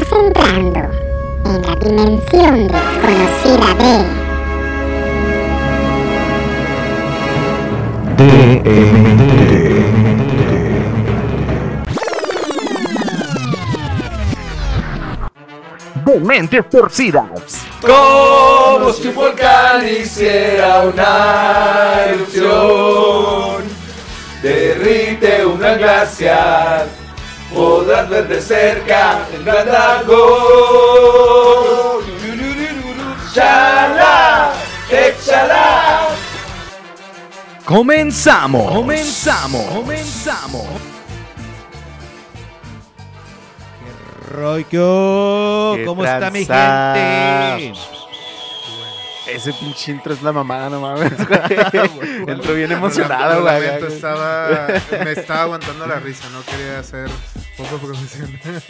Estás entrando en la dimensión desconocida de de mentes torcidas. Como si un volcán hiciera una erupción, derrite una glaciar, podrás ver de cerca el gran dragón. ¡Chala! ¡Échala! Comenzamos, comenzamos, comenzamos. ¿Qué ¿cómo está mi gente? Ese pinche intro es la mamada, no mames. güey. Entro bien emocionado, güey. estaba, me estaba aguantando la risa, no quería hacer poco profesional.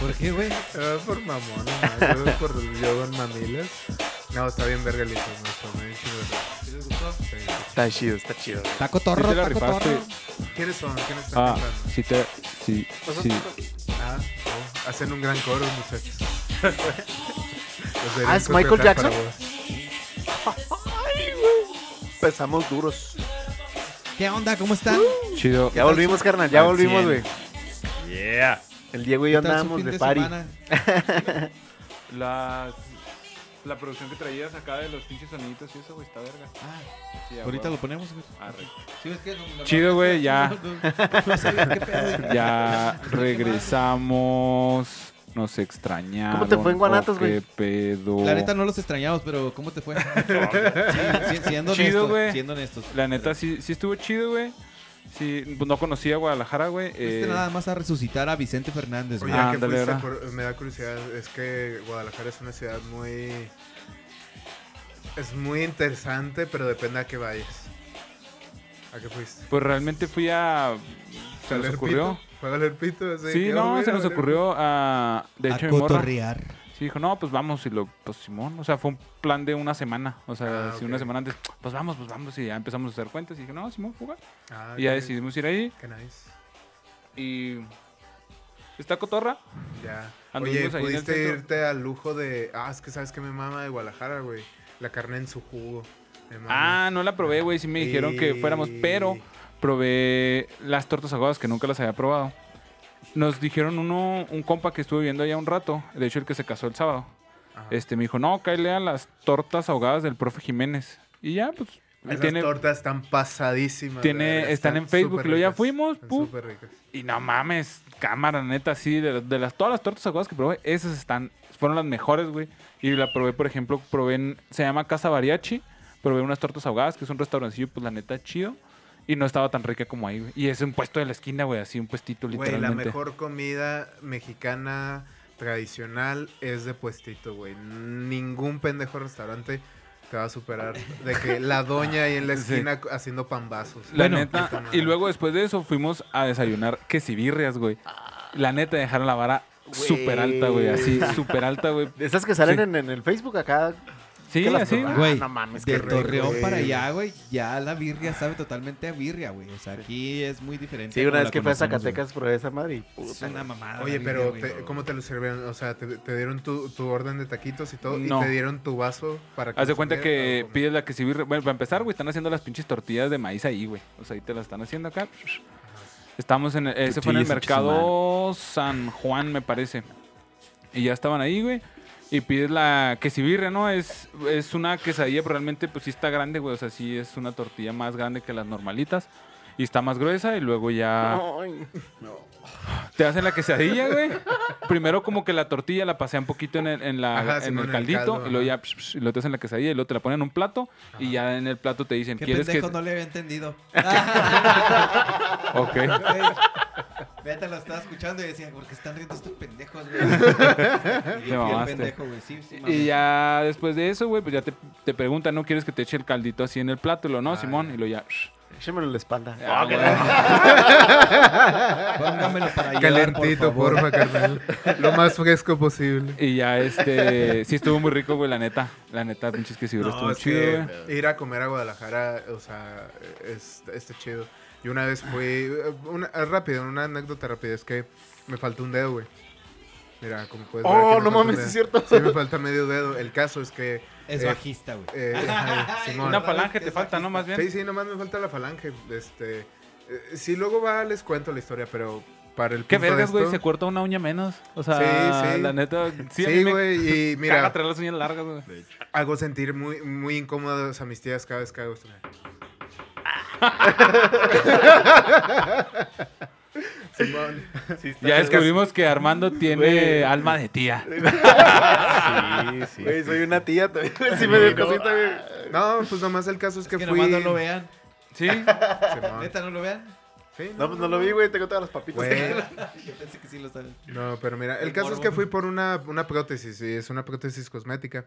¿Por qué, güey? Ah, por mamón, nomás, yo por yo con mamilas. No, está bien verga el chingo de risa. ¿Sí les gustó? Sí. Está chido, está chido. güey. Taco torro, Sí. ¿Quiénes son? ¿Quiénes están Ah, cantando? sí te. Sí, sí. Ah, oh, hacen un gran coro, muchachos. Ah, ¿es Michael Jackson? Empezamos duros. ¿Qué onda? ¿Cómo están? Chido. Ya volvimos, carnal, ya Al volvimos, güey. Yeah. El Diego y yo ¿Qué tal su andábamos fin de party. semana? La, la producción que traías acá de los pinches soniditos y eso, güey, está verga. Ah, Sí, a ahorita huevo. lo ponemos, güey. Arre. Sí, ves que no- no- Chido, güey, ya. No, no- no sabía qué pedo. Ya regresamos. Nos extrañaron. ¿Cómo te fue en Guanatos, ¿o güey? ¿Qué pedo? La neta no los extrañamos, pero ¿cómo te fue? Sí, sí, siendo Chido, honestos, güey. siendo honestos. La neta sí, sí estuvo chido, güey. Sí, pues no conocía Guadalajara, güey. Fuiste eh, nada más a resucitar a Vicente Fernández, güey. por- me da curiosidad, es que Guadalajara es una ciudad muy... Es muy interesante, pero depende a qué vayas. ¿A qué fuiste? Pues realmente fui a. Se nos ¿Valer ocurrió. pito? ¿Fue a valer pito? Así Sí, que, no, "Oh, se nos ocurrió a. De a hecho, mi morra. cotorrear. Sí, dijo, no, pues vamos. Y lo, pues Simón. O sea, fue un plan de una semana. O sea, Ah, si una semana antes, pues vamos, pues vamos. Y ya empezamos a hacer cuentas. Y dije, no, Simón, jugar. Ah, y ya decidimos ir ahí. Qué nice. Y. Está cotorra. Ya. Anduvimos Oye, el pudiste irte al lujo de... Ah, es que sabes que me mama de Guadalajara, güey. La carne en su jugo. Me mama. Ah, no la probé, güey. Sí me dijeron que fuéramos, Y- pero probé las tortas ahogadas que nunca las había probado. Nos dijeron uno, un compa que estuve viendo allá un rato, de hecho el que se casó el sábado. Ajá. Este me dijo, no, cállale a las tortas ahogadas del profe Jiménez. Y ya, pues, Esas tiene, tortas están pasadísimas. tiene- están en Facebook, súper luego ya fuimos, ricas. Y no mames, cámara, neta, sí, de, de las, todas las tortas ahogadas que probé, esas están, fueron las mejores, güey. Y la probé, por ejemplo, probé en, se llama Casa Variachi, probé unas tortas ahogadas, que es un restaurancillo, pues la neta, chido. Y no estaba tan rica como ahí, güey. Y es un puesto de la esquina, güey, así, un puestito Güey, la literalmente. mejor comida mexicana tradicional es de puestito, güey. Ningún pendejo restaurante te va a superar. De que la doña ahí en la Sí. esquina haciendo pambazos. La Bueno. neta, y luego después de eso fuimos a desayunar quesibirrias, güey. La neta, dejaron la vara súper alta, güey, así, súper alta, güey. Esas que salen Sí. en, en el Facebook acá. Sí, que así, probaron. güey. Güey, no mames, de Torreón güey. para allá, güey, ya la birria sabe totalmente a birria, güey. O sea, aquí es muy diferente. Sí, una vez que fui a Zacatecas probé esa madre y güey. Es una mamada. Oye, pero birria, te- güey. ¿cómo te lo sirvieron? O sea, te, te dieron tu, tu orden de taquitos y todo, No. y te dieron tu vaso para que Haz de cuenta que pides la quesibirria. Bueno, para empezar, güey, están haciendo las pinches tortillas de maíz ahí, güey. O sea, ahí te las están haciendo acá. Estamos en el, ese fue en el mercado San Juan, me parece. Y ya estaban ahí, güey. Y pides la quesibirria, ¿no? Es, es una quesadilla, pero realmente pues sí está grande, güey. O sea, sí es una tortilla más grande que las normalitas. Y está más gruesa y luego ya Ay. te hacen la quesadilla, güey. Primero como que la tortilla la pasean un poquito en el, en la, Ajá, en Simón, el caldito caldo, y luego ya ajá. psh, psh, y luego te hacen la quesadilla y luego te la ponen en un plato y ya en el plato te dicen, ¿Qué ¿quieres que...? pendejo no le había entendido? Ok. Vete, lo estaba escuchando y decía, ¿por qué están riendo estos pendejos, güey? Y Te yo fui el mamaste. pendejo, güey. Sí, sí, Y ya después de eso, güey, pues ya te, te preguntan, ¿no quieres que te eche el caldito así en el plato? Y lo no, Ah, Simón. Y lo ya... Échemelo en la espalda. Ah, güey. Póngamelo para llevar, Calentito, por favor. porfa, carnal. Lo más fresco posible. Y ya, este... Sí estuvo muy rico, güey, la neta. La neta, pinches que sí, No, estuvo es chido, güey. ir a comer a Guadalajara, o sea, es, está chido. Y una vez fui, una, rápido, una anécdota rápida, es que me faltó un dedo, güey. Mira, como puedes Oh, ver. me no mames, es cierto. Sí, me falta medio dedo. El caso es que. Es eh, bajista, güey. eh. Una falange te falta, ¿no? Más bien. Sí, sí, nomás me falta la falange. Este. eh, si luego va, les cuento la historia, pero para el Qué vergas, güey, se corta una uña menos. O sea, Sí, sí. la neta, sí, güey, y caga mira, traer las uñas largas, güey. hago sentir muy, muy incómodas a mis tías cada vez que hago esto. Simón. Ya descubrimos que Armando tiene alma de tía. Sí, sí. Güey, soy una tía también. Sí, me dio cosita, güey. No, pues nomás el caso es que Que fui. no lo vean. Sí. Simón. Neta, no lo vean. Sí, No, pues no lo vi, güey. Tengo todas las papitas. Yo pensé que sí lo saben. No, pero mira, el El caso es que fui por una, una prótesis, y es una prótesis cosmética.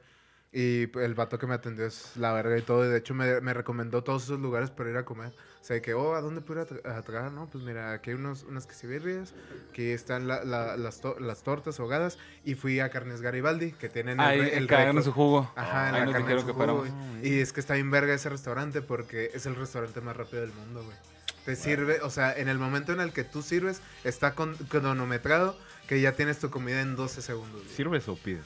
Y el vato que me atendió es la verga y todo. Y de hecho me, me recomendó todos esos lugares para ir a comer. O sea, que, oh, ¿a dónde puedo ir a, tra- a tragar? No, pues mira, aquí hay unos, unas quesibirrias, aquí están la- la- las, to- las tortas ahogadas. Y fui a Carnes Garibaldi, que tienen Ahí, re- el cagan en su jugo. Ajá, en Ahí la nos carne en su que jugo, güey. Y es que está bien verga ese restaurante porque es el restaurante más rápido del mundo, güey. Te sirve, o sea, en el momento en el que tú sirves, está con, cronometrado que ya tienes tu comida en 12 segundos. güey. ¿Sirves o pides?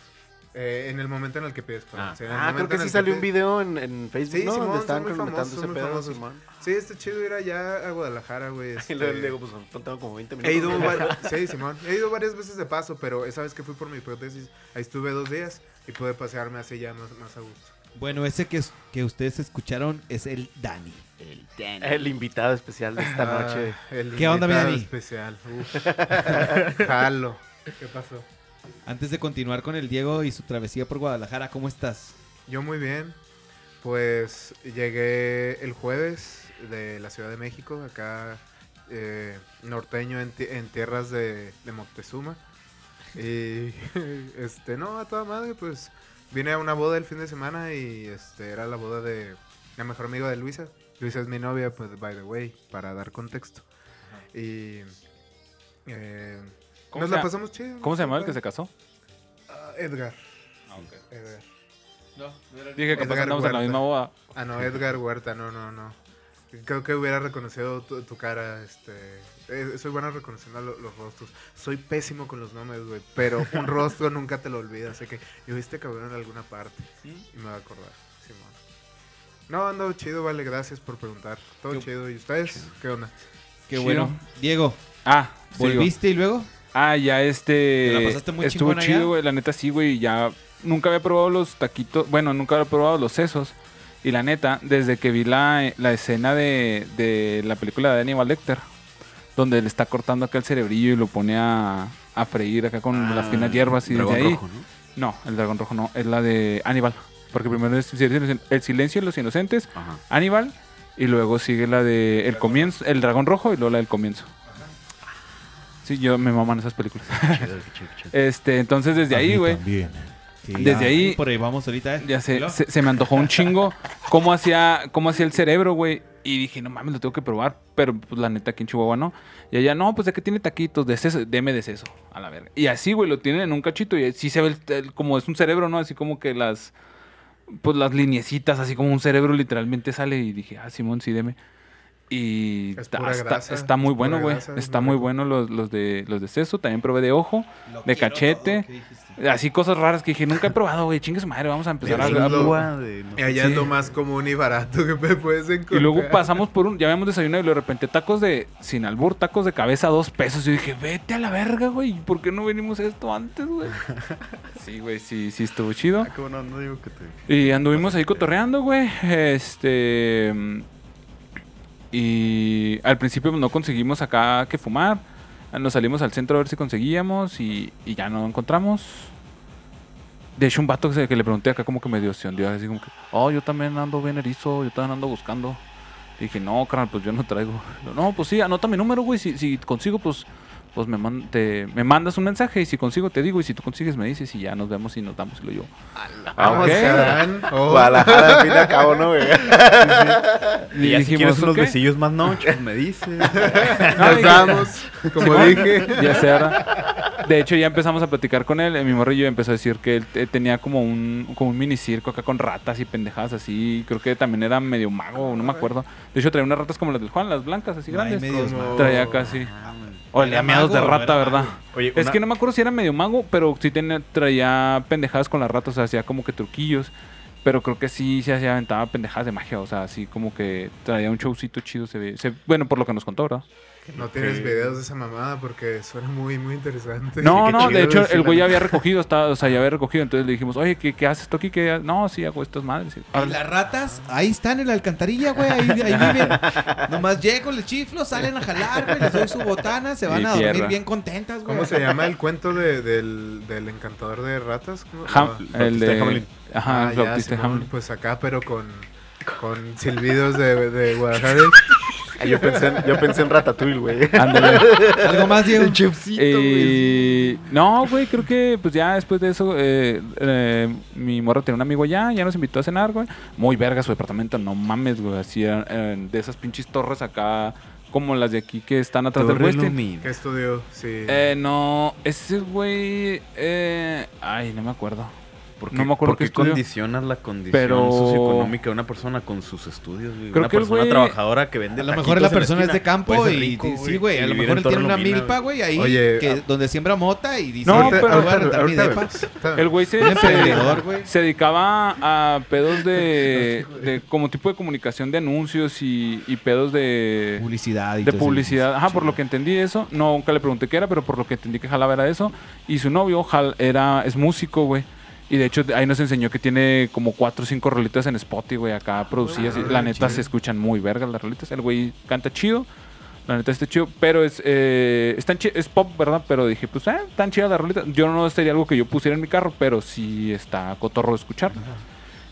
Eh, en el momento en el que pides, perdón. Ah. El Ah, creo que sí el salió pides. un video en, en Facebook, Sí, ¿no? Simón, Donde estaban famosos, ese pedo, famosos. Simón. Sí, está chido ir allá a Guadalajara, güey. Y este, luego le digo, pues tengo como 20 minutos. He ido, sí, Simón. He ido varias veces de paso, pero esa vez que fui por mi prótesis, ahí estuve dos días y pude pasearme así ya más, más a gusto. Bueno, ese que, que ustedes escucharon es el Dani. El invitado especial de esta Ah, noche. el ¿Qué onda, mi invitado Dani? especial. Uf. Jalo. ¿Qué pasó? Antes de continuar con el Diego y su travesía por Guadalajara, ¿cómo estás? Yo muy bien. Pues llegué el jueves de la Ciudad de México, acá eh, norteño en, ti- en tierras de, de Moctezuma. Y este, no, a toda madre, pues vine a una boda el fin de semana y este era la boda de la mejor amiga de Luisa. Luisa es mi novia, pues by the way, para dar contexto. Y eh, ¿Cómo nos la pasamos chido. ¿Cómo se llamaba el que se casó? Ah, Edgar. Edgar. Dije que Edgar andamos en la misma boda. Ah, no, Edgar Huerta, no, no, no. Creo que hubiera reconocido tu, tu cara, este... eh, soy bueno reconociendo lo- los rostros. Soy pésimo con los nombres, güey, pero un rostro nunca te lo olvidas. Así que yo viste cabrón en alguna parte y me va a acordar, Simón. No, ando chido, vale, gracias por preguntar. Todo Qué- chido. ¿Y ustedes? ¿Qué onda? Qué Chido. bueno. Diego, Ah, sigo. ¿volviste y luego? Ah, ya este. ¿Te la pasaste muy Estuvo chido, güey. La neta sí, güey. Ya nunca había probado los taquitos. Bueno, nunca había probado los sesos. Y la neta, desde que vi la, la escena de, de la película de Aníbal Lecter, donde le está cortando acá el cerebrillo y lo pone a, a freír acá con las finas hierbas y desde ahí. rojo, ¿no? No, el dragón rojo no, es la de Aníbal. Porque primero es El silencio de los inocentes, Ajá. Aníbal, y luego sigue la de El comienzo, El dragón rojo y luego la del comienzo. Sí, yo me maman esas películas. Chido, qué chido, qué chido. Este, entonces desde ahí, güey, Sí, Desde ya, ahí- Por ahí vamos ahorita, ¿eh? ya se, se, se me antojó un chingo cómo hacía, cómo hacía el cerebro, güey. Y dije, no mames, lo tengo que probar. Pero pues la neta aquí en Chihuahua no. Y allá, no, pues de que tiene taquitos, de seso, deme de seso, a la verga. Y así, güey, lo tienen en un cachito y sí se ve el- el- como es un cerebro, ¿no? Así como que las, pues las liniecitas, así como un cerebro literalmente sale. Y dije, ah, Simón, sí, deme. Y Es está, pura está- grasa, está muy es bueno, güey. es Está muy bueno los, los, de, los de seso. También probé de ojo, Lo de quiero cachete. Así cosas raras que dije, nunca he probado, güey. Chingue su madre, vamos a empezar Mira, a, Lengua de- no allá Sí. es lo más común y barato que me puedes encontrar. Y luego pasamos por un, ya habíamos desayunado y de repente tacos de, sin albur, tacos de cabeza a dos pesos. Y yo dije, vete a la verga, güey. ¿Por qué no venimos a esto antes, güey? Sí, güey, sí, sí estuvo chido. Ah, bueno, no digo que te... Y anduvimos ahí cotorreando, güey. Este. Y al principio no conseguimos acá que fumar. Nos salimos al centro a ver si conseguíamos y, y ya no encontramos. De hecho, un vato que, le pregunté acá como que me dio, se hundió, así como que, oh, yo también ando bien erizo, yo también ando buscando. Y dije, no, carnal, pues yo no traigo. No, pues sí, anota mi número, güey. Si consigo, pues, pues me, man- te- me mandas un mensaje y si consigo te digo y si tú consigues me dices y ya nos vemos y nos damos y lo yo. Vamos, ok. Adán. Oh. Guadalajara, al fin y al cabo, ¿no, güey? Y ya si quieres unos besillos más noches, me dices. No, Nos damos, como dije. Ya ahora. De hecho, ya empezamos a platicar con él. Mi morrillo empezó a decir que él te- tenía como un, como un mini circo acá con ratas y pendejadas así. Creo que también era medio mago, no me acuerdo. De hecho, traía unas ratas como las del Juan, las blancas, así grandes. Traía casi. Ah. Olía Era miados de rata, ¿verdad? Oye, Es una- que no me acuerdo si era medio mago, pero sí tenía, traía pendejadas con las ratas, o sea, hacía como que truquillos. Pero creo que sí se hacía aventaba pendejadas de magia, o sea, así como que traía un showcito chido. Se ve, se- bueno, por lo que nos contó, ¿verdad? No tienes videos de esa mamada porque suena muy, muy interesante. No, no, de hecho el güey ya había recogido, estaba, o sea, ya había recogido, entonces le dijimos, oye, ¿qué, qué haces tú aquí? ¿Qué? No, sí, hago estas madres. Y, Y las ratas, ahí están en la alcantarilla, güey. Ahí, ahí viven. Nomás llego, les chiflo, salen a jalar, güey. Les doy su botana, se van Y a dormir tierra. bien contentas, güey. ¿Cómo se llama el cuento de- del, del encantador de ratas? ¿Cómo- Ham- no. el de Hamlin. Ajá, Ah, ya, Bautista Simón, Hamlin. Pues acá, pero con, con silbidos de, de Guadalajara. Ah, Yo pensé, en, yo pensé en Ratatouille, güey. Ándale. Algo más, Diego. El chefcito, güey. Eh, no, güey, creo que pues ya después de eso, eh, eh, mi morra tenía un amigo allá, ya nos invitó a cenar, güey. Muy verga su departamento, no mames, güey. Así eran, eran de esas pinches torres acá, como las de aquí que están atrás del Torre Westin. Lumina. ¿Qué estudio? Sí. Eh, no, ese güey, eh, ay, no me acuerdo. ¿Por qué, No me acuerdo por qué condicionas la condición Pero- socioeconómica de una persona con sus estudios? güey? Creo una que persona güey- trabajadora que vende A lo mejor la persona es de campo y rico, y- sí, güey. A lo mejor él tiene una Lumina, milpa, güey, ahí Oye, que, ah. donde siembra mota y dice, No, "Ahorita- pero- ahorita voy a ahorita- rentar mi ahorita depa". vemos. Está bien. El güey se, dedicaba a pedos de, de como tipo de comunicación de anuncios y, y pedos de, Publicidad y de publicidad. Ajá, por lo que entendí eso. No, nunca le pregunté qué era, pero por lo que entendí que jalaba era eso. Y su novio Jal era, es músico, güey. Y de hecho ahí nos enseñó que tiene como cuatro o cinco rolitas en Spotify, güey, acá producidas. y la neta se escuchan muy vergas las rolitas. El güey canta chido. La neta está chido, pero es, eh, chi- es pop, ¿verdad? Pero dije, pues, eh, tan chidas las rolitas. Yo no sería algo que yo pusiera en mi carro, pero sí está cotorro de escuchar.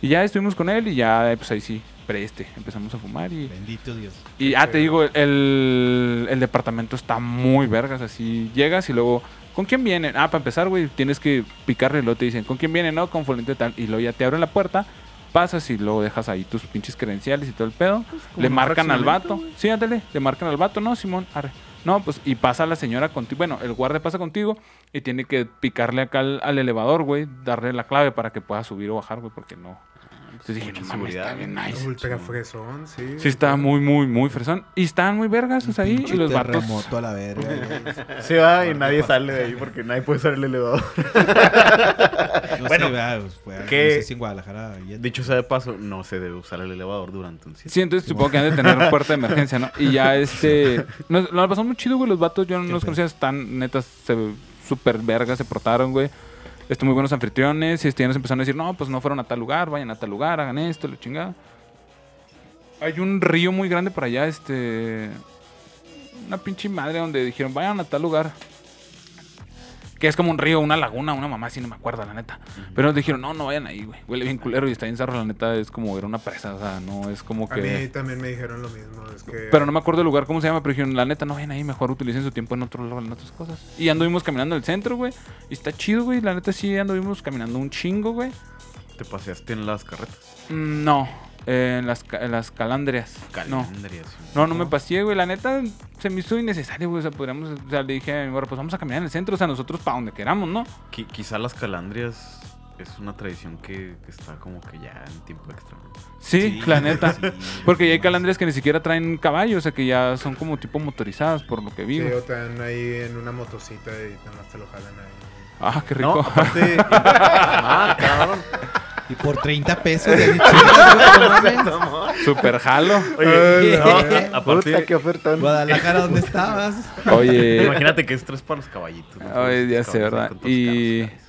Y ya estuvimos con él y ya, eh, pues ahí sí, preste. Empezamos a fumar y... Bendito Dios. Y ah, te digo, el, el departamento está muy vergas, así llegas y luego, ¿con quién vienen? Ah, para empezar, güey, tienes que picarle y luego te dicen, ¿con quién vienen? No, con fulente tal. Y luego ya te abren la puerta, pasas y luego dejas ahí tus pinches credenciales y todo el pedo. le un marcan al vato. Sí, ándale, le marcan al vato, no, Simón, arre. No, pues, y pasa la señora contigo. Bueno, el guardia pasa contigo y tiene que picarle acá al, al elevador, güey, darle la clave para que pueda subir o bajar, güey, porque no. Entonces dije, no mucha mames, está seguridad, bien ¿no? nice. Ultra fresón, sí. Sí, está muy, muy, muy fresón. Y estaban muy vergas o sea, ahí. Y los vatos. a la verga. Se va y nadie sale de ahí porque nadie puede usar el elevador. No Bueno, sé, vea, pues, fue, ¿qué? no sé si en Guadalajara. ya- Dicho sea de paso, no se debe usar el elevador durante un sitio. Sí, entonces supongo que han de tener puerta de emergencia, ¿no? Y ya este. Nos, nos pasamos muy chido, güey. Los vatos, yo no los conocía, están netas, se súper vergas, se portaron, güey. Este, muy buenos anfitriones. Y este, ya nos empezaron a decir, no, pues no fueron a tal lugar, vayan a tal lugar, hagan esto, la chingada. Hay un río muy grande por allá, este. Una pinche madre donde dijeron, vayan a tal lugar. Que es como un río, una laguna, una mamá, así no me acuerdo, la neta. Pero nos dijeron, no, no vayan ahí, güey. Huele bien culero y está bien zarro, la neta. Es como ver una presa, o sea, no es como A que. mí también me dijeron lo mismo. Es que Pero no me acuerdo el lugar, cómo se llama, pero dijeron, la neta, no vayan ahí, mejor utilicen su tiempo en otro lado, en otras cosas. Y anduvimos caminando en el centro, güey. Y está chido, güey. La neta sí anduvimos caminando un chingo, güey. ¿Te paseaste en las carretas? Mm, No, eh, en, las, en las calandrias. No. Sí. No, no me pasé, güey. La neta se me hizo innecesario, güey. O sea, podríamos. O sea, le dije a mi morra, pues vamos a caminar en el centro. O sea, nosotros para donde queramos, ¿no? Qui- quizá las calandrias es una tradición que, que está como que ya en tiempo extra. ¿no? Sí, la neta. sí, Porque ya hay calandrias que ni siquiera traen caballo. O sea, que ya son como tipo motorizadas, por lo que vi. Sí, o te dan ahí en una motocita y nada más te lo jalan ahí. Ah, qué No, rico. aparte. ah, cabrón. Y por 30 pesos de. Super jalo. Oye, no, Puta, aparte, qué ofertón. Guadalajara, ¿dónde estabas? Oye. imagínate que es tres para los caballitos. ¿no? Ay, ya sé, ¿verdad? Y- caros.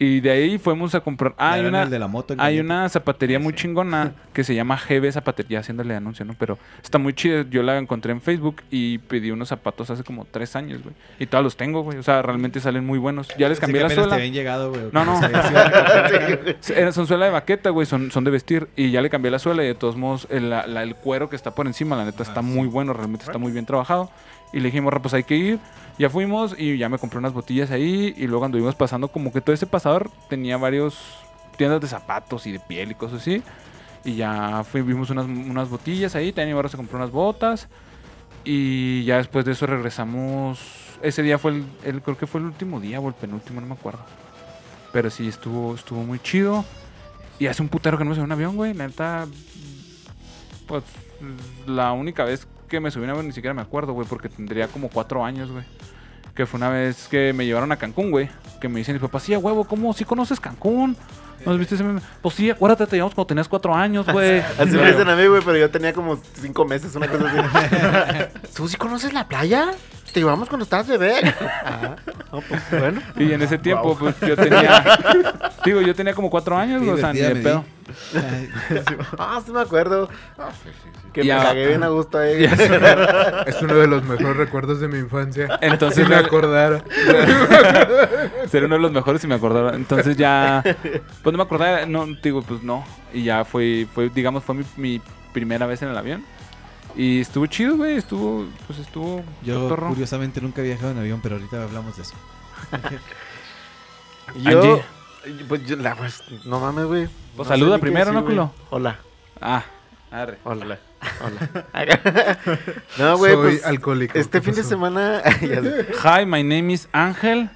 Y de ahí fuimos a comprar. Ah, hay una, el de la moto, hay una zapatería muy Sí. chingona que se llama GB Zapatería, haciéndole anuncio, ¿no? Pero está muy chida. Yo la encontré en Facebook y pedí unos zapatos hace como tres años, güey. Y todavía los tengo, güey. O sea, realmente salen muy buenos. Ya les cambié la suela. te habían llegado, güey. No, no. Son suela de baqueta, güey. Son, son de vestir. Y ya le cambié la suela y de todos modos el, la- la- el cuero que está por encima, la neta, está Ah, sí. muy bueno. Realmente está muy bien trabajado. Y le dijimos, "Ra, pues hay que ir. Ya fuimos y ya me compré unas botillas ahí. Y luego anduvimos pasando como que todo ese pasador tenía varios tiendas de zapatos y de piel y cosas así. Y ya fui, vimos unas, unas botillas ahí. También ahora se compró unas botas. Y ya después de eso regresamos. Ese día fue el, el- creo que fue el último día o el penúltimo, no me acuerdo. Pero sí, estuvo, estuvo muy chido. Y hace un putero que no me subí a un avión, güey. La neta, pues la única vez que me subí un avión ni siquiera me acuerdo, güey, porque tendría como cuatro años, güey. Que fue una vez que me llevaron a Cancún, güey. Que me dicen mis papás, sí, a huevo, ¿cómo? ¿Sí conoces Cancún? ¿No has visto ese meme? Pues sí, acuérdate, te llevamos cuando tenías cuatro años, güey. Así me dicen a mí, güey, pero yo tenía como cinco meses, una cosa así. ¿Tú sí conoces la playa? Te llevamos cuando estabas bebé. Ah, no, pues bueno. Y en ese tiempo, pues yo tenía. digo, yo tenía como cuatro años, güey, o sea, ni de pedo. Ay, Ah, sí me acuerdo. Que Ya. me cagué bien a gusto ahí. Es uno de los mejores recuerdos de mi infancia. Entonces, si me acordara. Sería uno de los mejores si me acordara. Entonces ya. Pues no me acordaba, no, digo, pues no. Y ya fue, fue digamos, fue mi, mi primera vez en el avión. Y estuvo chido, güey. Estuvo, pues estuvo. Yo curiosamente nunca he viajado en avión, pero ahorita hablamos de eso. Yo, pues yo, la, pues, no mames, güey. Pues No saluda primero, decir, ¿no, culo? Hola. Ah, arre. Hola. Hola. no, güey, Soy pues. alcohólico. Este ¿qué fin de semana. Hi, my name is Ángel.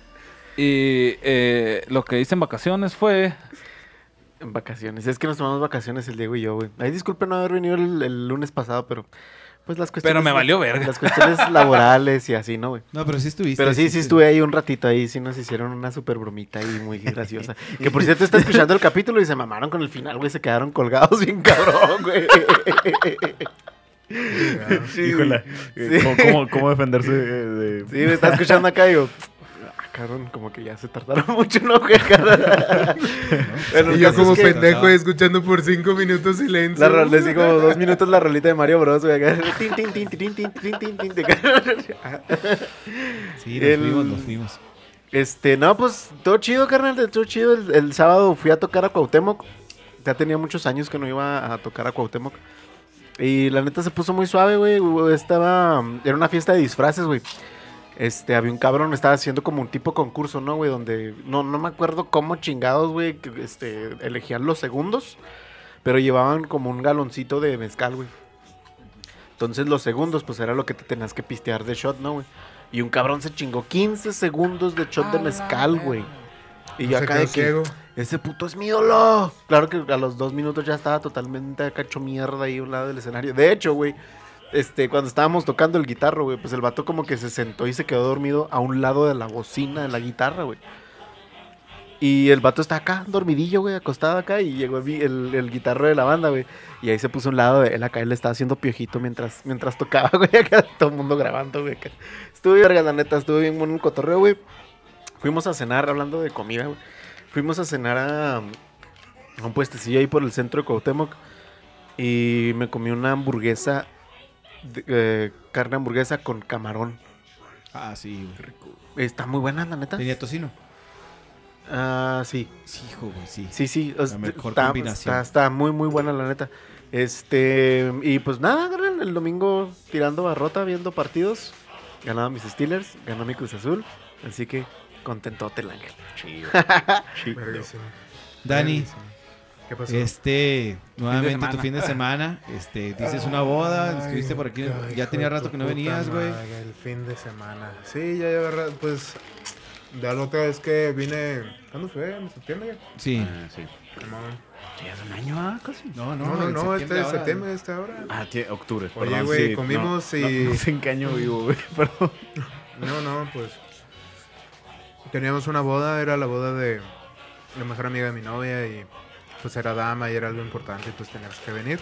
Y eh, lo que hice en vacaciones fue. En vacaciones. Es que nos tomamos vacaciones el Diego y yo, güey. Ay, disculpen no haber venido el, el lunes pasado, pero. Pues las cuestiones. Pero me valió verga. Las cuestiones laborales y así, ¿no, güey? No, pero sí estuviste. Pero sí, sí estuve ahí un ratito ahí, sí nos hicieron una super bromita ahí muy graciosa. Que por cierto está escuchando el capítulo y se mamaron con el final, güey, se quedaron colgados bien cabrón, güey. Sí, Híjole. Sí. ¿Cómo, cómo, cómo defenderse de, de- Sí, me está escuchando acá y ah, cabrón, como que ya se tardaron mucho, ¿no, güey? Bueno, Y yo como es que pendejo escuchando por cinco minutos silencio. la les digo dos minutos la rolita de Mario Bros, güey, acá. Tin, tin, tin, tin, tin, tin, tin, tin, tin. Sí, nos El- fuimos, nos fuimos. Este, no, pues todo chido, carnal, todo chido. El, el sábado fui a tocar a Cuauhtémoc. Ya tenía muchos años que no iba a tocar a Cuauhtémoc. Y la neta se puso muy suave, güey. Estaba. Era una fiesta de disfraces, güey. Este, había un cabrón, estaba haciendo como un tipo concurso, ¿no, güey? Donde. No, no me acuerdo cómo chingados, güey. Este, elegían los segundos. Pero llevaban como un galoncito de mezcal, güey. Entonces los segundos, pues era lo que te tenías que pistear de shot, ¿no, güey? Y un cabrón se chingó 15 segundos de shot de mezcal, güey. Y yo acá de que, ciego. ese puto es mi ídolo. Claro que a los dos minutos ya estaba totalmente acá hecho mierda ahí a un lado del escenario. De hecho, güey, este, cuando estábamos tocando el guitarro, güey, pues el vato como que se sentó y se quedó dormido a un lado de la bocina de la guitarra, güey. Y el vato está acá, dormidillo, güey, acostado acá. Y llegó el, el, guitarro de la banda, güey. Y ahí se puso a un lado él acá. Él le estaba haciendo piojito mientras, mientras tocaba, güey. Acá todo el mundo grabando, güey. acá. Estuvo bien, verga, la neta. Estuvo bien bueno el cotorreo, güey. Fuimos a cenar, hablando de comida, güey. Fuimos a cenar a, a un puestecillo ahí por el centro de Cuauhtémoc. Y me comí una hamburguesa, de- eh, carne hamburguesa con camarón. Ah, sí, güey. Está muy buena, la neta. Tenía tocino. Ah, sí. Sí, hijo, güey, sí. Sí, sí. mejor está, combinación. está- está muy, muy buena, la neta. Este, y pues nada, el domingo tirando barrota, viendo partidos. Ganaron mis Steelers, ganó mi Cruz Azul. Así que contentote el ángel. Verguísimo. Dani, Verguísimo. ¿Qué pasó? este, nuevamente tu fin de semana, este, dices una boda, estuviste por aquí, Ay, ya tenía rato que no venías, güey. El fin de semana. Sí, ya lleva rato, pues. Ya la otra vez que vine. ¿Cuándo fue? ¿En septiembre? Sí. Ah, sí. Ya es un año, ah, casi. No, no, No, no, este es ahora. septiembre, esta hora. Ah, octubre. Oye, güey, sí, comimos no, y- No, no sé en qué año vivo, güey, perdón. No, no, pues. Teníamos una boda, era la boda de la mejor amiga de mi novia y pues era dama y era algo importante y pues tenías que venir.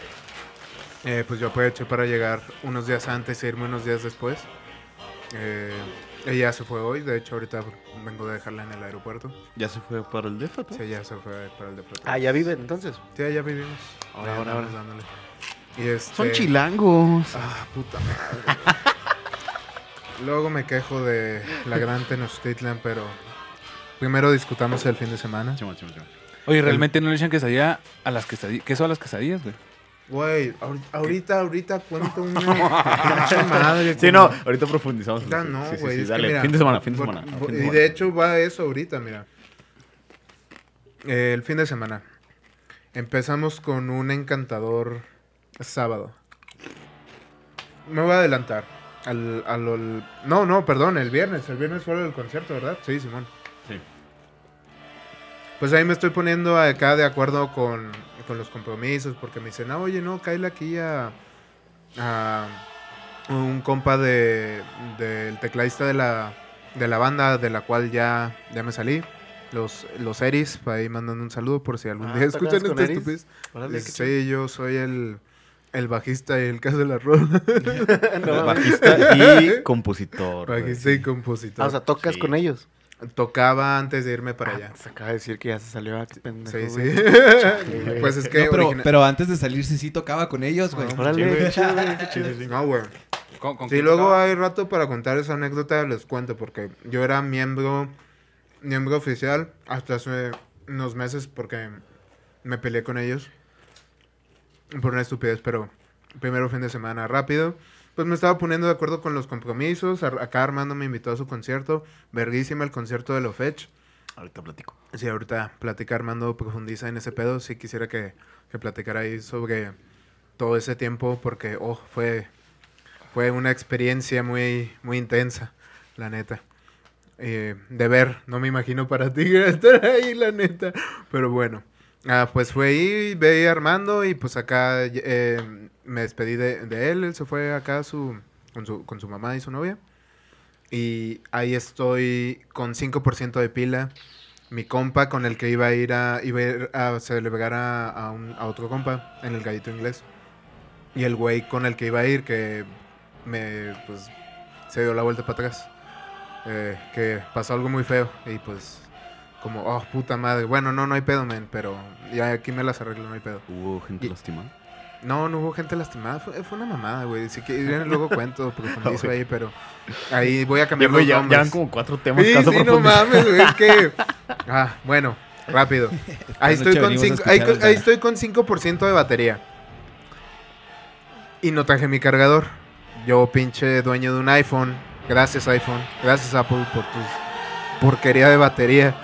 Eh, pues yo aproveché para llegar unos días antes e irme unos días después. Eh, ella se fue hoy, de hecho ahorita vengo de dejarla en el aeropuerto. Ya se fue para el DF, Sí, ella se fue para el deporte. Ah, ya viven entonces. Sí, ya vivimos. Ahora, ahora, dándole. Y este... Son chilangos. Ah, puta madre. Luego me quejo de la gran Tenochtitlan, pero primero discutamos el fin de semana. Chimo, chimo, chimo. Oye, realmente no le echan quesadilla a las quesadillas. ¿Qué son las quesadillas, güey? Güey, ahor- ahorita, ahorita cuento una madre. Sí, no, ahorita profundizamos. no, Sí, sí, güey. sí, dale, mira, fin de semana, fin de semana. por- fin de y semana. de hecho va eso ahorita, mira. Eh, el fin de semana. Empezamos con un encantador sábado. Me voy a adelantar. Al, al- al- no, no, perdón, el viernes. El viernes fue el concierto, ¿verdad? Sí, Simón. Sí. Pues ahí me estoy poniendo acá de acuerdo con, con los compromisos, porque me dicen, ah, oye, no, cállate aquí a, a, un compa de, del tecladista de la, de la banda de la cual ya, ya me salí. Los, los Eris, para ahí mandando un saludo por si algún Ah, día ¿tocas escuchan Eris? estupidez. Sí, yo soy el, el bajista y el caso de la rola. No, Bajista y compositor. bajista y compositor. Ah, o sea, tocas Sí. con ellos. Tocaba antes de irme para allá. Se acaba de decir que ya se salió a pendejo, Sí, sí. pues es que No, pero, origina- pero antes de salirse sí tocaba con ellos, güey. Órale, qué chido, güey. No, güey. ¿Con, con Sí, luego tocaba? hay rato para contar esa anécdota, les cuento, porque yo era miembro, miembro oficial hasta hace unos meses porque me peleé con ellos por una estupidez, pero primero fin de semana rápido. Pues me estaba poniendo de acuerdo con los compromisos. Acá Armando me invitó a su concierto. Verguísima el concierto de Lofetch. Ahorita platico. Sí, ahorita platica Armando, profundiza en ese pedo. Sí quisiera que, que platicara ahí sobre todo ese tiempo porque, oh, fue, fue una experiencia muy, muy intensa, la neta. Eh, de ver, no me imagino para ti estar ahí, la neta. Pero bueno, ah, pues fue ahí, veí a Armando y pues acá eh, me despedí de, él. Él se fue acá su, con, su, con su mamá y su novia. Y ahí estoy con 5% de pila. Mi compa con el que iba a ir a, iba a, ir a celebrar a, a, un- a otro compa en el gallito inglés. Y el güey con el que iba a ir que me, pues, se dio la vuelta para atrás. Eh, que pasó algo muy feo. Y pues, como, oh, puta madre. Bueno, no, no hay pedo, men, pero ya aquí me las arreglo, no hay pedo. ¿Hubo gente Y- lastimada? No, no hubo gente lastimada, fue, fue una mamada, güey. Si quieren luego cuento, profundizo ahí, pero ahí voy a cambiar los nombres. van como cuatro temas. Sí, caso sí, no mames, güey, es que... Ah, bueno, rápido. Ahí estoy, con cinco, ahí, ahí estoy con 5% de batería. Y no traje mi cargador. Yo, pinche dueño de un iPhone. Gracias, iPhone. Gracias, Apple, por tu porquería de batería.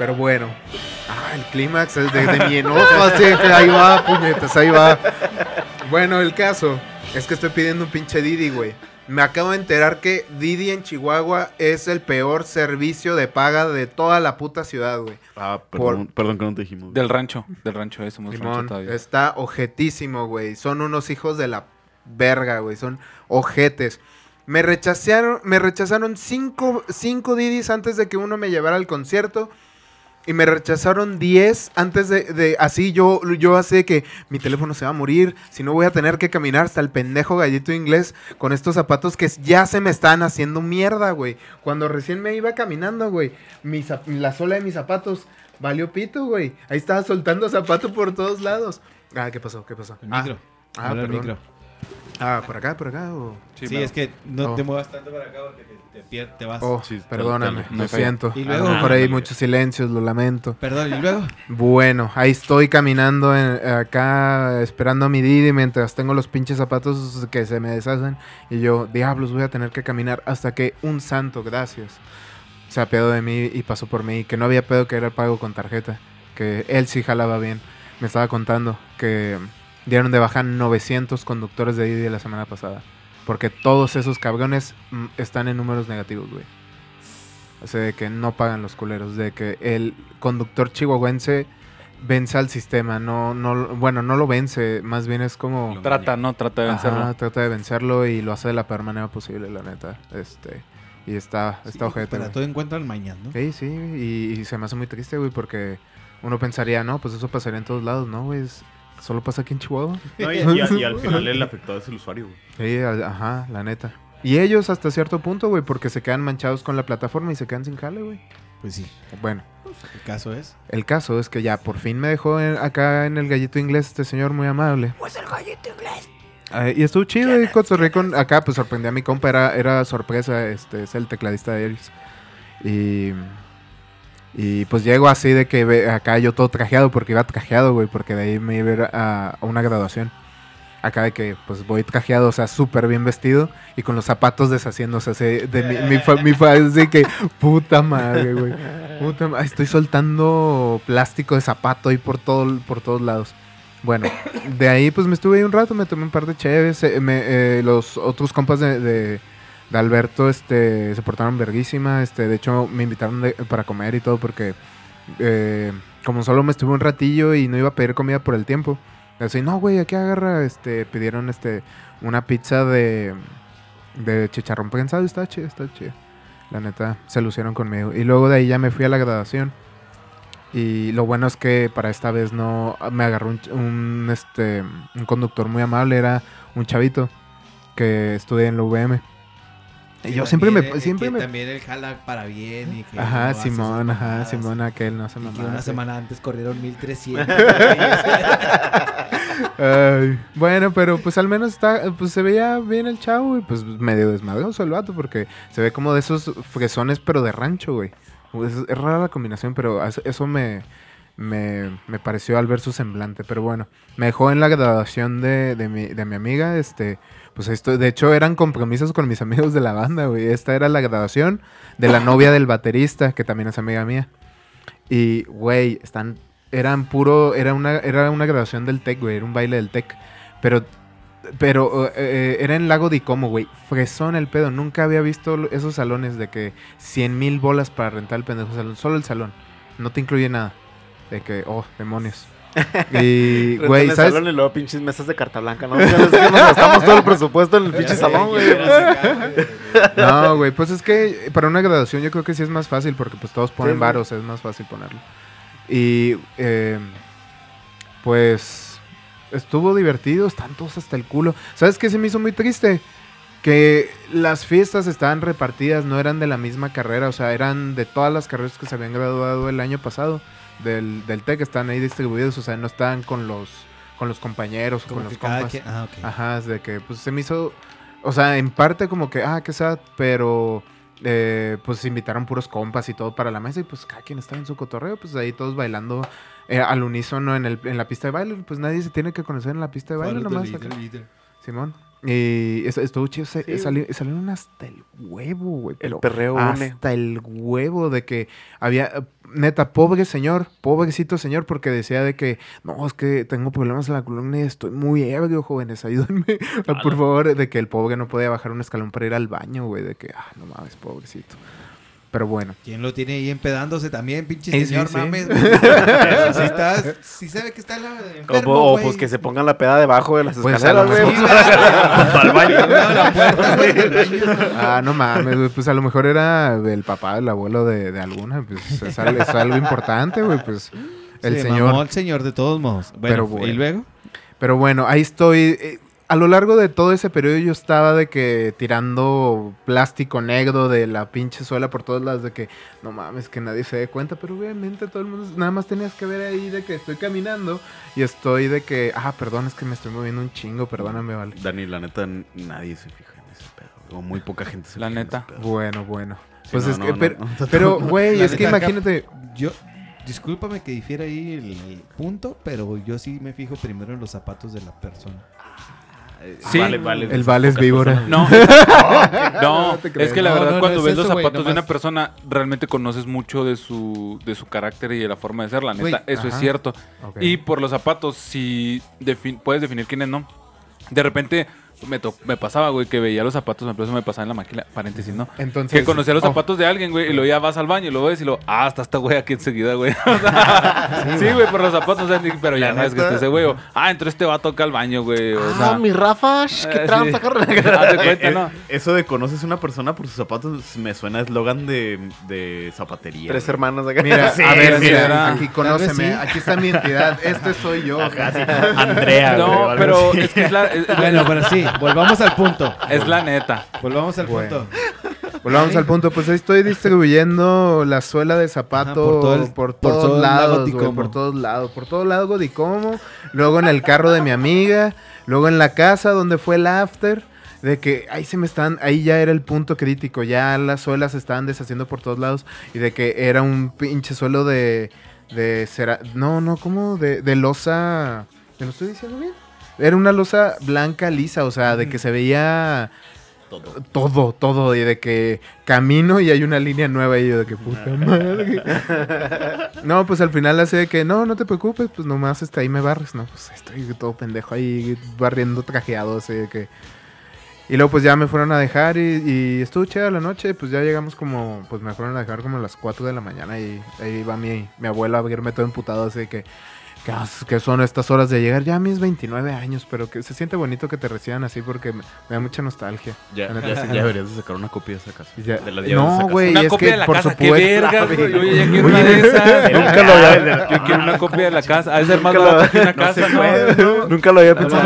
Pero bueno. Ah, el clímax es de, de mi enojo. Así que ahí va, puñetas, ahí va. Bueno, el caso es que estoy pidiendo un pinche Didi, güey. Me acabo de enterar que Didi en Chihuahua es el peor servicio de paga de toda la puta ciudad, güey. Ah, perdón, perdón que no te dijimos. Del rancho, del rancho, eso somos rancho Simón, todavía. está ojetísimo, güey. Son unos hijos de la verga, güey. Son ojetes. Me rechazaron, me rechazaron cinco, cinco Didis antes de que uno me llevara al concierto. Y me rechazaron 10 antes de, de- así yo, yo sé que mi teléfono se va a morir, si no voy a tener que caminar hasta el pendejo gallito inglés con estos zapatos que ya se me están haciendo mierda, güey. Cuando recién me iba caminando, güey, la sola de mis zapatos valió pito, güey. Ahí estaba soltando zapato por todos lados. Ah, ¿qué pasó? ¿Qué pasó? El Ah, micro. ah, el perdón. micro. Ah, ¿por acá, por acá? o- Sí, es que no Oh. te muevas tanto para acá porque te, te vas. Oh, Sí, perdóname, lo no siento. Y luego- lo mejor hay Ah, muchos silencios, lo lamento. Perdón, y luego. Bueno, ahí estoy caminando en- acá esperando a mi Didi mientras tengo los pinches zapatos que se me deshacen. Y yo, diablos, voy a tener que caminar hasta que un santo, gracias, se apiadó de mí y pasó por mí. Que no había pedo que era pago con tarjeta. Que él sí jalaba bien. Me estaba contando que dieron de baja 900 conductores de Didi la semana pasada. Porque todos esos cabrones mm, están en números negativos, güey. O sea, de que no pagan los culeros. De que el conductor chihuahuense vence al sistema. No, no, bueno, no lo vence. Más bien es como... Trata, ¿no? Trata de Ajá, vencerlo. trata de vencerlo y lo hace de la peor manera posible, la neta. Este... Y está, está Sí, ojete, güey. todo encuentran mañana, ¿no? Sí, sí, y, y se me hace muy triste, güey, porque uno pensaría, no, pues eso pasaría en todos lados, ¿no, güey? Es- Solo pasa aquí en Chihuahua. No, y, y a- y al final el afectado es el usuario, güey. Sí, ajá, la neta. Y ellos hasta cierto punto, güey, porque se quedan manchados con la plataforma y se quedan sin jale, güey. Pues sí, Bueno, el caso es. el caso es que ya por fin me dejó en- acá en el gallito inglés este señor muy amable. Pues el gallito inglés. y estuvo chido y cotorré con... Acá pues sorprendí a mi compa, era, era sorpresa, este es el tecladista de Eris. Y... Y pues llego así de que acá yo todo trajeado, porque iba trajeado, güey, porque de ahí me iba a a, una graduación. Acá de que pues voy trajeado, o sea, súper bien vestido y con los zapatos deshaciéndose así de mi, mi, fa- mi así que puta madre, güey. Puta ma- Estoy soltando plástico de zapato ahí por, todo, por todos lados. Bueno, de ahí pues me estuve ahí un rato, me tomé un par de cheves. eh, eh, los otros compas de- de Alberto este, se portaron verguísima. Este, de hecho, me invitaron para comer y todo porque eh, como solo me estuve un ratillo y no iba a pedir comida por el tiempo. Así, no, güey, aquí agarra, este, pidieron este, una pizza de, de chicharrón prensado. Está chido, está chido. La neta, se lucieron conmigo. Y luego de ahí ya me fui a la graduación. Y lo bueno es que para esta vez no me agarró un, un, este, un conductor muy amable. Era un chavito que estudia en la UVM. Y yo siempre me... Siempre que me También el jala para bien y que ajá, Simón, ajá. Simón, aquel no se Y que mamaba. una semana antes corrieron 1300. Ay, bueno, pero pues al menos está, pues se veía bien el chavo y pues medio desmadroso el vato porque se ve como de esos fresones pero de rancho, güey. Es, es rara la combinación, pero eso, eso me, me, me pareció al ver su semblante. Pero bueno, me dejó en la graduación de, de, mi, de mi amiga, este, pues esto, de hecho eran compromisos con mis amigos de la banda, güey. Esta era la graduación de la novia del baterista, que también es amiga mía. Y, güey, están. Eran puro. Era una, era una graduación del TEC, güey. Era un baile del TEC. Pero. Pero eh, eh, era en Lago de Como, güey. Fresón el pedo. Nunca había visto esos salones de que 100 mil bolas para rentar el pendejo salón. Solo el salón. No te incluye nada. De que, oh, demonios. Y, güey, el ¿sabes? salón y luego pinches mesas de carta blanca, ¿no? Nos, gastamos todo el presupuesto en el pinche salón, güey. No, güey, pues es que para una graduación yo creo que sí es más fácil porque pues todos ponen Sí, sí. varos, es más fácil ponerlo. Y eh, pues estuvo divertido, están todos hasta el culo. ¿Sabes qué se me hizo muy triste? Que las fiestas estaban repartidas, no eran de la misma carrera, o sea, eran de todas las carreras que se habían graduado el año pasado del, del TEC, están ahí distribuidos, o sea, no estaban con los, con los compañeros o con que los compas. quien- ah, ok. Ajá, es de que pues se me hizo, o sea, en parte como que, ah, qué sad, pero eh, pues invitaron puros compas y todo para la mesa y pues cada quien estaba en su cotorreo, pues ahí todos bailando eh, al unísono en, el, en la pista de baile, pues nadie se tiene que conocer en la pista de baile nomás. Simón. Y eso estuvo chido, Sí, salieron hasta el huevo, güey. El perreo une. hasta el huevo de que había, neta, pobre señor, pobrecito señor, porque decía de que, no, es que tengo problemas en la columna y estoy muy ebrio, jóvenes, ayúdenme, Ah, por favor, de que el pobre no podía bajar un escalón para ir al baño, güey, de que, ah, no mames, pobrecito. Pero bueno. ¿Quién lo tiene ahí empedándose también, pinche sí, señor sí. mames? si estás, si sabe que está la O, enfermo, o, pues que se pongan la peda debajo de las Pues, a lo escaleras, güey. Ah, no mames, pues a lo mejor era el papá, el abuelo de, de alguna, pues es algo, es algo importante, güey, pues el Se señor. mamó el señor de todos modos. Bueno, Pero bueno. ¿y luego? Pero bueno, ahí estoy. eh, a lo largo de todo ese periodo yo estaba de que tirando plástico negro de la pinche suela por todos lados de que no mames que nadie se dé cuenta, pero obviamente todo el mundo nada más tenías que ver ahí de que estoy caminando y estoy de que ah, perdón, es que me estoy moviendo un chingo, perdóname, vale. Dani, la neta, nadie se fija en ese pedo. O muy poca gente se La fija en neta. ese pedo. Bueno, bueno. Sí, Pues no, es no, que no, pero, güey, es que neta, imagínate, Yo, discúlpame que difiera ahí el punto, pero yo sí me fijo primero en los zapatos de la persona. Sí. Vale, vale. el vale es víbora. No, no, es que la verdad no, no cuando es ves los zapatos de una persona realmente conoces mucho de su de su carácter y de la forma de ser, la neta, eso es cierto. Y por los zapatos si defin- puedes definir quiénes no. De repente me, to- me pasaba, güey, que veía los zapatos, me eso me pasaba en la máquina, paréntesis, ¿no? Entonces, Que conocía los oh, zapatos de alguien, güey, y luego ya vas al baño y lo ves y lo, ah, está esta güey aquí enseguida, güey. O sea, sí, güey, por los zapatos, o sea, ni- pero ya La no es que esté ese güey. o, ah, entró este vato acá al baño, güey. O sea, Ah, mi Rafa, sh, qué eh, tranza, sí. cuenta, Eh, ¿no? Eso de conoces una persona por sus zapatos me suena a eslogan de, de zapatería. Tres güey. hermanos acá. Mira, Sí, a ver, sí, mira, aquí conóceme, sí. aquí está mi entidad, este soy yo. Ajá, sí. Andrea, No, pero es que es la, es, Bueno, pero sí, volvamos al punto. es la neta. Volvamos al Bueno. punto. Volvamos al punto, pues ahí estoy distribuyendo la suela de zapato Ajá, por todo el- por por todos lago lados, por todos lados, por todo lado Godicomo, luego en el carro de mi amiga, luego en la casa donde fue el after, de que ahí se me están, ahí ya era el punto crítico, ya las suelas se estaban deshaciendo por todos lados y de que era un pinche suelo de de cera, no, no, ¿cómo? De, de losa, ¿te lo estoy diciendo bien? Era una losa blanca lisa, o sea, de que se veía Todo. todo, todo, y de que camino y hay una línea nueva y yo de que puta madre. No, pues al final hace de que no, no te preocupes, pues nomás está ahí me barres, no, pues estoy todo pendejo ahí barriendo trajeado, así de que... Y luego pues ya me fueron a dejar y, y estuvo chida la noche, pues ya llegamos como, pues me fueron a dejar como a las 4 de la mañana y ahí va mi, mi abuela a verme todo emputado, así de que... ¿Qué son estas horas de llegar? Ya a mis 29 años, pero que se siente bonito que te reciban así porque me, me da mucha nostalgia. Ya, La ya, ya deberías de sacar una copia de esa casa. Ya- De las de no, güey, Una es copia que de la por casa, supuesto. qué vergas, güey. Oye, ya quiero Oye, una de esas. Nunca lo había- Yo quiero una copia de la casa. De más Nunca lo- barato que una casa, ¿no? puede, Nunca lo había pensado.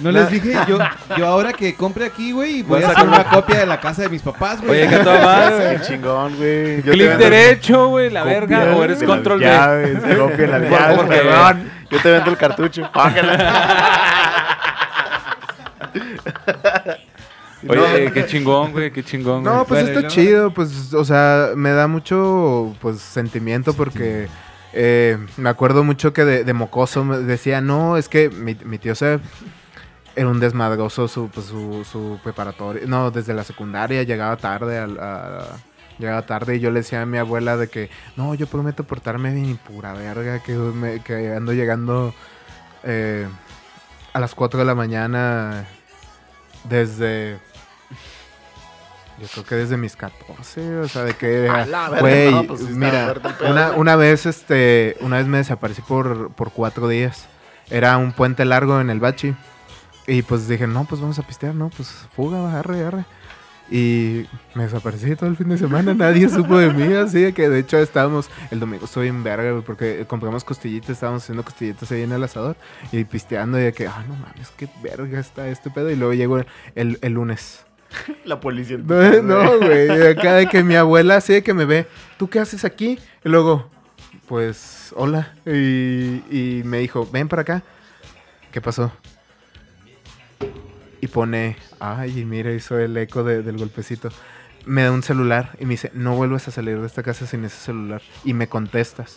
No les dije, yo, yo ahora que compre aquí, güey, voy Voy a a hacer sacar una copia de la casa de mis papás, güey. Oye, que toda madre. Qué chingón, güey. Clic derecho, güey, la verga. O eres de control B. llaves, copia de Por- porque- perdón. Yo te vendo el cartucho. Oye, qué chingón, güey, qué chingón. No, güey. pues está chido, pues, o sea, me da mucho, pues, sentimiento porque eh, me acuerdo mucho que de, de mocoso me decía, no, es que mi, mi tío se era un desmadroso su, pues, su, su preparatoria, no, desde la secundaria llegaba tarde al- a, llegaba tarde y yo le decía a mi abuela de que, no, yo prometo portarme bien pura verga, que, me- que ando llegando eh, a las 4 de la mañana desde... Yo creo que desde mis 14, o sea, de que... Güey, no, pues mira, una, una vez, este, una vez me desaparecí por, por cuatro días. Era un puente largo en el Bachi. Y pues dije, no, pues vamos a pistear, no, pues fuga, arre, arre. Y me desaparecí todo el fin de semana, nadie supo de mí, así de que de hecho estábamos, el domingo estuve en verga, porque compramos costillitas, estábamos haciendo costillitas ahí en el asador y pisteando y de que, ah, no mames, qué verga está este pedo. Y luego llegó el, el- el lunes. La policía. No, no, güey. Acá de que mi abuela así de que me ve, ¿tú qué haces aquí? Y luego, pues, hola. Y, y me dijo, ven para acá. ¿Qué pasó? Y pone, ay, mira, hizo el eco de- del golpecito. Me da un celular y me dice, no vuelves a salir de esta casa sin ese celular. Y me contestas.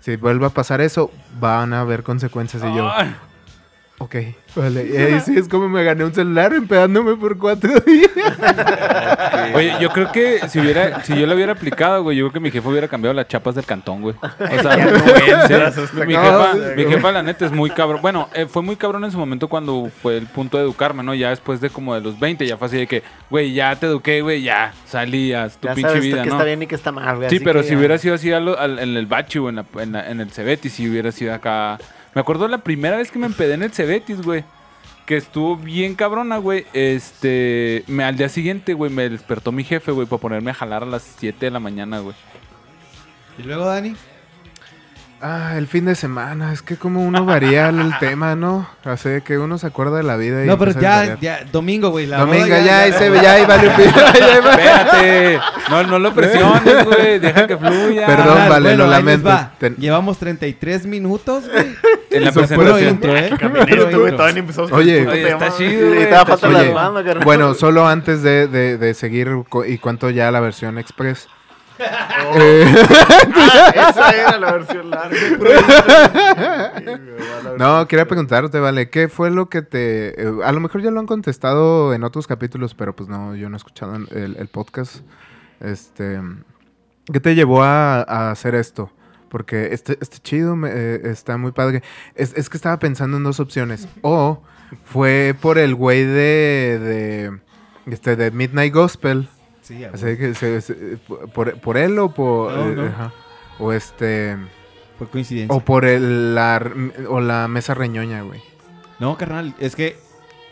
Si vuelve a pasar eso, van a haber consecuencias. Y yo, ok, vale. Y ahí sí es como me gané un celular empedándome por cuatro días. Oye, yo creo que si hubiera, si yo lo hubiera aplicado, güey, yo creo que mi jefe hubiera cambiado las chapas del cantón, güey. O sea, sí, mi, jefa, mi jefa, la neta, es muy cabrón. Bueno, eh, fue muy cabrón en su momento cuando fue el punto de educarme, ¿no? Ya después de como de los 20, ya fue así de que, güey, ya te eduqué, güey, ya salías, tu Ya pinche sabes vida, que ¿no? está bien y que está mal, güey. Sí, así pero que si ya- hubiera sido así a lo- al- en el bachi o en, la- en, la- en el Cebetis, si hubiera sido acá. Me acuerdo la primera vez que me empedé en el Cebetis, güey. Que estuvo bien cabrona, güey. Este. Me, al día siguiente, güey, me despertó mi jefe, güey, para ponerme a jalar a las 7 de la mañana, güey. Y luego, Dani. Ah, el fin de semana. Es que como uno varía el, tema, ¿no? De que uno se acuerda de la vida y No, pero ya, ya, domingo, güey. la Domingo, boda ya, ahí se ve, ya ahí vale un pi- ya ahí va. Espérate. No, no lo presiones, güey. Deja que fluya. Perdón, vale, bueno, lo lamento. va. Ten- Llevamos 33 minutos, güey. En la presentación. intro, ¿eh? Puro Caminero, tú, güey, intro. todavía ni empezamos con Oye. Oye, está chido, güey. güey, Y todavía está falta chido. la banda, carnal. Bueno, solo antes de, de- de seguir y cuánto ya la versión express. Eh, Esa era la versión larga. no, quería preguntarte, vale, ¿qué fue lo que te... eh, a lo mejor ya lo han contestado en otros capítulos, pero pues no, yo no he escuchado el, el podcast. Este, ¿Qué te llevó a, a hacer esto? Porque este, este chido, me- eh, está muy padre. Es, es que estaba pensando en dos opciones. O fue por el güey de, de, este, de Midnight Gospel. Sí, Así que se- se- por, por él o por... No, eh, no. ajá. O este... Fue coincidencia. O por el, la, o la mesa reñoña, güey. No, carnal, es que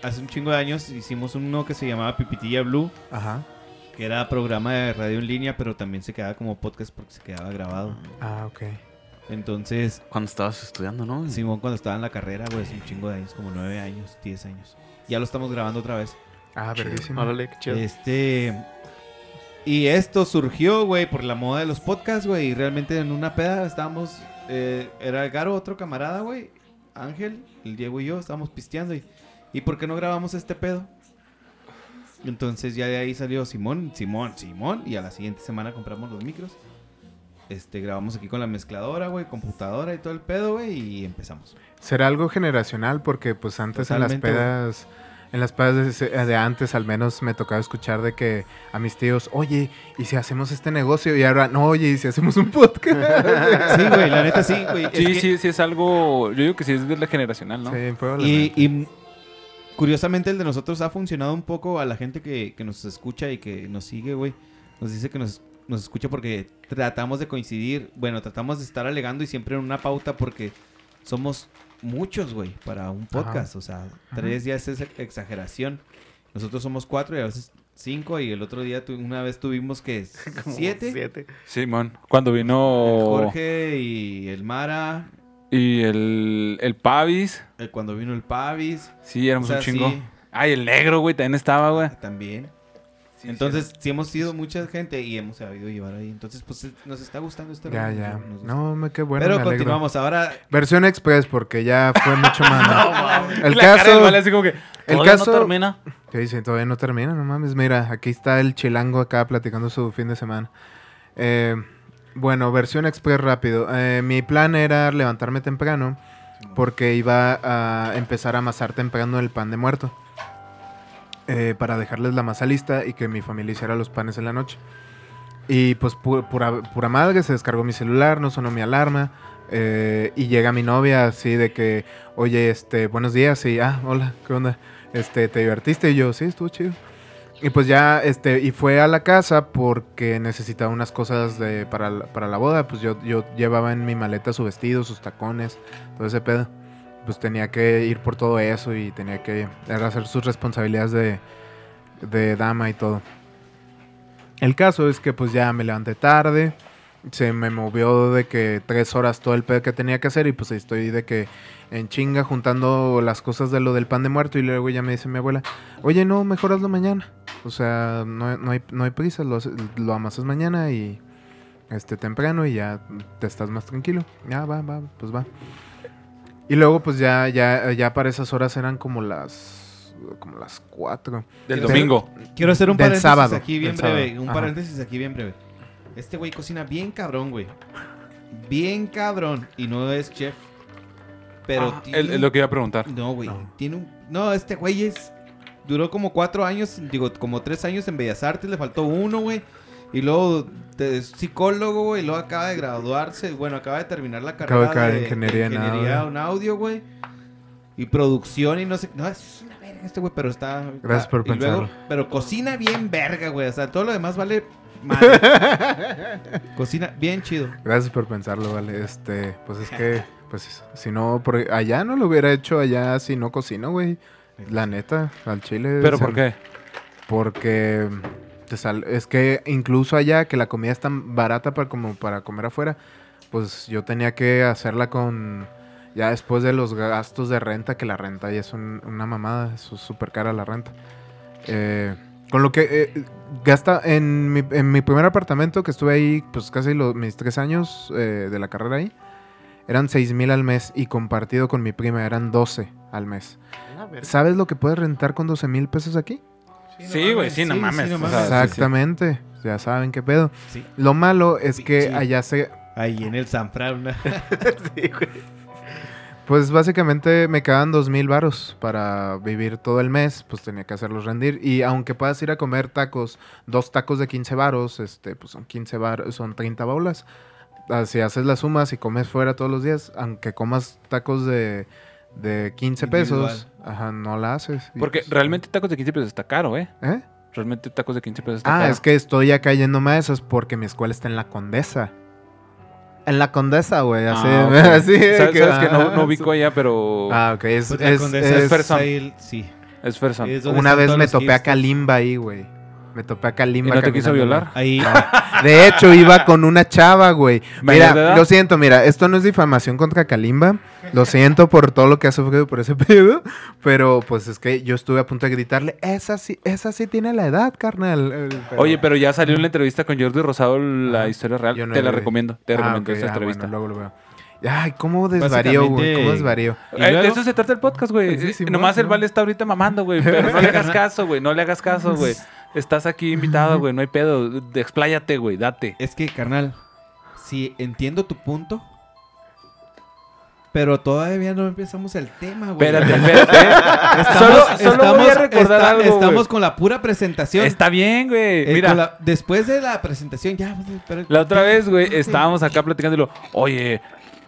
hace un chingo de años hicimos uno que se llamaba Pipitilla Blue, Ajá. que era programa de radio en línea, pero también se quedaba como podcast porque se quedaba grabado. Ah, ok. Entonces, Cuando estabas estudiando, ¿no? Simón cuando estaba en la carrera, güey, hace un chingo de años, como nueve años, diez años. Ya lo estamos grabando otra vez. Ah, verguísima. Órale, qué chido. Este. Y esto surgió, güey, por la moda de los podcasts, güey. Y realmente en una peda estábamos. eh, era Garo, otro camarada, güey. Ángel, el Diego y yo estábamos pisteando. Y, ¿Y por qué no grabamos este pedo? Entonces ya de ahí salió Simón, Simón, Simón. Y a la siguiente semana compramos los micros. Este, grabamos aquí con la mezcladora, güey, computadora y todo el pedo, güey. Y empezamos. Será algo generacional porque pues antes en las pedas, en las pedas de, antes al menos me tocaba escuchar de que a mis tíos, oye, ¿y si hacemos este negocio? Y ahora, no, oye, ¿y si hacemos un podcast? Sí, güey, la neta sí, güey. Es Sí, que- sí, sí, es algo. Yo digo que sí es de la generacional, ¿no? Sí, Y, y curiosamente el de nosotros ha funcionado un poco a la gente que, que nos escucha y que nos sigue, güey. Nos dice que nos, nos escucha porque tratamos de coincidir. Bueno, tratamos de estar alegando y siempre en una pauta porque somos muchos, güey, para un podcast. O sea, tres ya es ex- exageración. Nosotros somos cuatro y a veces cinco. Y el otro día tu- una vez tuvimos que siete. Siete. Simón, cuando El vino Jorge y el Mara. y el, el Pavis, cuando vino el Pavis. sí, éramos O sea, un chingo. sí. Ay, el negro, güey, también estaba, güey. También. Entonces, sí hemos sido mucha gente y hemos sabido llevar ahí. Entonces, pues nos está gustando este Ya, ya. No, me qué bueno. Pero me continuamos. Ahora, Versión express porque ya fue mucho más. el cara del caso, vale así como que, el Todavía caso, no termina. ¿Qué dice? Todavía no termina, no mames. Mira, aquí está el chilango acá platicando su fin de semana. Eh, bueno, versión express rápido. Eh, mi plan era levantarme temprano porque iba a empezar a amasar temprano el pan de muerto. Eh, para dejarles la masa lista y que mi familia hiciera los panes en la noche. Y pues pu- pura, pura madre, se descargó mi celular, no sonó mi alarma. eh, y llega mi novia así de que, oye, este, buenos días. Y, ah, hola, ¿qué onda? Este, ¿te divertiste? Y yo, sí, estuvo chido. Y pues ya, este, y fue a la casa porque necesitaba unas cosas de, para, para la boda. Pues yo, yo llevaba en mi maleta su vestido, sus tacones, todo ese pedo. Pues tenía que ir por todo eso y tenía que hacer sus responsabilidades de, de dama y todo. El caso es que pues ya me levanté tarde. Se me movió de que tres horas todo el pedo que tenía que hacer y pues estoy de que en chinga juntando las cosas de lo del pan de muerto y luego ya me dice mi abuela, oye no, mejor hazlo mañana. O sea, no, no hay, no hay prisa, lo, lo amasas mañana y este temprano y ya te estás más tranquilo. Ya va, va, pues va. Y luego pues ya, ya, ya para esas horas eran como las como las cuatro. del Pero- domingo. quiero hacer un Del paréntesis sábado, aquí bien breve. sábado. Un Ajá. paréntesis aquí bien breve. Este güey cocina bien cabrón, güey. Bien cabrón. Y no es chef. Pero Ah, tiene lo que iba a preguntar. No, güey. No. Tiene un. No, este güey es. Duró como cuatro años, digo, como tres años en Bellas Artes, le faltó uno, güey. Y luego te- es psicólogo, güey. Y luego acaba de graduarse. Bueno, acaba de terminar la Acaba carrera de acabar de, ingeniería en ingeniería audio. en audio, güey. Y producción y no sé. No, es una verga este güey, pero está. Gracias por y luego- pensarlo. pero cocina bien verga, güey. O sea, todo lo demás vale madre. cocina bien chido. Gracias por pensarlo, vale. Este, pues es que, pues, si no, por allá no lo hubiera hecho allá si no cocino, güey. La neta, al chile. ¿Pero o sea, por qué? Porque te sal- es que incluso allá que la comida es tan barata para como para comer afuera, pues yo tenía que hacerla con ya después de los gastos de renta, que la renta ya es un- una mamada, es súper cara la renta. Eh, con lo que eh, gasta en mi, en mi primer apartamento, que estuve ahí pues casi los, mis tres años eh, de la carrera ahí, eran 6 mil al mes y compartido con mi prima eran 12 al mes. ¿Sabes lo que puedes rentar con 12 mil pesos aquí? Sí, güey, sí, no sí, mames. sí, no sí, sí. Exactamente, ya saben qué pedo. Sí. Lo malo es que Sí. allá se... Ahí en el Sanfran. una- Pues básicamente me quedaban dos mil varos para vivir todo el mes, pues tenía que hacerlos rendir. Y aunque puedas ir a comer tacos, dos tacos de 15 varos, este, pues son 15 varos, son 30 bolas. Ah, Si haces las sumas y comes fuera todos los días, aunque comas tacos de, de 15 pesos, ajá, no la haces. Porque pues- realmente tacos de 15 pesos está caro, ¿eh? ¿Eh? Realmente tacos de 15 pesos está Ah, caro. es que estoy acá yéndome a esas porque mi escuela está en la Condesa. En la Condesa, güey, así. Ah, ok. así de ¿Sabes, sabes que no, ah, no ubico allá, pero Ah, ok, es, Pues la es- Condesa es- es Ferson. ahí, Sí. es donde Una vez me topé a. Kalimba ahí, güey. Me topé a ¿Y Kalimba. no te quiso violar? Ahí. De hecho, iba con una chava, güey. ¿Mayor de Mira, lo siento, mira, esto no es difamación contra Kalimba. Lo siento por todo lo que ha sufrido por ese pedo. Pero pues es que yo estuve a punto de gritarle, esa sí, esa sí tiene la edad, carnal. Eh, Oye, pero ya salió en la entrevista con Jordi Rosado la historia real. Yo no te la vi. recomiendo. Te Ah, recomiendo ok, esta ah, entrevista. bueno, luego lo veo. Ay, cómo desvarío, güey. ¿Cómo desvarío? ¿Y Eh, de eso se trata el podcast, güey. Sí, sí, Nomás el Vale está ahorita mamando, güey. Pero no le hagas caso, güey. No le hagas caso, güey. Estás aquí invitado, güey. No hay pedo. Expláyate, güey. Date. Es que, carnal, sí, entiendo tu punto. Pero todavía no empezamos el tema, güey. Espérate, espérate. Estamos, Solo- solo voy a recordar algo, güey. Estamos con la pura presentación. Está bien, güey. Eh, Mira, la- después de la presentación, ya. pero- la otra vez, güey, estábamos acá platicando y lo, oye,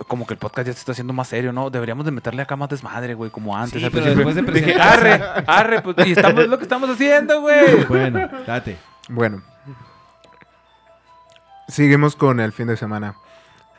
como que el podcast ya se está haciendo más serio, ¿no? Deberíamos de meterle acá más desmadre, güey, como antes. Sí, al pero principio. después de Dije, presentar- arre, arre, pues, y estamos es lo que estamos haciendo, güey. Bueno, date. Bueno. seguimos con el fin de semana.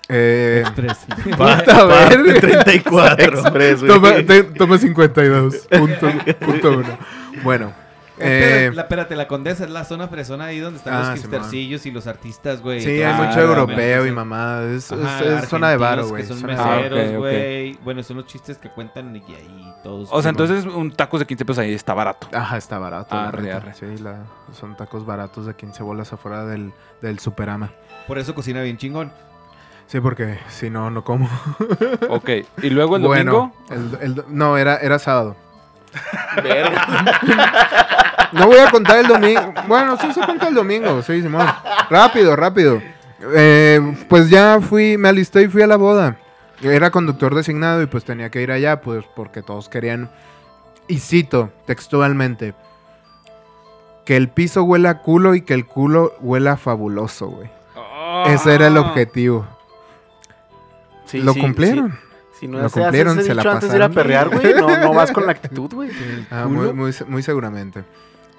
Eh, Express. puta verga. 34. Express, güey. Toma, te- toma 52. Punto, punto uno. Bueno. Eh, eh, la, espérate, la Condesa es la zona fresona ahí donde están Ah, los hipstercillos y los artistas, güey. sí, hay mucho europeo y mamá. Es, Ajá, es zona de varo, argentinos güey. Son. Ah. Bueno, son los chistes que cuentan y ahí todos. O sea, entonces un tacos de 15 pesos ahí está barato. Ajá, está barato. la Arre, arre. Sí, la- son tacos baratos de 15 bolas afuera del, del Superama. Por eso cocina bien chingón. Sí, porque si no, no como. Ok. Y luego el bueno, domingo. el- el- no, era, era sábado. No voy a contar el domingo. Bueno, sí se cuenta el domingo, sí, Simón. Rápido, rápido. Eh, pues ya fui, me alisté y fui a la boda. Era conductor designado y pues tenía que ir allá, pues porque todos querían. Y cito textualmente: Que el piso huela a culo y que el culo huela fabuloso, güey. Ese era el objetivo. Sí, Lo sí, cumplieron. sí. Si no Lo se hace cumplieron, ese se la dicho antes de ir a pasaron. perrear, güey, no, no vas con la actitud, güey. Ah, muy, muy, muy seguramente.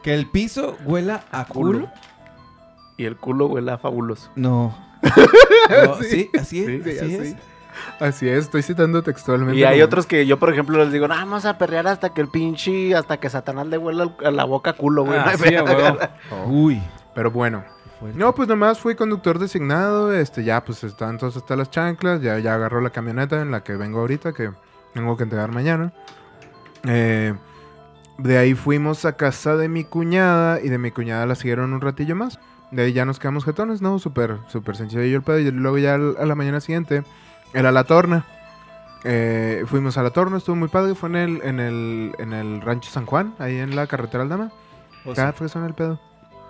Que el piso huela a culo. Y el culo huele fabuloso. No. No, sí, así es. Sí, así así. es. Así es, estoy citando textualmente. Y hay como- otros que yo, por ejemplo, les digo, no, vamos a perrear hasta que el pinche, hasta que Satanás le huela el- a la boca a culo, güey. Ah, sí, a. Uy. Pero bueno. No, pues nomás fui conductor designado, este, ya pues estaban todos hasta las chanclas, ya, ya agarró la camioneta en la que vengo ahorita, que tengo que entregar mañana. Eh, de ahí fuimos a casa de mi cuñada y de mi cuñada la siguieron un ratillo más. De ahí ya nos quedamos jetones, ¿no? Súper, súper sencillo el pedo. Y luego ya a la mañana siguiente era la torna. Eh, fuimos a la torna, estuvo muy padre. Fue en el, en el, en el rancho San Juan, ahí en la carretera Aldama. O Cada sea, fue el pedo.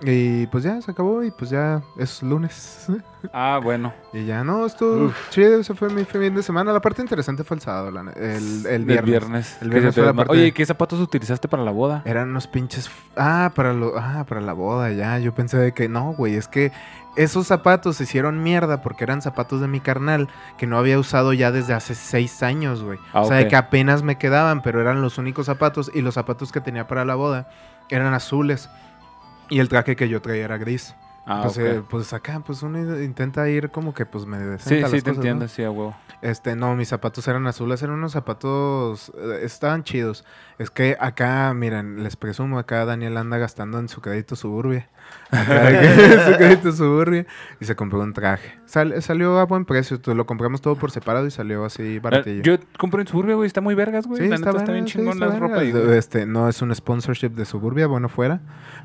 Y pues ya se acabó y pues ya es lunes. Ah, bueno. y ya no, estuvo chido. Ese fue mi fin de semana. La parte interesante fue el sábado, la el, el El viernes. viernes. El viernes fue la parte- Oye, ¿qué zapatos utilizaste para la boda? Eran unos pinches. Ah, para lo, ah, para la boda, ya. Yo pensé de que no, güey. Es que esos zapatos se hicieron mierda porque eran zapatos de mi carnal que no había usado ya desde hace seis años, güey. Ah, o sea, de que apenas me quedaban, pero eran los únicos zapatos. Y los zapatos que tenía para la boda eran azules. Y el traje que yo traía era gris. Ah, pues, eh, pues acá, pues uno intenta ir como que pues me Sí, sí, las te cosas, ¿no? entiendo, sí, a huevo. Este, no, mis zapatos eran azules, eran unos zapatos, eh, estaban chidos. Es que acá, miren, les presumo, acá Daniel anda gastando en su crédito suburbia. Su crédito suburbia. Y se compró un traje. Sal- salió a buen precio, tú- lo compramos todo por separado y salió así baratillo. Yo compré en Suburbia, güey, está muy vergas, güey. Sí, la está neta está bien sí, chingón está la ropa ahí. Este, no es un sponsorship de Suburbia, bueno fuera,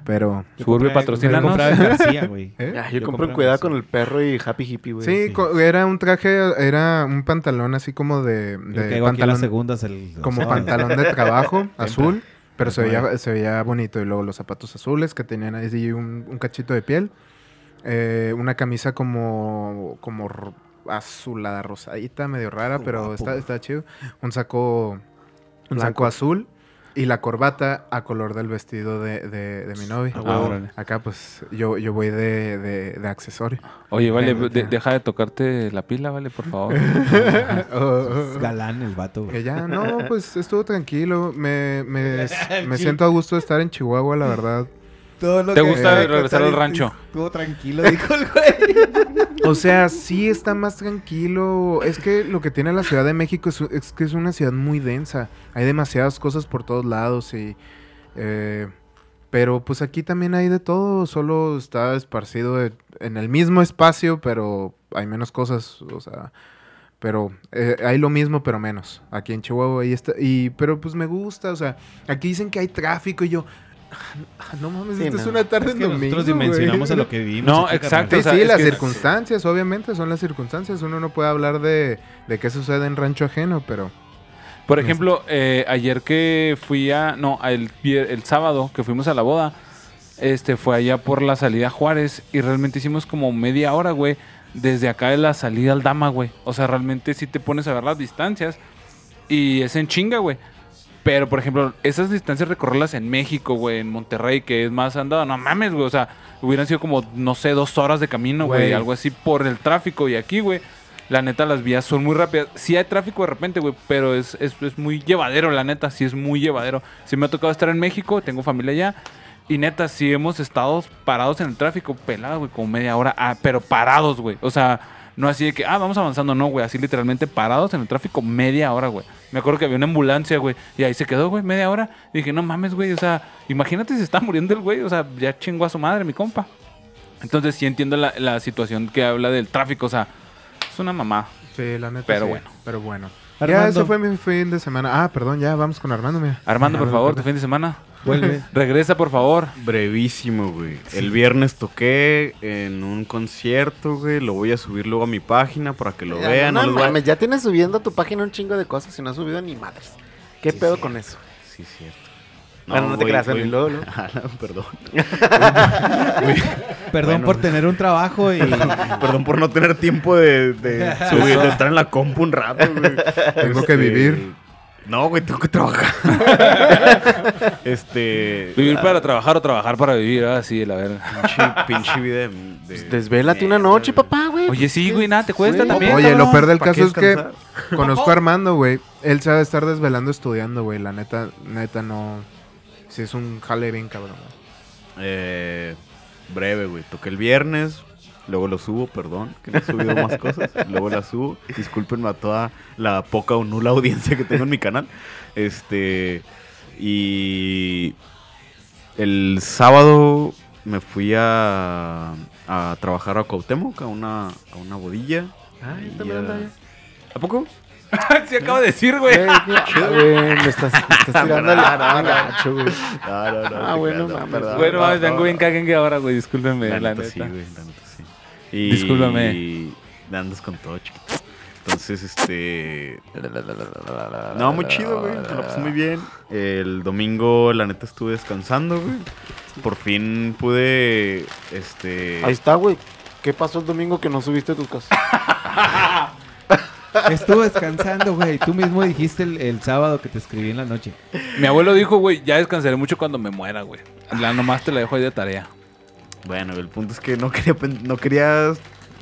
pero... Suburbia Yo patrocínanos. compraba en García, güey. ¿eh? Ah, yo, Yo compré compré cuidado con sí. el perro y Happy Hippie, güey. Sí, sí. co- era un traje, era un pantalón así como de, Yo de caigo aquí a las pantalón, segundas el... como pantalón de trabajo azul, pero se veía, se veía bonito. Y luego los zapatos azules que tenían ahí un, un cachito de piel. Eh, una camisa como, como azulada, rosadita, medio rara, Oh, pero guapo, está, está chido. Un saco, un Blanco. saco azul y la corbata a color del vestido de, de- de mi novia. Ah. Acá pues yo, yo voy de, de, de accesorio. Oye, vale, deja de tocarte la pila, vale, por favor. Oh, oh, Es oh. galán el vato, güey. Que ya, no, pues estuvo tranquilo. Me, me, me siento a gusto de estar en Chihuahua, la verdad. Todo lo ¿Te que gusta regresar al rancho? Estuvo tranquilo, dijo el güey. O sea, sí está más tranquilo. Es que lo que tiene la Ciudad de México es, es que es una ciudad muy densa. Hay demasiadas cosas por todos lados y... eh, pero pues aquí también hay de todo. Solo está esparcido de- en el mismo espacio, pero hay menos cosas. O sea... Pero eh, hay lo mismo, pero menos. Aquí en Chihuahua ahí está. Y, pero pues me gusta, o sea, aquí dicen que hay tráfico y yo. "Ah, No mames, Sí, esto es una tarde Es en domingo. nosotros dimensionamos a güey". lo que vivimos. No, exacto, Sí, o sea, sí, es las circunstancias, obviamente, son las circunstancias. Uno no puede hablar de, de qué sucede en rancho ajeno, pero... Por ejemplo, eh, ayer que fui a. No, el, el sábado que fuimos a la boda, este fue allá por la salida a Juárez y realmente hicimos como media hora, güey, desde acá de la salida al Dama, güey. O sea, realmente sí te pones a ver las distancias y es en chinga, güey. Pero, por ejemplo, esas distancias recorrerlas en México, güey, en Monterrey, que es más andado, no mames, güey. O sea, hubieran sido como, no sé, dos horas de camino, güey, algo así por el tráfico. Y aquí, güey, la neta, las vías son muy rápidas. Sí hay tráfico de repente, güey, pero es, es, es muy llevadero, la neta, sí es muy llevadero. Sí me ha tocado estar en México, tengo familia allá. Y neta, sí hemos estado parados en el tráfico, pelados, güey, como media hora. Ah, pero parados, güey. O sea, no así de que, ah, vamos avanzando, no, güey. Así literalmente parados en el tráfico media hora, güey. Me acuerdo que había una ambulancia, güey. Y ahí se quedó, güey, media hora. Y dije, no mames, güey. O sea, imagínate si está muriendo el güey. O sea, ya chingó a su madre, mi compa. Entonces sí entiendo la, la situación que habla del tráfico. O sea, es una mamá. Sí, la neta. Pero sí, bueno. Pero bueno. Armando. Ya, ese fue mi fin de semana. Ah, perdón, ya vamos con Armando, mira. Armando, por Ah, favor, tu fin de semana. Vuelve. Regresa, por favor. Brevísimo, güey. El viernes toqué en un concierto, güey. Lo voy a subir luego a mi página para que lo Ya, vean. no No a- ya tienes subiendo a tu página un chingo de cosas y no has subido ni madres. ¿Qué Sí, pedo con eso? Sí, cierto. Bueno, no te creas, voy- luego. Ah, no, perdón. Perdón Bueno. por tener un trabajo y. Perdón por no tener tiempo de, de subir, de estar en la compu un rato, güey. Tengo que vivir. No, güey, tengo que trabajar. este. Vivir ah, para trabajar o trabajar para vivir. Ah, sí, la verdad. Pinche, pinche vida de. de- Pues desvélate una noche, papá, güey. Oye, sí, güey, nada, te cuesta Sí. también. Oye, lo peor del ¿Para qué caso es que conozco a Armando, güey. Él se va a estar desvelando estudiando, güey. La neta, neta no. Sí, es un jale bien cabrón. Eh, breve, güey. Toqué el viernes. Luego lo subo, perdón, que no he subido más cosas. Luego la subo. Discúlpenme a toda la poca o nula audiencia que tengo en mi canal. Este. Y. El sábado me fui a, a trabajar a Cuauhtémoc, a una, a una bodilla. Ah, yo Y, también eh. ¿A poco? sí, acabo de decir, güey. Güey, me estás, me estás tirando el No, no, no. gacho, güey. No, no, no, Ah, bueno, mames. perdón, Bueno, no, mames, no, vengo bien que ahora, güey. Discúlpenme, La la, neta neta. sí, güey, la neta. Y, Discúlpame. Y andas con todo, chiquito. Entonces, este... No, muy chido, güey. Me la pasé muy bien. El domingo, la neta, estuve descansando, güey. Por fin pude, este... Ahí está, güey. ¿Qué pasó el domingo que no subiste tus cosas? Estuvo descansando, güey. Tú mismo dijiste el, el sábado que te escribí en la noche. Mi abuelo dijo, güey, ya descansaré mucho cuando me muera, güey. La nomás te la dejo ahí de tarea. Bueno, el punto es que no quería, no quería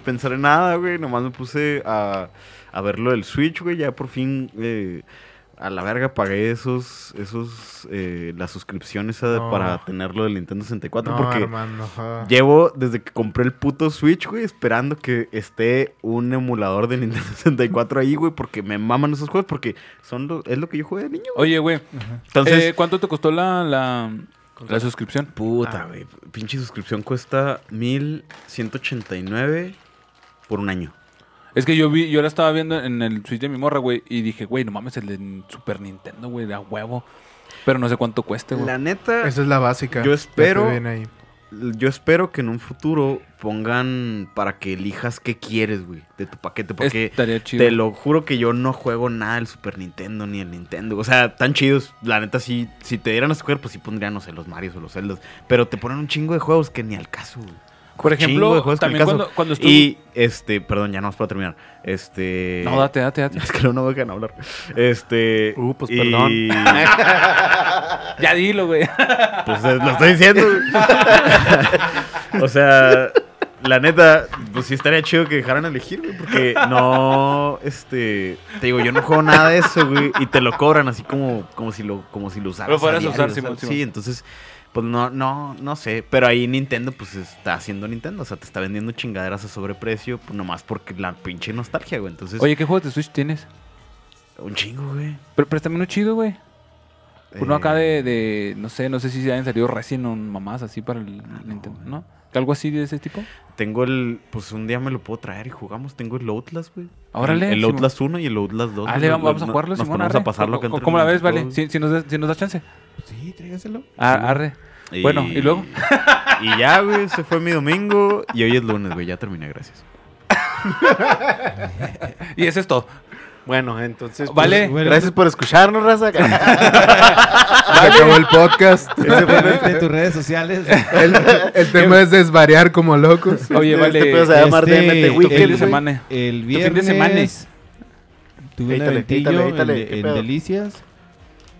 pensar en nada, güey. Nomás me puse a, a ver lo del Switch, güey. Ya por fin eh, a la verga pagué esos, esos, eh, la suscripción esa de- No. para tenerlo del Nintendo 64. No, porque llevo desde que compré el puto Switch, güey, esperando que esté un emulador de Nintendo 64 ahí, güey. Porque me maman esos juegos, porque son lo- es lo que yo jugué de niño. güey. Oye, güey, Entonces, eh, ¿cuánto te costó la, la, la suscripción? Puta, güey. Pinche suscripción cuesta 1189 por un año. Es que yo vi, yo la estaba viendo en el Switch de mi morra, güey, y dije, güey, no mames, el de Super Nintendo, güey, de a huevo. Pero no sé cuánto cueste, güey. La neta, Esa es la básica. Yo espero- ahí. Yo espero que en un futuro pongan para que elijas qué quieres, güey, de tu paquete. Porque Estaría chido. te lo juro que yo no juego nada del Super Nintendo ni el Nintendo. O sea, tan chidos. La neta, sí, si te dieran a escoger, pues sí pondrían, no sé, los Marios o los Zeldas. Pero te ponen un chingo de juegos que ni al caso, güey. Por ejemplo, de juegos también cuando, cuando estuvo... Y, este, perdón, ya no más para terminar. Este... No, date, date, date. Es que no, no me dejan hablar. Este. Uh, pues, y- perdón. Ya dilo, güey. Pues eh, lo estoy diciendo. o sea, la neta, pues sí estaría chido que dejaran elegir, güey. Porque no, este. Te digo, yo no juego nada de eso, güey. Y te lo cobran así como, como si lo, como si lo usaras. Lo fueras diario, usar, Simón, Sí, entonces. Pues no, no, no sé. Pero ahí Nintendo, pues está haciendo Nintendo. O sea, te está vendiendo chingaderas a sobreprecio. Pues nomás porque la pinche nostalgia, güey. Entonces, Oye, ¿qué juegos de Switch tienes? un chingo, güey. Pero préstame uno chido, güey. Uno acá Eh, de, de, no sé, no sé si se hayan salido recién o mamás así para el Nintendo, ¿no? ¿Algo así de ese tipo? Tengo el. Pues un día me lo puedo traer y jugamos. Tengo el Outlast, güey. Órale, El, el. Outlast 1 y el Outlast 2. Ah, le vamos, vamos a jugarlo, Simón, arre. a pasarlo acá ¿Cómo- entre ¿Cómo la ves, vale? Si, si nos, da- si nos das chance. Sí, tráigaselo. Ah, arre. Bueno, ¿y luego? Y ya, güey, se fue mi domingo. Y hoy es lunes, güey. Ya terminé, gracias. Y eso es todo. Bueno, entonces. pues, Vale. Bueno, Gracias por escucharnos, raza. Se acabó el podcast. Ese fue de tus redes sociales. El, el tema es desvariar como locos. Oye, Este vale. pedo se va a llamar Este, tu fin Weekend, de güey. semana. El fin de viernes semana. tuve un eventillo en. Delicias.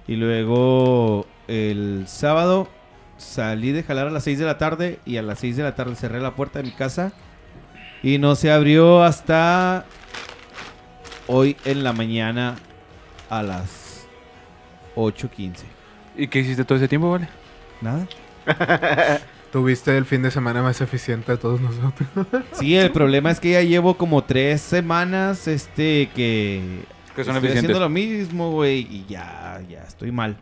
Y luego el sábado salí de jalar a las 6 de la tarde y a las 6 de la tarde cerré la puerta de mi casa. Y no se abrió hasta hoy en la mañana a las 8.15. ¿Y qué hiciste todo ese tiempo, vale? Nada. Tuviste el fin de semana más eficiente de todos nosotros. Sí, el problema es que ya llevo como tres semanas, este, que... Que son estoy eficientes. haciendo lo mismo, güey, y ya, ya estoy mal.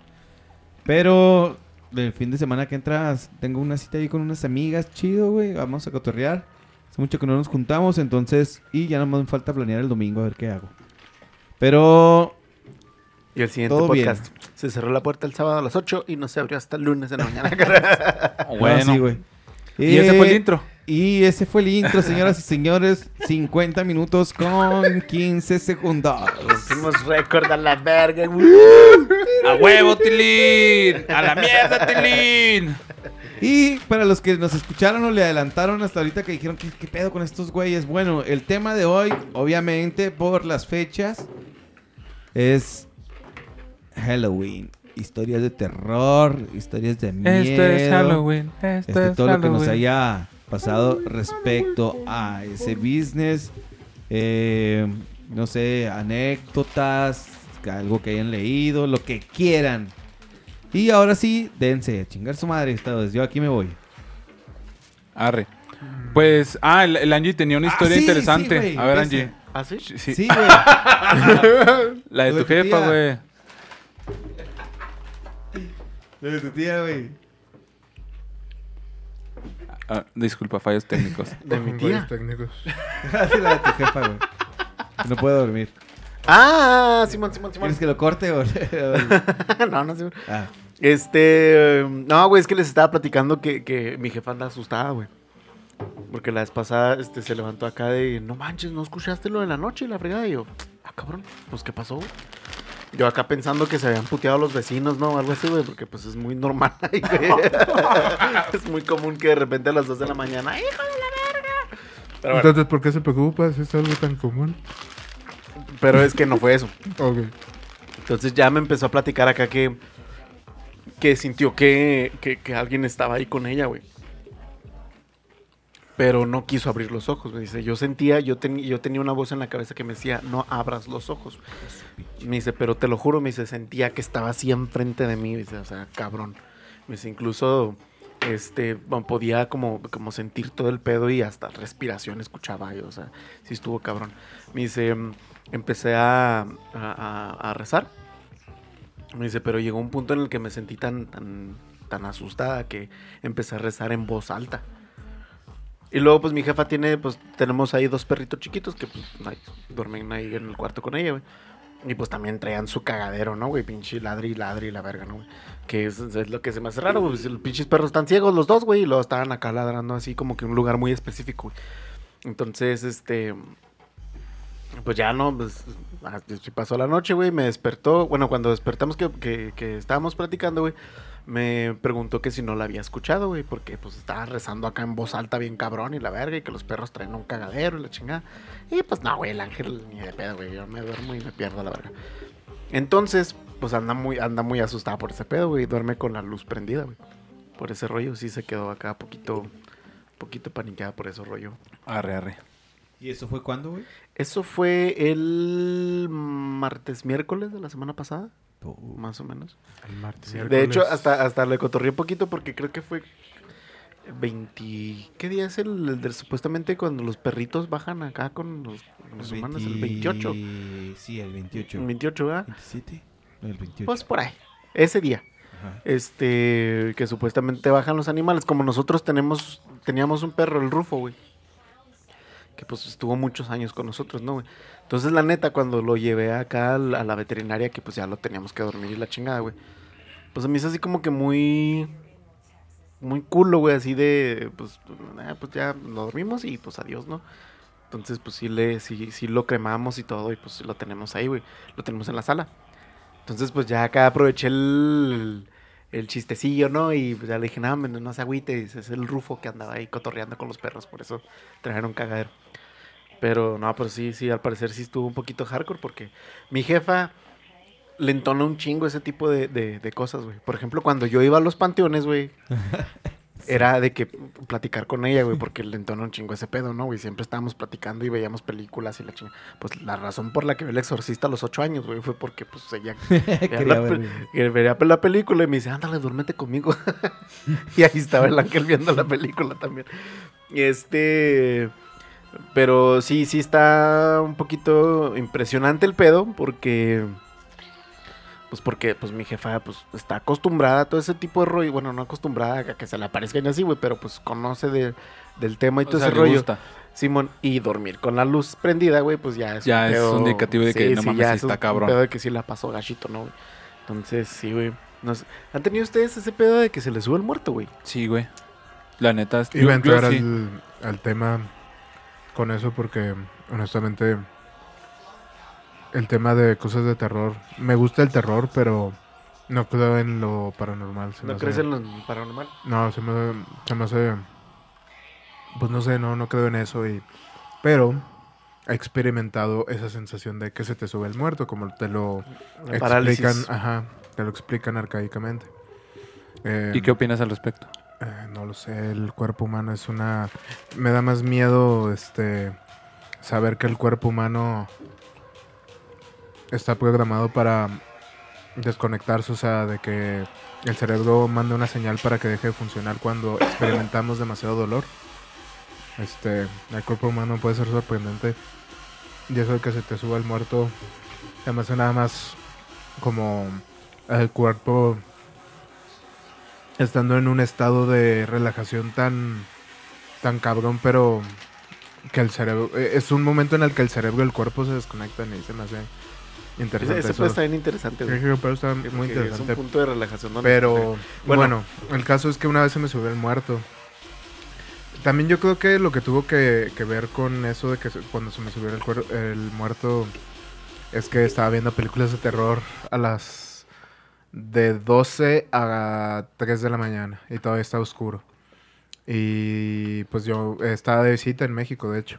Pero el fin de semana que entras, tengo una cita ahí con unas amigas, chido, güey, vamos a cotorrear. Hace mucho que no nos juntamos, entonces, y ya no me falta planear el domingo a ver qué hago. Pero Y el siguiente Todo bien. podcast. Se cerró la puerta el sábado a las 8 y no se abrió hasta el lunes en la mañana. Bueno. Sí, güey. y ese fue el intro. Y ese fue el intro, señoras y señores. 50 minutos con 15 segundos. Hicimos récord a la verga. ¡A huevo, Tilín! ¡A la mierda, Tilín! Y para los que nos escucharon o le adelantaron hasta ahorita que dijeron, ¿qué, qué pedo con estos güeyes? Bueno, el tema de hoy, obviamente, por las fechas, es Halloween. Historias de terror, historias de miedo. Esto es Halloween. Esto este, es todo lo que nos haya pasado respecto a ese business. eh, no sé, anécdotas, algo que hayan leído, lo que quieran. Y ahora sí, dense, a chingar su madre esta vez. Yo aquí me voy. Arre. Pues, ah, el, el Angie tenía una Ah, historia sí, interesante. sí, güey, a ver, ese. Angie. ¿Ah, sí? Sí, Sí, güey. La de tu jefa, güey. De tu tía, güey. Ah, disculpa, fallos técnicos. De mi tía. fallos técnicos. Sí, la de tu jefa, güey. No puedo dormir. Ah, Simón, Simón, Simón. ¿Quieres que lo corte o...? no, no, Simón. ah. Este. No, güey, es que les estaba platicando que, que mi jefa anda asustada, güey. Porque la vez pasada este, se levantó acá de. No manches, ¿no escuchaste lo de la noche y la fregada? Y yo, ah, cabrón, pues ¿qué pasó, güey? Yo acá pensando que se habían puteado los vecinos, ¿no? Algo así, güey, porque pues es muy normal ahí, güey. es muy común que de repente a las 2 de la mañana, ¡hijo de la verga! Pero, bueno, Entonces, ¿por qué se preocupa? Si es algo tan común. pero es que no fue eso. Ok. Entonces ya me empezó a platicar acá que, que sintió que, que, que alguien estaba ahí con ella, güey. Pero no quiso abrir los ojos, güey. Dice, yo sentía, yo, yo tenía una voz en la cabeza que me decía, no abras los ojos. Me dice, pero te lo juro, me dice, sentía que estaba así enfrente de mí. Dice, o sea, cabrón. Me dice, incluso, este, podía como, como sentir todo el pedo y hasta respiración escuchaba yo. O sea, sí estuvo cabrón. Me dice, empecé a, a- rezar. Me dice, pero llegó un punto en el que me sentí tan, tan asustada que empecé a rezar en voz alta. Y luego, pues mi jefa tiene, pues tenemos ahí dos perritos chiquitos que pues, ahí, duermen ahí en el cuarto con ella, güey. Y pues también traían su cagadero, ¿no, güey? Pinche ladri, ladri, la verga, ¿no, güey? Que es, es lo que se me hace raro, güey. Los pinches perros están ciegos los dos, güey. Y luego estaban acá ladrando así como que un lugar muy específico, güey. Entonces, este... Pues ya no, pues pasó la noche, güey, me despertó. Bueno, cuando despertamos que, que, que estábamos platicando, güey, me preguntó que si no la había escuchado, güey, porque pues estaba rezando acá en voz alta bien cabrón y la verga, y que los perros traen un cagadero y la chingada. Y pues no, güey, el ángel ni de pedo, güey, yo me duermo y me pierdo la verga. Entonces, pues anda muy, anda muy asustada por ese pedo, güey, duerme con la luz prendida, güey. Por ese rollo, sí se quedó acá poquito, poquito paniqueada por ese rollo. Arre, arre. ¿Y eso fue cuándo, güey? Eso fue el martes, miércoles de la semana pasada, más o menos. El martes. De hecho, hasta, hasta le un poquito porque creo que fue 20... ¿Qué día es el, supuestamente cuando los perritos bajan acá con los, con los humanos? El 28. Sí, el 28. El 28, ¿verdad? 27. No, el 28. Pues por ahí. Ese día. Ajá. Este, que supuestamente bajan los animales. Como nosotros tenemos, teníamos un perro, el Rufo, güey. Que pues estuvo muchos años con nosotros, ¿no, güey? Entonces, la neta, cuando lo llevé acá a la, a veterinaria, que pues ya lo teníamos que dormir y la chingada, güey. Pues se me hizo así como que muy. Muy culo, güey, así de. Pues, ah, pues ya lo dormimos y pues adiós, ¿no? Entonces, pues sí, le, sí, sí lo cremamos y todo, y pues lo tenemos ahí, güey. Lo tenemos en la sala. Entonces, pues ya acá aproveché el, el chistecillo, ¿no? Y pues ya le dije, no, no se agüite, es el Rufo que andaba ahí cotorreando con los perros, por eso trajeron cagadero. Pero no, pero sí, sí, al parecer sí estuvo un poquito hardcore porque mi jefa le entona un chingo ese tipo de, de- de cosas, güey. Por ejemplo, cuando yo iba a los panteones, güey, era de que platicar con ella, güey, porque le entonó un chingo ese pedo, ¿no, güey? Siempre estábamos platicando y veíamos películas y la chinga. Pues la razón por la que vi El Exorcista a los ocho años, güey, fue porque, pues, ella veía la, veía la película y me dice, ándale, duérmete conmigo. y ahí estaba el ángel viendo la película también. Este... Pero sí, sí está un poquito impresionante el pedo porque... Pues porque pues mi jefa pues está acostumbrada a todo ese tipo de rollo. Bueno, no acostumbrada a que se le aparezcan así, güey, pero pues conoce de- del tema y O todo sea, ese le rollo. gusta. Simón, y dormir con la luz prendida, güey, pues ya es Ya es un indicativo de que, no mames, ya sí es un está cabrón. pedo de que sí la pasó gachito, ¿no, güey? Entonces, sí, güey. No sé, ¿Han tenido ustedes ese pedo de que se les sube el muerto, güey? Sí, güey. La neta, es- Iba a entrar sí. al, al tema con eso porque, honestamente, el tema de cosas de terror, me gusta el terror, pero no creo en lo paranormal. se me ¿No hace- crees en lo paranormal? No, se me, se me hace... Pues no sé, no, no creo en eso. Y, pero he experimentado esa sensación de que se te sube el muerto, como te lo La explican, parálisis. ajá, te lo explican arcaicamente. Eh, ¿Y qué opinas al respecto? eh, no lo sé, el cuerpo humano es una... Me da más miedo este saber que el cuerpo humano está programado para desconectarse, o sea, de que el cerebro manda una señal para que deje de funcionar cuando experimentamos demasiado dolor. Este, el cuerpo humano puede ser sorprendente. Y eso de que se te suba el muerto, hace nada más como el cuerpo estando en un estado de relajación tan tan cabrón, pero que el cerebro eh, es un momento en el que el cerebro y el cuerpo se desconectan y se me hace interesante. ese eso. puede estar bien interesante, güey. pero está Porque muy Es un interesante. punto de relajación. donde- Pero Bueno. bueno, el caso es que una vez se me subió el muerto. También yo creo que lo que tuvo que, que ver con eso de que cuando se me subió el muerto es que estaba viendo películas de terror a las de 12 a 3 de la mañana y todavía está oscuro. Y pues yo estaba de visita en México, de hecho.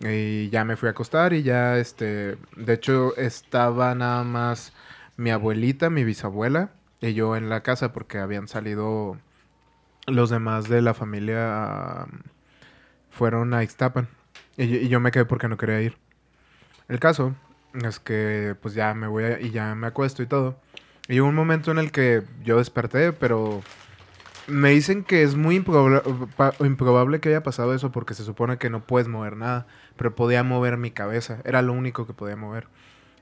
Y ya me fui a acostar y ya, este, de hecho estaba nada más mi abuelita, mi bisabuela y yo en la casa porque habían salido los demás de la familia, fueron a Ixtapan. Y, y yo me quedé porque no quería ir. El caso es que pues ya me voy a- y ya me acuesto y todo. Y hubo un momento en el que yo desperté, pero me dicen que es muy improbable que haya pasado eso porque se supone que no puedes mover nada. Pero podía mover mi cabeza. Era lo único que podía mover.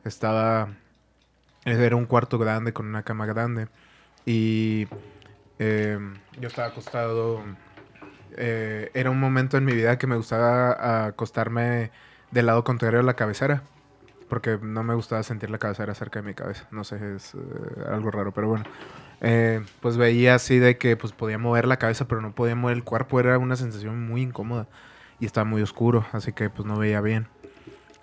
Estaba... Era un cuarto grande con una cama grande. Y eh, yo estaba acostado. eh, era un momento en mi vida que me gustaba acostarme del lado contrario a la cabecera. Porque no me gustaba sentir la cabecera cerca de mi cabeza. No sé, es eh, algo raro, pero bueno. Eh, pues veía así de que pues podía mover la cabeza, pero no podía mover el cuerpo. Era una sensación muy incómoda. Y estaba muy oscuro, así que pues no veía bien.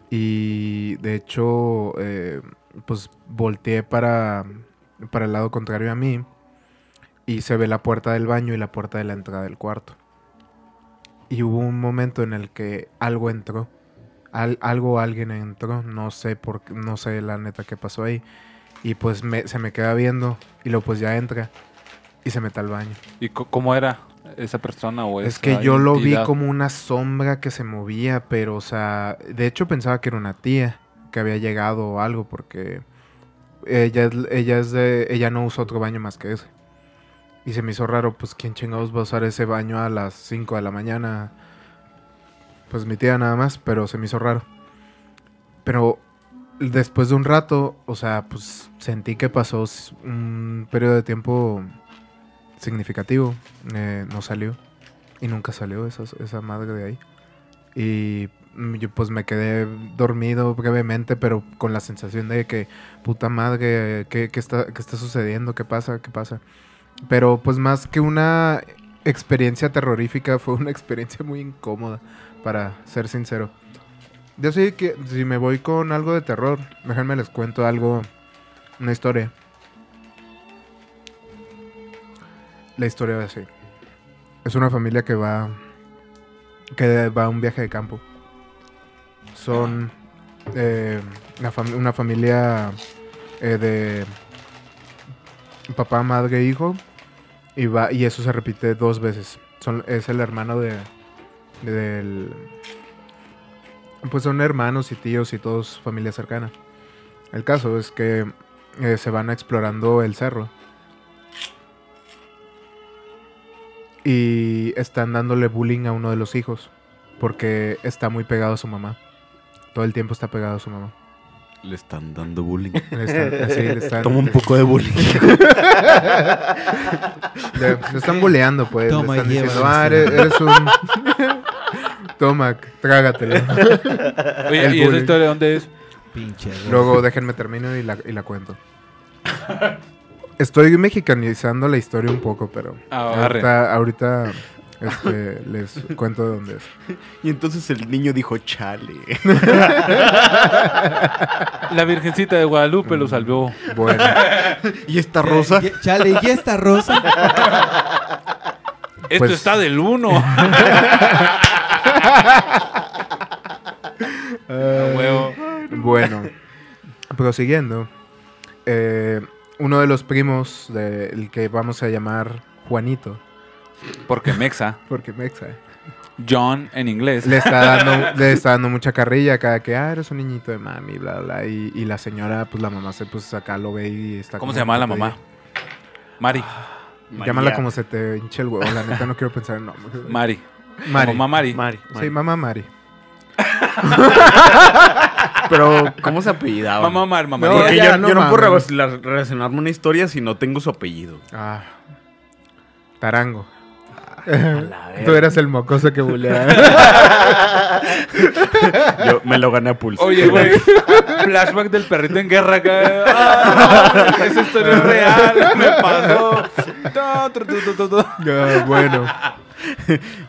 Y de hecho, eh, pues volteé para, para el lado contrario a mí. Y se ve la puerta del baño y la puerta de la entrada del cuarto. Y hubo un momento en el que algo entró. Al- algo o alguien entró. No sé por qué- no sé la neta qué pasó ahí. Y pues me- se me queda viendo. Y luego pues ya entra. Y se mete al baño. ¿Y cómo era esa persona o Es que yo lo vi como una sombra que se movía, pero, o sea, de hecho pensaba que era una tía que había llegado o algo, porque ella, ella es de, ella no usa otro baño más que ese. Y se me hizo raro, pues, ¿quién chingados va a usar ese baño a las 5 de la mañana? Pues mi tía nada más, pero se me hizo raro. Pero después de un rato, o sea, pues sentí que pasó un periodo de tiempo significativo. eh, no salió. Y nunca salió esa, esa madre de ahí. Y mm, yo pues me quedé dormido brevemente, pero con la sensación de que, puta madre, ¿qué, qué está, qué está sucediendo? ¿Qué pasa? ¿Qué pasa? Pero pues más que una experiencia terrorífica, fue una experiencia muy incómoda, para ser sincero. Yo sí que si me voy con algo de terror, déjenme les cuento algo, una historia. La historia es así. Es una familia que va que va a un viaje de campo. Son eh, una, fam- una familia eh, de papá, madre, hijo Y, va, y eso se repite dos veces. Es el hermano de, del... Pues son hermanos y tíos y todos familia cercana. El caso es que eh, se van explorando el cerro. Y están dándole bullying a uno de los hijos. Porque está muy pegado a su mamá. Todo el tiempo está pegado a su mamá. Le están dando bullying. Le están- sí, le están- Toma un poco de bullying. Le, le están buleando, pues. le Toma, están diciendo, llévalo, ah, sí". eres, eres un... Toma, trágatelo. Oye, El ¿y esa bullying. historia dónde es? Pinche. gordo. Luego déjenme termino y la, y la cuento. Estoy mexicanizando la historia un poco, pero Ah, arre. ahorita, ahorita este, les cuento de dónde es. Y entonces el niño dijo, chale. La Virgencita de Guadalupe Mm. lo salvó. Bueno, ¿Y esta rosa? Ya- Chale, ¿y esta rosa? Esto Pues- está del uno. Huevo. bueno. Prosiguiendo. eh, uno de los primos del que vamos a llamar Juanito, Porque Mexa, porque Mexa, John en inglés. le está dando, le está dando mucha carrilla cada que, ah, eres un niñito de mami, bla, bla, bla. Y, y la señora, pues la mamá se, pues acá lo ve y está ¿Cómo se llamaba la mamá? Mari. Llámala como se te hinche el huevo, la neta no quiero pensar en nombre. Mari. Mari. Mamá Mari. Mari. Sí, mamá Mari. Pero, ¿cómo se apellidaba? Mamá Mar, mamá No, ya, yo, no yo no puedo relacionarme una historia si no tengo su apellido. Ah, tarango. Tú eras el mocoso que buleaba. Yo me lo gané a pulso. Oye, güey. Flashback del perrito en guerra acá. Ah, esa historia es real. Me pasó. Ah, bueno,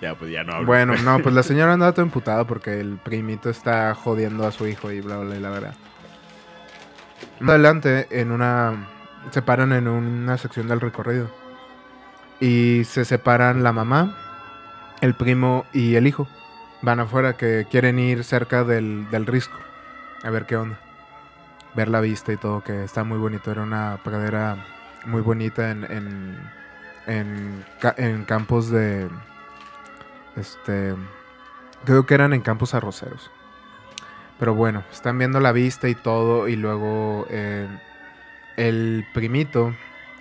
Ya, pues ya no hablo. bueno, no, pues la señora andaba todo emputada porque el primito está jodiendo a su hijo y bla, bla, bla, y la verdad. Más adelante, en una. Se paran en una sección del recorrido. Y se separan la mamá, el primo y el hijo. Van afuera que quieren ir cerca del, del risco. A ver qué onda. Ver la vista y todo, que está muy bonito. Era una pradera muy bonita en, en, en, en campos de... Este... Creo que eran en campos arroceros. Pero bueno, están viendo la vista y todo. Y luego eh, el primito,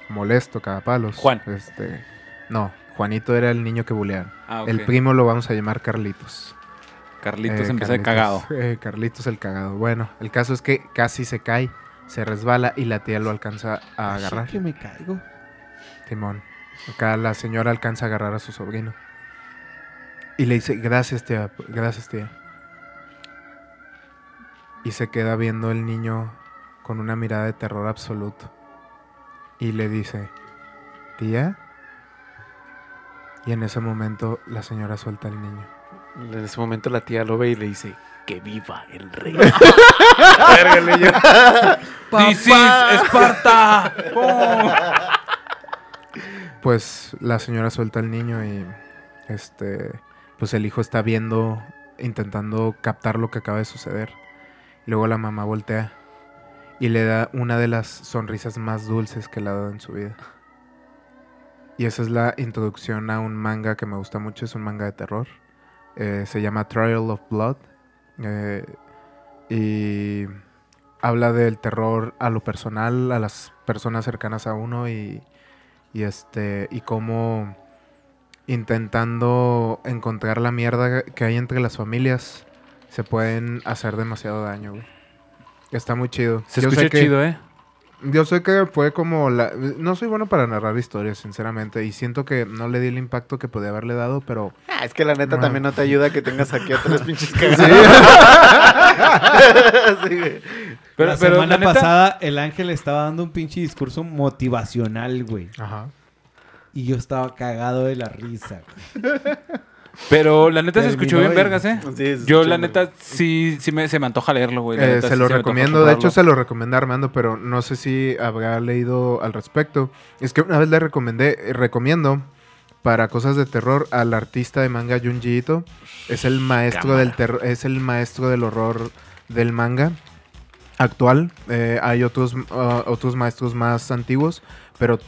molesto, cada palos. Juan. Este, no, Juanito era el niño que buleaban. Ah. El primo lo vamos a llamar Carlitos. Carlitos Eh, empezó de Carlitos, cagado. eh, Carlitos el cagado. Bueno, el caso es que casi se cae, se resbala y la tía lo alcanza a agarrar. que me caigo. Simón. Acá la señora alcanza a agarrar a su sobrino. Y le dice, gracias tía, gracias tía. Y se queda viendo el niño con una mirada de terror absoluto. Y le dice, tía. Y en ese momento la señora suelta al niño. En ese momento la tía lo ve y le dice, que viva el rey. This is Esparta. Pues la señora suelta al niño y este pues el hijo está viendo intentando captar lo que acaba de suceder. Luego la mamá voltea y le da una de las sonrisas más dulces que le ha dado en su vida. Y esa es la introducción a un manga que me gusta mucho, es un manga de terror. Eh, se llama Trial of Blood. eh, y habla del terror a lo personal, a las personas cercanas a uno y, este y cómo intentando encontrar la mierda que hay entre las familias se pueden hacer demasiado daño, güey. Está muy chido. Se Yo sé escucha que- chido, ¿eh? Yo sé que fue como la... No soy bueno para narrar historias, sinceramente, y siento que no le di el impacto que podía haberle dado, pero... Ah, es que la neta No. también no te ayuda que tengas aquí a tres pinches cagados. Sí, güey. Pero, la pero semana la neta, pasada el ángel estaba dando un pinche discurso motivacional, güey. Ajá. Y yo estaba cagado de la risa. güey. pero la neta se escuchó bien y- vergas, ¿eh? Sí, se Yo la neta sí, sí me, se me antoja leerlo, güey. Eh, neta, se lo recomiendo, de hecho se lo recomendé a Armando, pero no sé si habrá leído al respecto. Es que una vez le recomendé, eh, recomiendo para cosas de terror al artista de manga Junji Ito. Es el maestro del terror, es el maestro del horror del manga actual. Eh, hay otros, uh, otros maestros más antiguos, pero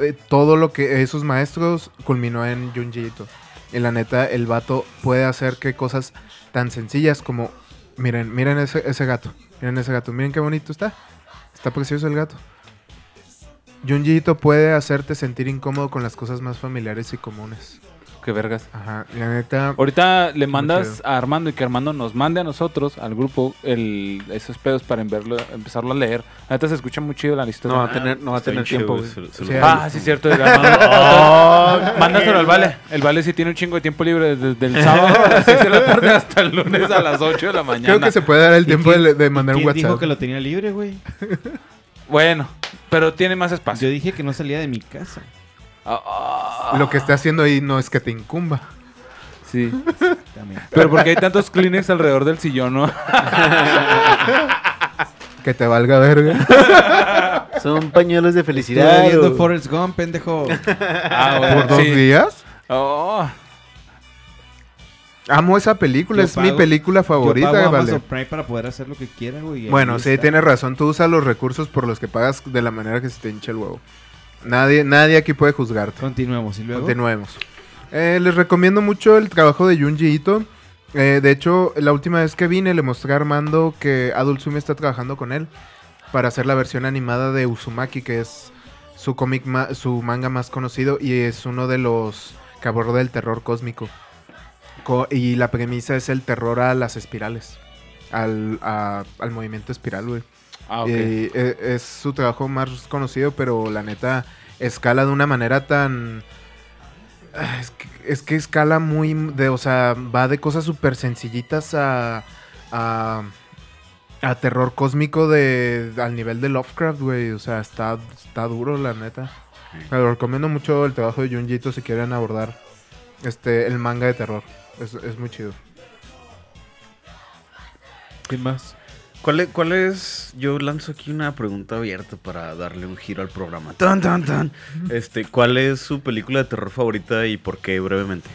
eh, todo lo que esos maestros culminó en Junji Ito. Y la neta, el vato puede hacer que cosas tan sencillas como, miren, miren ese, ese gato, miren ese gato, miren qué bonito está. Está precioso el gato. Junji Ito puede hacerte sentir incómodo con las cosas más familiares y comunes. Qué vergas. Ajá, la neta, Ahorita le mandas a Armando y que Armando nos mande a nosotros, al grupo, el, esos pedos para enverlo- empezarlo a leer. La neta se escucha muy chido la historia. No va a tener, no va a tener tiempo, chido, se- se Sí, Ah, sí, cierto. Armando. Mándaselo al Vale. El Vale sí tiene un chingo de tiempo libre desde el sábado a las 6 de la tarde hasta el lunes a las 8 de la mañana. creo que se puede dar el ¿Y tiempo quién- de, de mandar un ¿Quién dijo WhatsApp. que lo tenía libre, güey? Bueno, pero tiene más espacio. Yo dije que no salía de mi casa. Ah, Lo que esté haciendo ahí no es que te incumba. Sí. También. Pero porque hay tantos Kleenex alrededor del sillón, ¿no? Que te valga verga. Son pañuelos de Estoy felicidad. viendo Forrest Gump, pendejo. Ah, bueno, ¿Por dos sí. días? Oh, Amo esa película, Yo es mi película Yo favorita, pago vale. Prime para poder hacer lo que quiera, güey. Bueno, sí, está. tienes razón. Tú usas los recursos por los que pagas de la manera que se te hincha el huevo. Nadie, nadie aquí puede juzgarte. Continuemos. Y luego. Continuemos. Eh, les recomiendo mucho el trabajo de Junji Ito. Eh, de hecho, la última vez que vine le mostré a Armando que Adult Swim está trabajando con él para hacer la versión animada de Uzumaki, que es su cómic, ma- su manga más conocido y es uno de los que aborda el terror cósmico. Co- y la premisa es el terror a las espirales, al, a- al movimiento espiral, güey. Ah. Y, eh, es su trabajo más conocido, pero la neta escala de una manera tan... Ah, Es que, es que escala muy... De, o sea, va de cosas súper sencillitas a, a... a terror cósmico de, al nivel de Lovecraft, güey. O sea, está, está duro, la neta. Pero recomiendo mucho el trabajo de Junjito si quieren abordar este el manga de terror. Es, es muy chido. ¿Quién más? ¿Cuál es, ¿Cuál es? Yo lanzo aquí una pregunta abierta para darle un giro al programa. Tan, tan, tan. Este, ¿cuál es su película de terror favorita y por qué brevemente?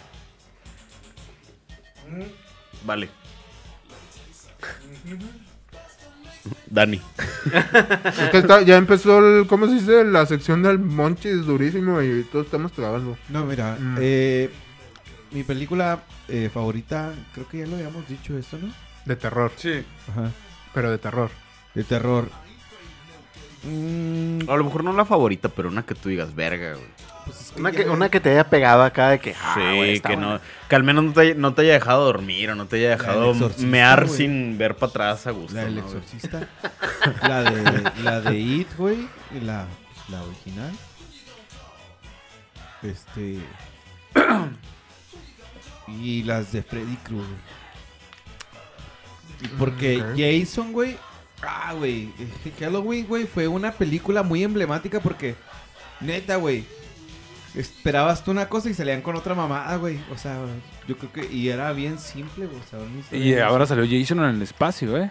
Vale. Dani. Es que está- ya empezó el, ¿cómo se dice? La sección del Monchis durísimo y todos estamos trabajando. No, mira. Mm. eh, mi película eh, favorita, creo que ya lo habíamos dicho esto, ¿no? De terror, Sí. Ajá. Pero de terror. De terror. Mm, A lo mejor no la favorita, pero una que tú digas, verga, güey. pues es que Una ya- que, una que te haya pegado acá de que. ah, sí, güey, que buena. no, que al menos no te, haya- no te haya dejado dormir o no te haya dejado mear güey. sin ver para atrás a gusto. La del exorcista. la de la de It, güey. y La, la original. Este. y las de Freddy Krueger. Porque. Jason, güey. Ah, güey. eh, Halloween, güey, fue una película muy emblemática porque. Neta, güey. Esperabas tú una cosa y salían con otra mamada, güey. O sea, yo creo que. Y era bien simple, güey. o sea, Y ahora salió Jason en el espacio, ¿eh?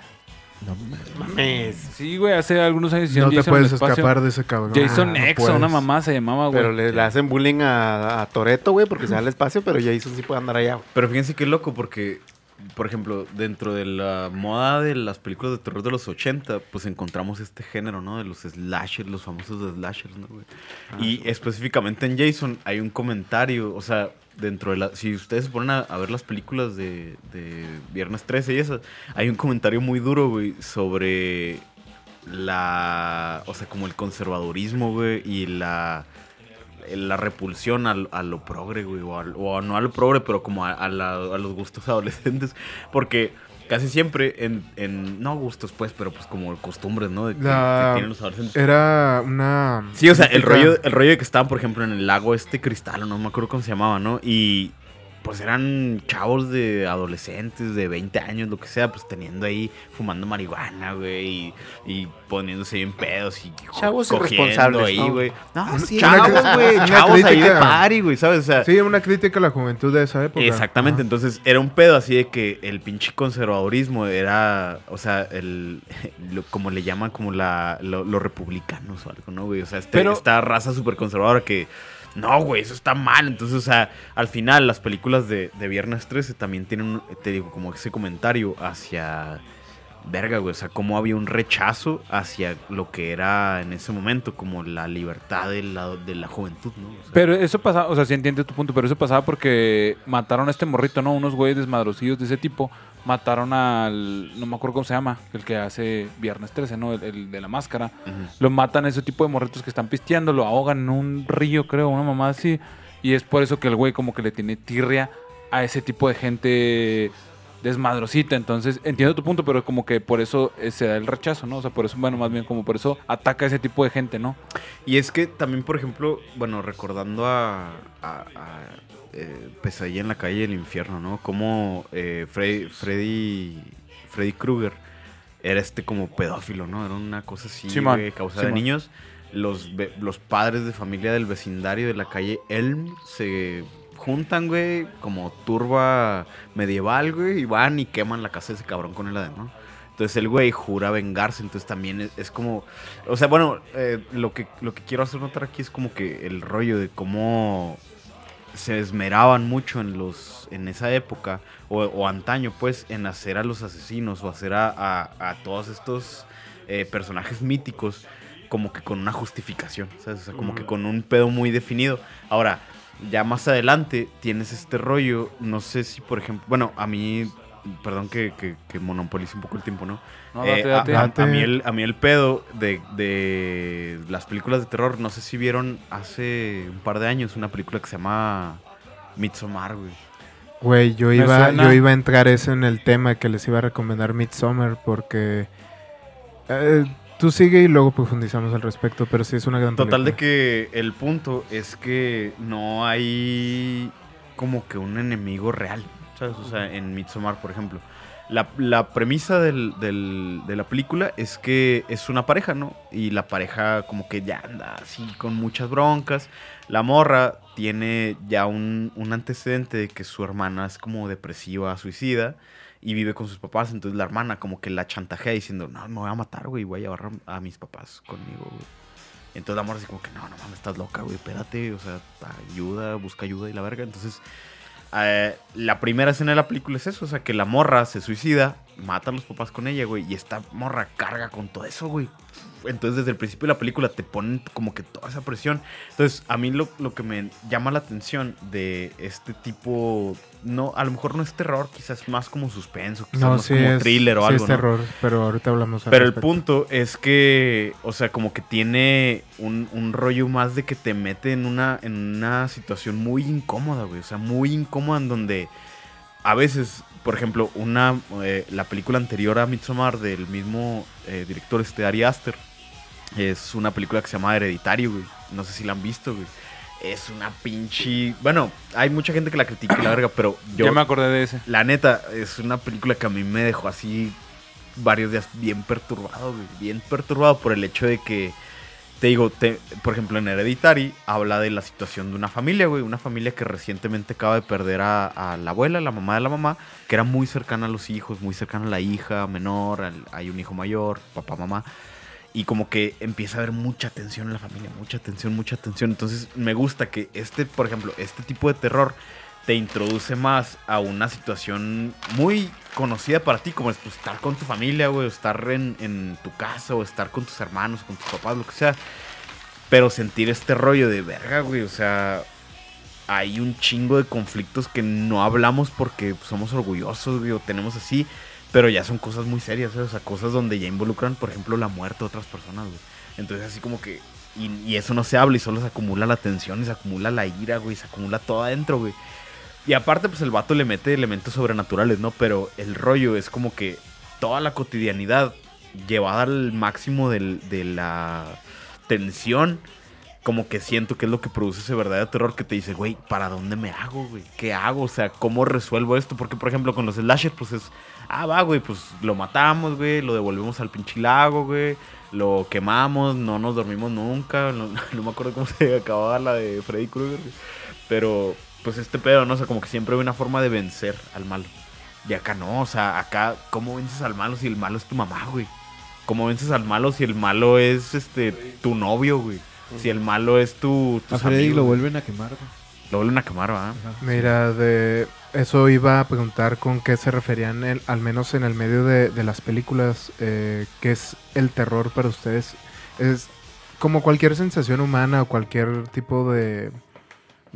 No mames. Sí, güey, hace algunos años No te Jason puedes escapar de ese cabrón. Jason Ah, X, una mamá se llamaba, güey. Pero le, le hacen bullying a, a Toreto, güey, porque se da el espacio, pero Jason sí puede andar allá. güey. Pero fíjense qué loco, porque, por ejemplo, dentro de la moda de las películas de terror de los 80, pues encontramos este género, ¿no? De los slashers, los famosos slashers, ¿no, güey? y específicamente en Jason hay un comentario, o sea, dentro de la... Si ustedes se ponen a, a ver las películas de, de Viernes 13 y esas, hay un comentario muy duro, güey, sobre la... O sea, como el conservadurismo, güey, y la la repulsión al- a, lo progre, güey, o, al- o no a lo progre, pero como a, a la- a los gustos adolescentes, porque casi siempre en, en- no gustos, pues, pero pues como costumbres, ¿no? De que, La- que tienen los adolescentes. Era una... Sí, o sea, el rollo, el rollo de que estaban, por ejemplo, en el lago este cristal, no me acuerdo cómo se llamaba, ¿no? Y pues eran chavos de adolescentes, de 20 años, lo que sea, pues teniendo ahí, fumando marihuana, güey, y, y poniéndose bien pedos y Chavos cogiendo irresponsables, ahí, ¿no? güey. No, sí, chavos, güey, chavos ahí de party, güey, ¿sabes? O sea, Sí, una crítica a la juventud de esa época. Exactamente, Ajá. entonces era un pedo así de que el pinche conservadurismo era, o sea, el, lo- como le llaman como la, lo- los republicanos o algo, ¿no, güey? O sea, este- Pero- esta raza súper conservadora que, no, güey, eso está mal. Entonces, o sea, al final las películas de, de Viernes 13 también tienen, te digo, como ese comentario hacia verga, güey, o sea, cómo había un rechazo hacia lo que era en ese momento, como la libertad de la, de la juventud, ¿no? Pero eso pasaba, o sea, sí entiendo tu punto, pero eso pasaba porque mataron a este morrito, ¿no? Unos güeyes desmadrocidos de ese tipo. Mataron al. No me acuerdo cómo se llama, el que hace Viernes 13, ¿no? El, el de la máscara. Lo matan a ese tipo de morritos que están pisteando, lo ahogan en un río, creo, una mamá así. Y es por eso que el güey como que le tiene tirria a ese tipo de gente desmadrosita. Entonces, entiendo tu punto, pero como que por eso eh, se da el rechazo, ¿no? O sea, por eso, bueno, más bien como por eso ataca a ese tipo de gente, ¿no? Y es que también, por ejemplo, bueno, recordando a, a- a, eh, Pesadilla en la calle del infierno, ¿no? Como eh, Freddy, Freddy, Freddy Krueger era este como pedófilo, ¿no? Era una cosa así, Simón, güey, causa de Simón. niños. Los, los padres de familia del vecindario de la calle Elm se juntan, güey, como turba medieval, güey, y van y queman la casa de ese cabrón con el ADN, ¿no? Entonces el güey jura vengarse, entonces también es, es como... O sea, bueno, eh, lo, que, lo que quiero hacer notar aquí es como que el rollo de cómo se esmeraban mucho en los en esa época o, o antaño pues en hacer a los asesinos o hacer a, a- a todos estos eh, personajes míticos como que con una justificación, ¿sabes? O sea, como que con un pedo muy definido. Ahora, ya más adelante tienes este rollo, no sé si por ejemplo, bueno, a mí, perdón que, que, que monopolice un poco el tiempo, ¿no? No, Eh, date, date. a- a, Date. mí el, a mí el pedo de, de las películas de terror, no sé si vieron hace un par de años una película que se llama Midsommar, güey. Güey, yo iba, yo iba a entrar eso en el tema que les iba a recomendar Midsommar porque eh, tú sigue y luego profundizamos al respecto, pero sí es una gran Total de que el punto es que no hay como que un enemigo real, O sea, en Midsommar, por ejemplo. La, la premisa del- del- de la película es que es una pareja, ¿no? Y la pareja como que ya anda así con muchas broncas. La morra tiene ya un, un antecedente de que su hermana es como depresiva, suicida, y vive con sus papás. Entonces la hermana como que la chantajea diciendo, no, me voy a matar, güey, voy a llevar a mis papás conmigo, güey. Entonces la morra así como que, no, no mames, estás loca, güey, espérate, o sea, ayuda, busca ayuda y la verga. Entonces, eh, la primera escena de la película es eso, o sea, que la morra se suicida, mata a los papás con ella, güey, y esta morra carga con todo eso, güey. Entonces, desde el principio de la película te ponen como que toda esa presión. Entonces, a mí lo, lo que me llama la atención de este tipo, no, a lo mejor no es terror, quizás más como suspenso, quizás No, más sí como es, thriller o sí algo, es ¿no? terror, pero ahorita hablamos al Pero el punto es que, o sea, como que tiene un, un rollo más de que te mete en una, en una situación muy incómoda, güey. O sea, muy incómoda en donde a veces, por ejemplo, una eh, la película anterior a Midsommar del mismo eh, director, este Ari Aster, es una película que se llama Hereditario, güey. No sé si la han visto, güey. Es una pinche... Bueno, hay mucha gente que la critica la verga, pero yo... ya me acordé de ese. La neta, es una película que a mí me dejó así varios días bien perturbado, güey. Bien perturbado por el hecho de que, te digo, por ejemplo, en Hereditary habla de la situación de una familia, güey. Una familia que recientemente acaba de perder a, a la abuela, la mamá de la mamá, que era muy cercana a los hijos, muy cercana a la hija menor, al- hay un hijo mayor, papá, mamá. Y como que empieza a haber mucha tensión en la familia, mucha tensión, mucha tensión. Entonces me gusta que este, por ejemplo, este tipo de terror te introduce más a una situación muy conocida para ti, como es pues, estar con tu familia, güey, estar en, tu casa, o estar con tus hermanos, con tus papás, lo que sea. Pero sentir este rollo de verga, güey, o sea, hay un chingo de conflictos que no hablamos porque somos orgullosos, güey, o tenemos así, pero ya son cosas muy serias, o sea, cosas donde ya involucran, por ejemplo, la muerte de otras personas, güey. Entonces, así como que, y, y eso no se habla y solo se acumula la tensión y se acumula la ira, güey, se acumula todo adentro, güey. Y aparte, pues el vato le mete elementos sobrenaturales, ¿no? Pero el rollo es como que toda la cotidianidad llevada al máximo del- de la tensión, como que siento que es lo que produce ese verdadero terror que te dice, güey, ¿para dónde me hago, güey? ¿Qué hago? O sea, ¿cómo resuelvo esto? Porque, por ejemplo, con los slashers, pues es, ah, va, güey, pues lo matamos, güey, lo devolvemos al pinche lago, güey, lo quemamos, no nos dormimos nunca, no, no me acuerdo cómo se acababa la de Freddy Krueger, pero pues este pedo, ¿no? O sea, como que siempre hay una forma de vencer al malo. Y acá no, o sea, acá, ¿cómo vences al malo si el malo es tu mamá, güey? ¿Cómo vences al malo si el malo es este tu novio, güey? Si el malo es tu. A Freddy amigos, lo vuelven a quemar, güey. Lo vuelven a quemar, ¿va? Mira, de eso iba a preguntar con qué se referían, el- al menos en el medio de, de las películas, eh, qué es el terror para ustedes. Es como cualquier sensación humana o cualquier tipo de,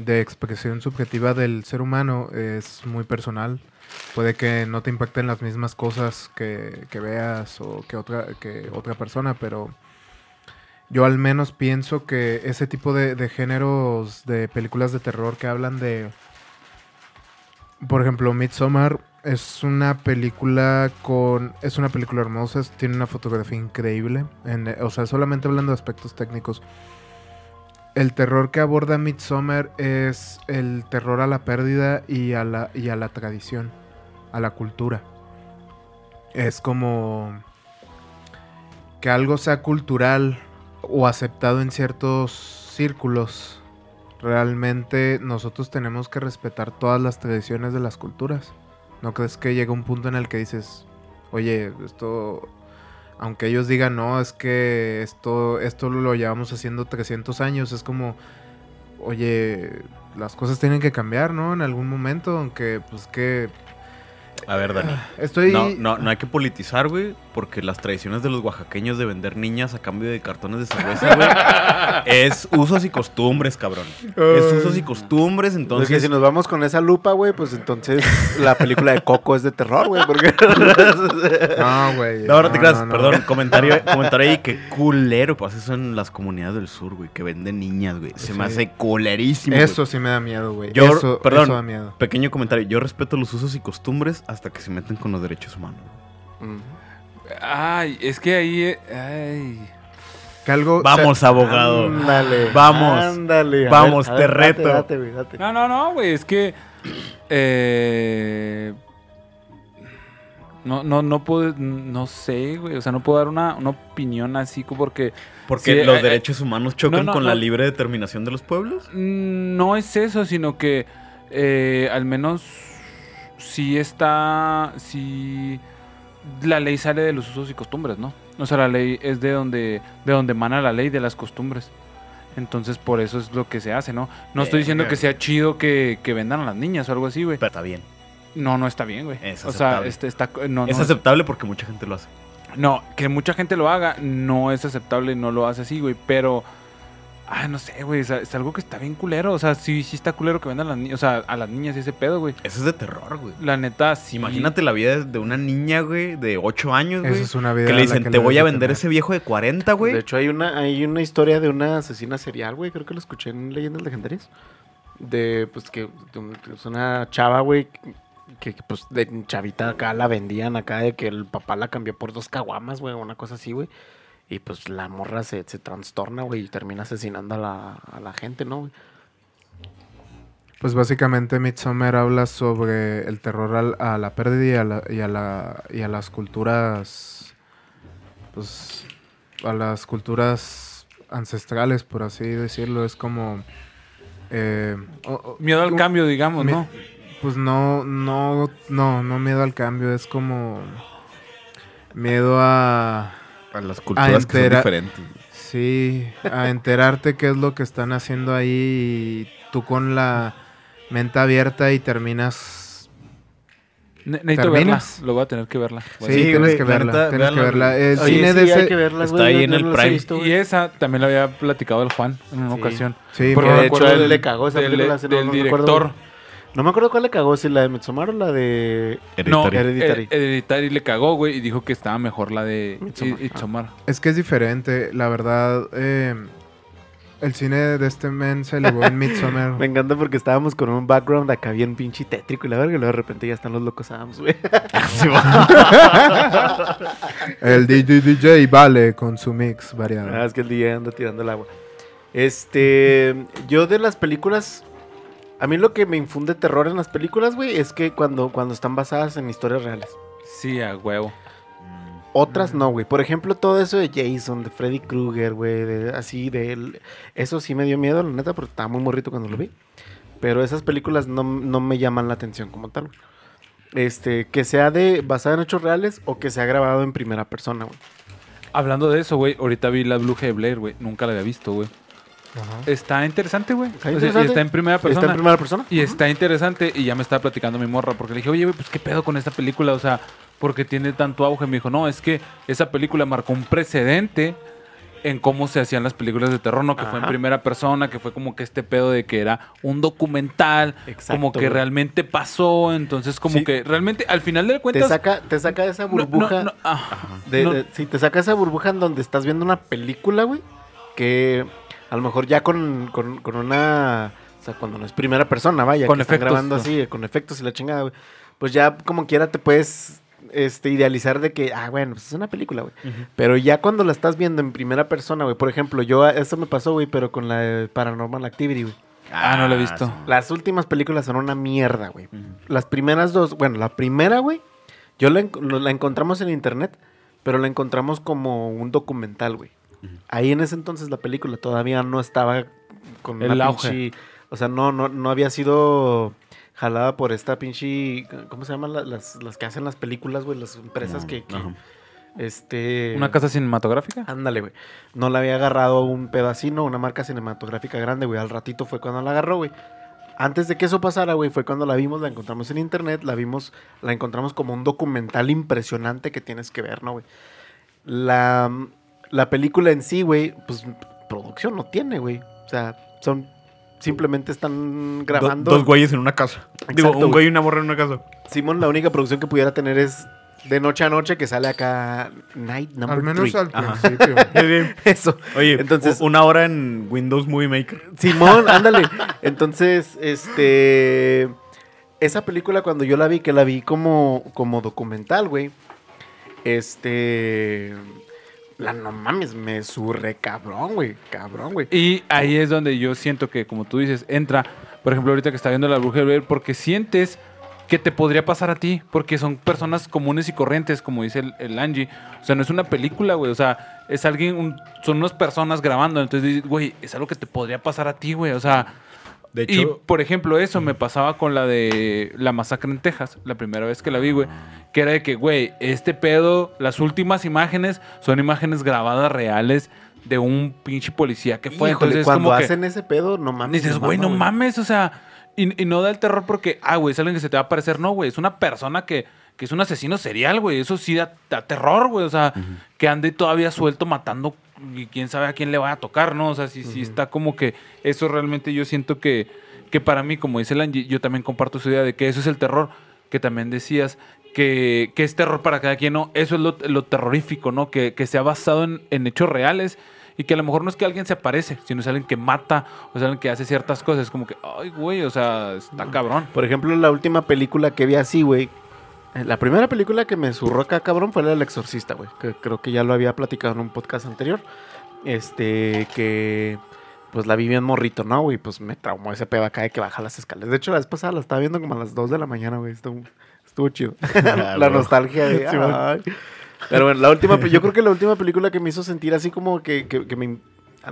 de expresión subjetiva del ser humano, es muy personal. Puede que no te impacten las mismas cosas que, que veas o que otra, que otra persona, pero yo al menos pienso que ese tipo de, de géneros de películas de terror que hablan de... Por ejemplo, Midsommar es una película con... Es una película hermosa, tiene una fotografía increíble. en- o sea, solamente hablando de aspectos técnicos. El terror que aborda Midsommar es el terror a la pérdida y a la, y a la tradición, a la cultura. Es como que algo sea cultural o aceptado en ciertos círculos. Realmente nosotros tenemos que respetar todas las tradiciones de las culturas. ¿No crees que llega un punto en el que dices, oye, esto, aunque ellos digan, no, es que esto, esto lo llevamos haciendo 300 años, es como, oye, las cosas tienen que cambiar, ¿no? En algún momento, aunque, pues que... A ver, Dani. Estoy... No, no, no hay que politizar, güey, porque las tradiciones de los oaxaqueños de vender niñas a cambio de cartones de cerveza, güey, es usos y costumbres, cabrón. Es usos y costumbres, Entonces, entonces... si nos vamos con esa lupa, güey, pues entonces la película de Coco es de terror, güey, porque... No, güey. No, no te creas, no, no. perdón, comentario, comentario ahí que culero pasa eso en las comunidades del sur, güey, que venden niñas, güey. Se me hace culerísimo. güey. Eso sí me da miedo, güey. Yo, eso, perdón, eso da miedo. pequeño comentario. Yo respeto los usos y costumbres hasta que se meten con los derechos humanos. Mm. Ay, es que ahí. eh, Ay. Que algo... Vamos, abogado. Ándale. Vamos, Ándale. vamos, ver, a te ver, reto. date, güey, date. No, no, no, güey, es que. Eh, no, no, no puedo. No sé, güey. O sea, no puedo dar una, una opinión así como porque. Porque Sí, los eh, derechos humanos chocan no, no, con no. la libre determinación de los pueblos. mm, No es eso, sino que eh, al menos sí está. Sí. La ley sale de los usos y costumbres, ¿no? O sea, la ley es de donde, de donde emana la ley de las costumbres. Entonces, por eso es lo que se hace, ¿no? No estoy diciendo Verga. que sea chido que, que vendan a las niñas o algo así, güey. Pero está bien. No, no está bien, güey. Es o sea, este está no, es no, aceptable porque mucha gente lo hace. no, que mucha gente lo haga no es aceptable, no lo hace así, güey, pero ah, no sé, güey, es, es algo que está bien culero, o sea, sí sí está culero que vendan a las niñas, o sea, a las niñas ese pedo, güey. Eso es de terror, güey. La neta sí. Imagínate la vida de una niña, güey, de 8 años, Eso güey. es una vida Que le dicen, que te voy a vender temer". ese viejo de 40, güey. De hecho, hay una, hay una historia de una asesina serial, güey. Creo que lo escuché en Leyendas Legendarias. De, pues, que de un- que es una chava, güey, que, que, pues, de chavita acá la vendían acá de que el papá la cambió por dos caguamas, güey, una cosa así, güey. Y, pues, la morra se, se trastorna, güey, y termina asesinando a la, a la gente, ¿no? Pues básicamente Midsommar habla sobre el terror al- a la pérdida y a, la- y a la- y a las culturas, pues a las culturas ancestrales, por así decirlo. Es como... eh, Miedo al un- cambio, digamos, mi- ¿no? Pues no, no, no, no miedo al cambio, es como miedo a... A las culturas que son diferentes. Sí, a enterarte qué es lo que están haciendo ahí y tú con la mente abierta y terminas... Ne- necesito verla, ¿Terminas? lo voy a tener que verla. Sí, Sí, tienes güey, que la verla, neta, tienes que verla. El Oye, cine sí, de hay ese... que verlas, está güey, ahí en no el Prime. visto, Y esa también la había platicado el Juan en una Sí. ocasión. Sí, Porque de hecho él del- le cagó esa del, película, no- del no me acuerdo, director. güey. No me acuerdo cuál le cagó, si la de Midsommar o la de... No, Hereditario. Hereditary. Hereditary. Hereditary le cagó, güey, y dijo que estaba mejor la de Midsommar. Midsommar. Es que es diferente, la verdad. eh, el cine de este men se elevó en Midsommar. Me encanta porque estábamos con un background acá bien pinche tétrico y la verga, y luego de repente ya están los locos Adams, güey. El DJ, DJ vale con su mix Ah, variado. es que el día anda tirando el agua. Este, yo de las películas, a mí lo que me infunde terror en las películas, güey, es que cuando, cuando están basadas en historias reales. Sí, a huevo. Otras no, güey. Por ejemplo, todo eso de Jason, de Freddy Krueger, güey, de- así de él. Eso sí me dio miedo, la neta, porque estaba muy morrito cuando lo vi. Pero esas películas no, no me llaman la atención como tal. güey. Este, que sea de basada en hechos reales o que sea grabado en primera persona, güey. Hablando de eso, güey, ahorita vi la bruja de Blair, güey. Nunca la había visto, güey. Ajá. está interesante, güey. Está O sea, está en primera persona. ¿Está en primera persona? Y está interesante, y ya me estaba platicando mi morra, porque le dije, oye, güey, pues qué pedo con esta película, o sea, porque tiene tanto auge. Me dijo, no, es que esa película marcó un precedente en cómo se hacían las películas de terror, ¿no? Que fue en primera persona, que fue como que este pedo de que era un documental, Exacto, como que güey. realmente pasó, entonces como Sí. que realmente al final de Te cuentas... saca, te saca esa no- no- burbuja. no, ah, de- no, de- sí, te saca esa burbuja en donde estás viendo una película, güey. Que a lo mejor ya con, con, con una. O sea, cuando no es primera persona, vaya. Con que están efectos, grabando ¿no? así, con efectos y la chingada, güey. Pues ya como quiera te puedes este, idealizar de que, ah, bueno, pues es una película, güey. Pero ya cuando la estás viendo en primera persona, güey. Por ejemplo, yo, eso me pasó, güey, pero con la de Paranormal Activity, güey. Ah, no lo he visto. sí. Las últimas películas son una mierda, güey. Las primeras dos, bueno, la primera, güey, yo la, la encontramos en internet, pero la encontramos como un documental, güey. Ahí en ese entonces la película todavía no estaba con El una auge. pinche- O sea, no, no, no había sido jalada por esta pinche... ¿Cómo se llaman la- las, las que hacen las películas, güey? Las empresas que... este... ¿Una casa cinematográfica? Ándale, güey. No la había agarrado un pedacino, una marca cinematográfica grande, güey. Al ratito fue cuando la agarró, güey. Antes de que eso pasara, güey, fue cuando la vimos, la encontramos en internet, la vimos, la encontramos como un documental impresionante que tienes que ver, ¿no, güey? La, la película en sí, güey, pues producción no tiene, güey. O sea, son, simplemente están Do- grabando. dos güeyes en una casa. Digo, Exacto, un güey. y una morra en una casa. Simón, la única producción que pudiera tener es de noche a noche que sale acá Night Number Al menos three. al principio. Eso. Oye, Entonces- una hora en Windows Movie Maker. Simón, ándale. Entonces, este. Esa película, cuando yo la vi, que la vi como, como documental, güey. Este. La no mames, me surre cabrón, güey. Cabrón, güey. Y ahí es donde yo siento que, como tú dices, entra, por ejemplo, ahorita que está viendo la bruja de Blair, porque sientes que te podría pasar a ti, porque son personas comunes y corrientes, como dice el, el Angie. O sea, no es una película, güey, o sea, es alguien, un- son unas personas grabando, entonces dices, güey, es algo que te podría pasar a ti, güey, o sea... De y, hecho, por ejemplo, eso me pasaba con la de la masacre en Texas, la primera vez que la vi, güey. Que era de que, güey, este pedo, las últimas imágenes son imágenes grabadas reales de un pinche policía que fue. Híjole, Entonces, cuando como que hacen ese pedo, no mames. dices, güey, no mames, o sea, y, y no da el terror porque, ah, güey, es alguien que se te va a parecer, no, güey, es una persona que, que es un asesino serial, güey, eso sí da, da terror, güey, o sea, que ande todavía suelto matando y quién sabe a quién le va a tocar, ¿no? O sea, sí, sí está como que eso realmente yo siento que, que para mí, como dice el Angie, yo también comparto su idea de que eso es el terror, que también decías, que, que es terror para cada quien, ¿no? Eso es lo, lo terrorífico, ¿no? Que, que se ha basado en, en hechos reales y que a lo mejor no es que alguien se aparece, sino es alguien que mata o es alguien que hace ciertas cosas. Es como que, ay, güey, o sea, está cabrón. Por ejemplo, la última película que vi así, güey. Eh, La primera película que me zurró acá, cabrón, fue la del Exorcista, güey. Que creo que ya lo había platicado en un podcast anterior. Este, que pues la vi bien morrito, ¿no, güey? Pues me traumó ese pedo acá de que baja las escaleras. De hecho, la vez pasada la estaba viendo como a las 2 de la mañana, güey. Estuvo, estuvo chido. la nostalgia de. Ay. Pero bueno, la última, yo creo que la última película que me hizo sentir así como que, que, que me.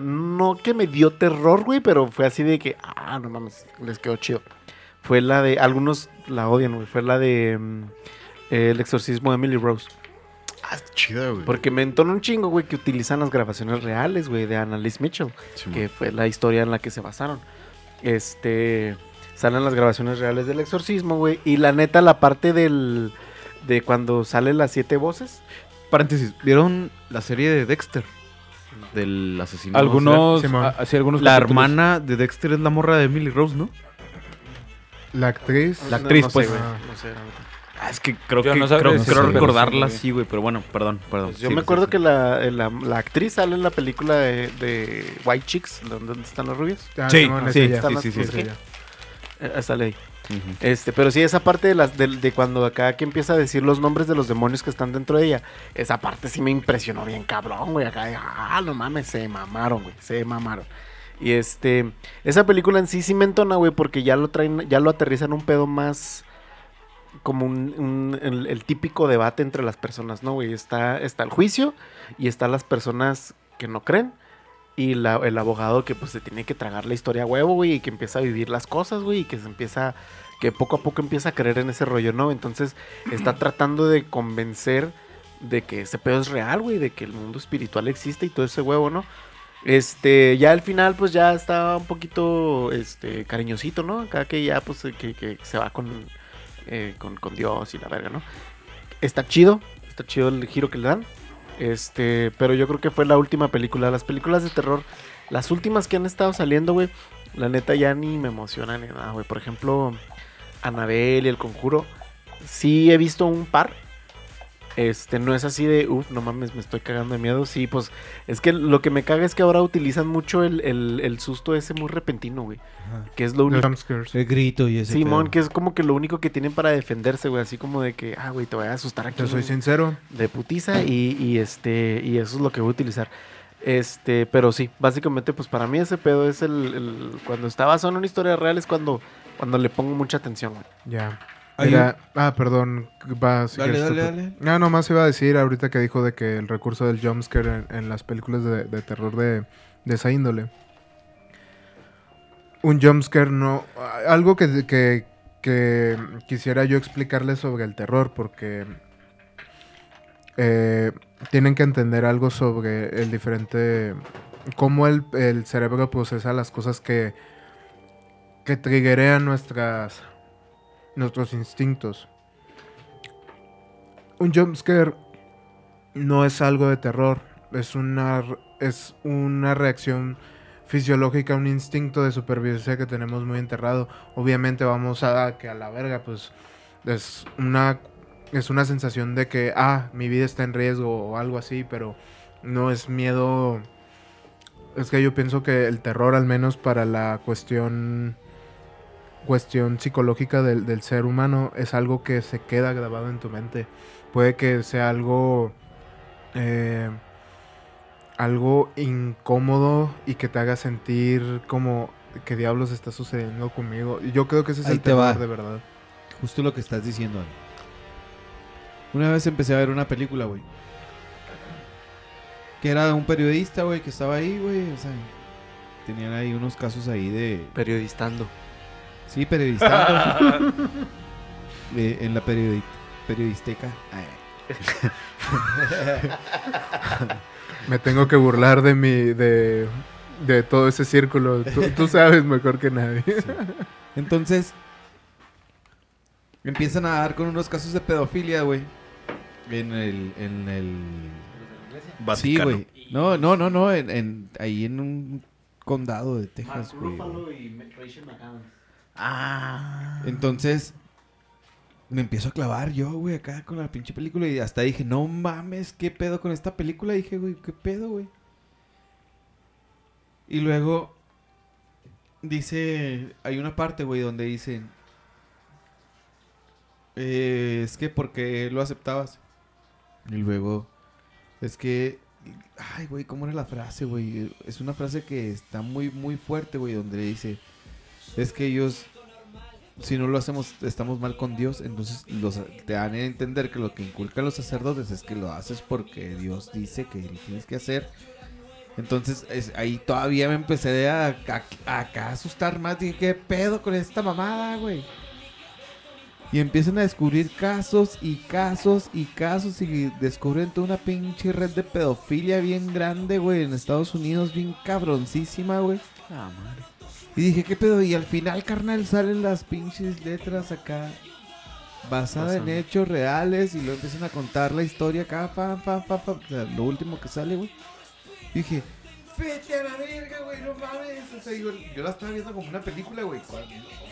No que me dio terror, güey, pero fue así de que, ah, no mames, les quedó chido. Fue la de, algunos la odian, güey, fue la de mm, El exorcismo de Emily Rose. Ah, chida, güey. Porque me entona un chingo, güey, que utilizan las grabaciones reales, güey, de Annalise Mitchell, Sí, que fue la historia en la que se basaron. Este, salen las grabaciones reales del exorcismo, güey, y la neta, la parte del, de cuando salen las siete voces, Paréntesis, ¿vieron la serie de Dexter? Del asesino. Algunos, Simón. a- así algunos La capítulos. hermana de Dexter es la morra de Emily Rose, ¿no? La actriz. La actriz, no sé, pues. güey, Ah. no sé, la neta. Ah, es que creo Yo que creo, creo pero recordarla sí, así, güey, pero bueno, perdón, perdón. Pues yo Sí, me sí, acuerdo sí. que la, la, la actriz sale en la película de, de White Chicks, donde están los rubios. Ah, Sí, sí, sí, sí, sí, sí. ella. Eh, sale ahí. Ujú. Este, pero sí, esa parte de las de, de cuando acá que empieza a decir los nombres de los demonios que están dentro de ella, esa parte sí me impresionó bien cabrón, güey. Acá, ah, no mames, se mamaron, güey, se mamaron. Y este, esa película en sí sí me entona, güey, porque ya lo traen, ya lo aterrizan un pedo más como un, un- el, el típico debate entre las personas, ¿no, güey? Está, está el juicio y están las personas que no creen y la- el abogado que pues se tiene que tragar la historia a huevo, güey, y que empieza a vivir las cosas, güey, y que se empieza, que poco a poco empieza a creer en ese rollo, ¿no? Entonces está tratando de convencer de que ese pedo es real, güey, de que el mundo espiritual existe y todo ese huevo, ¿no? Este, ya al final, pues ya estaba un poquito, este, cariñosito, ¿no? Acá que ya, pues, que, que se va con, eh, con, con Dios y la verga, ¿no? Está chido, está chido el giro que le dan. Este, pero yo creo que fue la última película. Las películas de terror, las últimas que han estado saliendo, güey, la neta ya ni me emocionan ni nada, güey. Por ejemplo, Anabel y El Conjuro. Sí he visto un par. Este, no es así de, uff, no mames, me estoy cagando de miedo. Sí, pues es que lo que me caga es que ahora utilizan mucho el, el- el susto ese muy repentino, güey. Que es lo único. El grito y ese Simón, pedo. que es como que lo único que tienen para defenderse, güey. Así como de que, ah, güey, te voy a asustar aquí. Te soy sincero. de putiza y, y, este y eso es lo que voy a utilizar. Este, pero sí, básicamente pues para mí ese pedo es el, el- cuando está basado en una historia real es cuando cuando le pongo mucha atención, güey. Ya. Mira, ah, perdón. Va, si Dale, dale, dale. No, nomás iba a decir ahorita que dijo de que el recurso del jumpscare en, en las películas de, de terror de, de esa índole. Un jumpscare no... Algo que, que, que quisiera yo explicarles sobre el terror porque eh, tienen que entender algo sobre el diferente... Cómo el, el cerebro procesa las cosas que, que triggerean nuestras nuestros instintos. Un jumpscare no es algo de terror, es una, es una reacción fisiológica, un instinto de supervivencia que tenemos muy enterrado. Obviamente vamos a que a la verga, pues es una, es una sensación de que, ah, mi vida está en riesgo o algo así, pero no es miedo. Es que yo pienso que el terror, al menos para la cuestión cuestión psicológica del, del ser humano es algo que se queda grabado en tu mente. Puede que sea algo eh, algo incómodo y que te haga sentir como que diablos está sucediendo conmigo. Yo creo que ese es Ahí el te terror va. de verdad. Justo lo que estás diciendo, Ale. Una vez empecé a ver una película, güey. Que era de un periodista, güey, que estaba ahí, güey. O sea, tenían ahí unos casos ahí de... Periodistando. Sí, periodista. Eh, en la periodi- periodisteca. Me tengo que burlar de mi de de todo ese círculo. Tú, tú sabes mejor que nadie. Entonces, empiezan a dar con unos casos de pedofilia, güey. En el... En el... Sí, güey. No, no, no, no. En, en- ahí en un condado de Texas, güey. Ah. Entonces, me empiezo a clavar yo, güey, acá con la pinche película. Y hasta dije, no mames, ¿qué pedo con esta película? dije, güey, ¿qué pedo, güey? Y luego, dice, hay una parte, güey, donde dicen, eh, es que porque lo aceptabas. Y luego, es que, ay, güey, ¿cómo era la frase, güey? Es una frase que está muy, muy fuerte, güey, donde dice, es que ellos si no lo hacemos, estamos mal con Dios, entonces los, te dan a entender que lo que inculcan los sacerdotes es que lo haces porque Dios dice que lo tienes que hacer. Entonces es- ahí todavía me empecé a, a, a asustar más. Dije, ¿qué pedo con esta mamada, güey? Y empiezan a descubrir casos y casos y casos y descubren toda una pinche red de pedofilia bien grande, güey, en Estados Unidos, bien cabroncísima, güey. Ah, madre. Y dije, ¿qué pedo? Y al final, carnal, salen las pinches letras acá. Basada en hechos reales. Y luego empiezan a contar la historia acá. Pam, pam, pam, pam. O sea, lo último que sale, güey. Y dije, vete a la verga, güey, no mames. O sea, yo, yo la estaba viendo como una película, güey.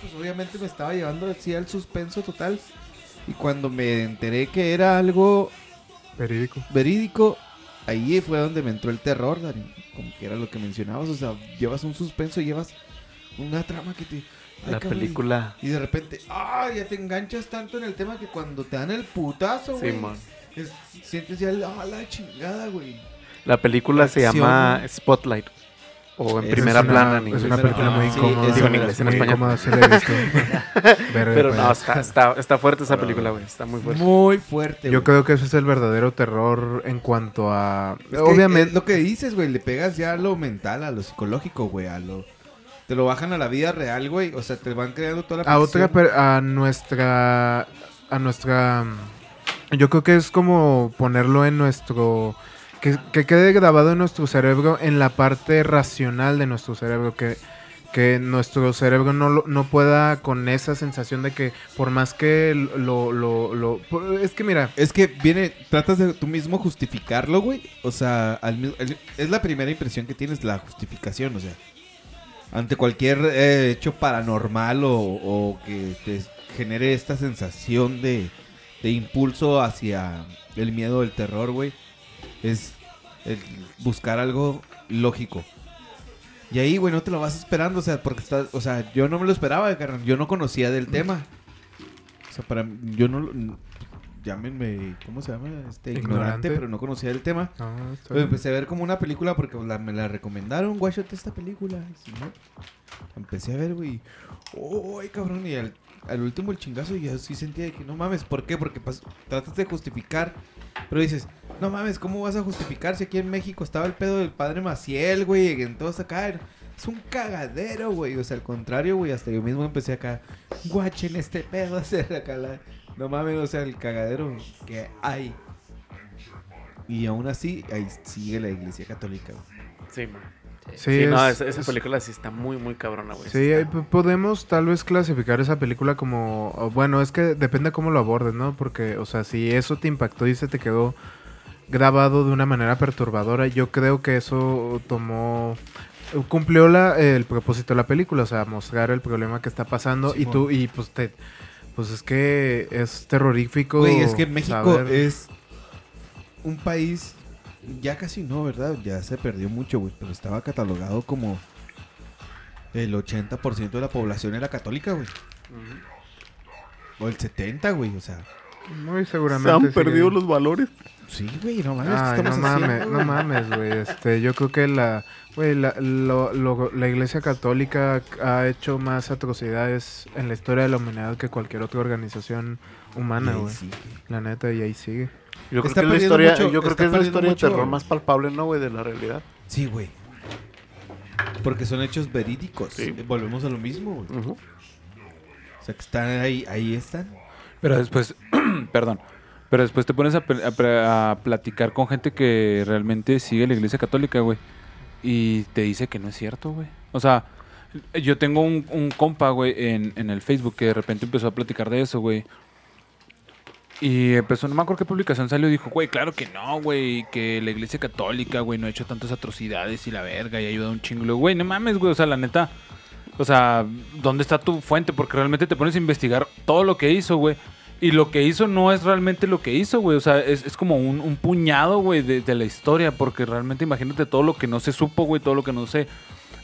Pues obviamente me estaba llevando así al suspenso total. Y cuando me enteré que era algo Verídico. verídico, ahí fue donde me entró el terror, Dani. Como que era lo que mencionabas. O sea, llevas un suspenso, llevas una trama que te. La cabrón, película. Y de repente, ¡ah! Ya te enganchas tanto en el tema que cuando te dan el putazo, güey. Es- sientes ya el, ¡ah, la chingada, güey! La película se Acción, llama ¿no? Spotlight. O en Es primera una- plana en Es inglés. una película muy sí, incómoda. es Digo en inglés, en español. sí la Pero no, está, está, está fuerte esa película, güey. Está muy fuerte. Muy fuerte, Yo creo que ese es el verdadero terror en cuanto a... Es que Obviamente... es lo que dices, güey, le pegas ya a lo mental, a lo psicológico, güey, a lo... Te lo bajan a la vida real, güey. O sea, te van creando toda la a otra a nuestra a nuestra yo creo que es como ponerlo en nuestro que, que quede grabado en nuestro cerebro, en la parte racional de nuestro cerebro, que, que nuestro cerebro no, no pueda con esa sensación de que por más que lo... lo, lo- es que mira, Es que viene, tratas de tú mismo justificarlo, güey. O sea, al el- es la primera impresión que tienes, la justificación, o sea. Ante cualquier eh, hecho paranormal o, o que te genere esta sensación de, de impulso hacia el miedo, el terror, güey. Es el buscar algo lógico. Y ahí, güey, no te lo vas esperando, o sea, porque está, o sea, yo no me lo esperaba, carnal. Yo no conocía del tema. O sea, para yo no lo- llámenme, ¿cómo se llama? Este ignorante, Ignorante. pero no conocía el tema. Pues bien. empecé a ver como una película porque la- me la recomendaron, guáchate esta película. Si no, empecé a ver, güey. ¡Uy, cabrón! Y al, al último el chingazo y yo sí sentía de que no mames. ¿Por qué? Porque pas- tratas de justificar. Pero dices, no mames, ¿cómo vas a justificar si aquí en México estaba el pedo del padre Maciel, güey? En todos acá. Es un cagadero, güey. O sea, al contrario, güey. Hasta yo mismo empecé acá. Guachen este pedo. Hacer acá la... No mames, o sea, el cagadero que hay. Y aún así, ahí sigue la iglesia católica. Sí, man. Sí, Sí, no, es- esa, esa es- película sí está muy, muy cabrona, güey. Sí, podemos tal vez clasificar esa película como... Bueno, es que depende cómo lo abordes, ¿no? Porque, o sea, si eso te impactó y se te quedó grabado de una manera perturbadora, yo creo que eso tomó... Cumplió la, el propósito de la película, o sea, mostrar el problema que está pasando y tú, y pues te... Pues es que es terrorífico. Güey, es que México saber- es un país, ya casi no, ¿verdad? Ya se perdió mucho, güey, pero estaba catalogado como el 80% de la población era católica, güey. O el 70, güey, o sea. Muy seguramente. Se han perdido los valores. Sí, güey, no mames, ¿qué Ay, no mames, no güey? mames, güey. Este, yo creo que la, güey, la, lo- lo- la Iglesia Católica ha hecho más atrocidades en la historia de la humanidad que cualquier otra organización humana, güey. La neta, y ahí sigue. Yo creo Está que es la perdiendo historia, mucho- yo creo que es la historia de terror más palpable, ¿no, güey? De la realidad. Sí, güey. Porque son hechos verídicos. Sí. Eh, Volvemos a lo mismo, güey. O sea, que están ahí, ahí están. Pero después, perdón, pero después te pones a, a pre- a platicar con gente que realmente sigue la iglesia católica, güey. Y te dice que no es cierto, güey. O sea, yo tengo un, compa, güey, en, en el Facebook que de repente empezó a platicar de eso, güey. Y empezó, no me acuerdo qué publicación salió, dijo, güey, claro que no, güey, que la iglesia católica, güey, no ha hecho tantas atrocidades y la verga y ayuda a un chingo. Güey, no mames, güey, o sea, la neta, o sea, ¿dónde está tu fuente? Porque realmente te pones a investigar todo lo que hizo, güey. Y lo que hizo no es realmente lo que hizo, güey. O sea, es, es como un, un puñado, güey, de, de la historia. Porque realmente imagínate todo lo que no se supo, güey. Todo lo que no se,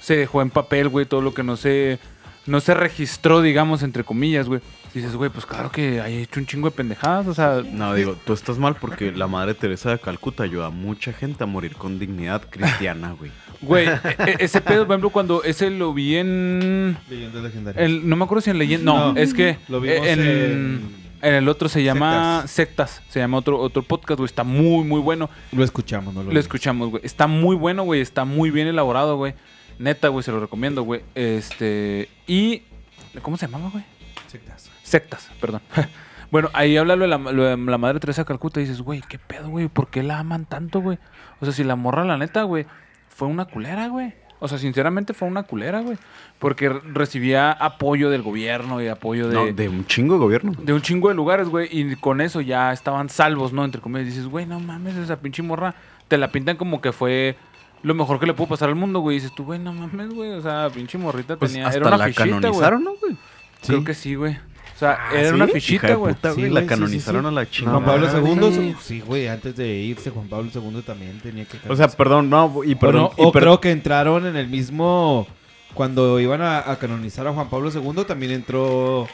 se dejó en papel, güey. Todo lo que no se, no se registró, digamos, entre comillas, güey. Dices, güey, pues claro que hay hecho un chingo de pendejadas. O sea, No, digo, tú estás mal porque la madre Teresa de Calcuta ayuda a mucha gente a morir con dignidad cristiana, güey. güey, e- e- ese pedo, por ejemplo, cuando ese lo vi en... Leyendas legendarias. el- no me acuerdo si en leyenda... No, No, es que... lo vimos en, en- en el otro se llama Sectas. Se llama otro, otro podcast, güey. Está muy, muy bueno. Lo escuchamos, ¿no? Lo escuchamos, güey. Está muy bueno, güey. Está muy bien elaborado, güey. Neta, güey, se lo recomiendo, güey. Este. Y. ¿Cómo se llamaba, güey? Sectas. Sectas, perdón. bueno, ahí habla lo de la, lo de la madre Teresa de Calcuta y dices, güey, ¿qué pedo, güey? ¿Por qué la aman tanto, güey? O sea, si la morra, la neta, güey, fue una culera, güey. O sea, sinceramente fue una culera, güey. Porque recibía apoyo del gobierno y apoyo de, No, de un chingo de gobierno. de un chingo de lugares, güey. Y con eso ya estaban salvos, ¿no? Entre comillas. Dices, güey, no mames, esa pinche morra. Te la pintan como que fue lo mejor que le pudo pasar al mundo, güey. Y dices tú, güey, no mames, güey. O sea, pinche morrita Pues tenía. hasta Era una la fichita, güey. canonizaron, ¿no, güey? Creo que sí, güey. O sea, Ah, era ¿sí? una fichita, güey. Sí, güey, la sí, sí, canonizaron sí. a la Juan chingada. Pablo mames. II, sí, güey, antes de irse Juan Pablo II también tenía que O sea, perdón, no, y O perdón. no, y o per- creo que entraron en el mismo cuando iban a, a canonizar a Juan Pablo II también entró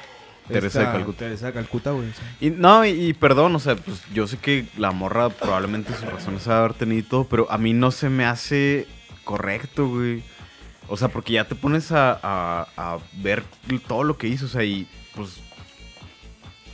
Teresa esta de Calcuta. Teresa de Calcuta, güey. sí. Y, no, y, y perdón, o sea, pues yo sé que la morra probablemente sus razones ha haber tenido y todo, pero a mí no se me hace correcto, güey. O sea, porque ya te pones a, a- a ver todo lo que hizo, o sea, y pues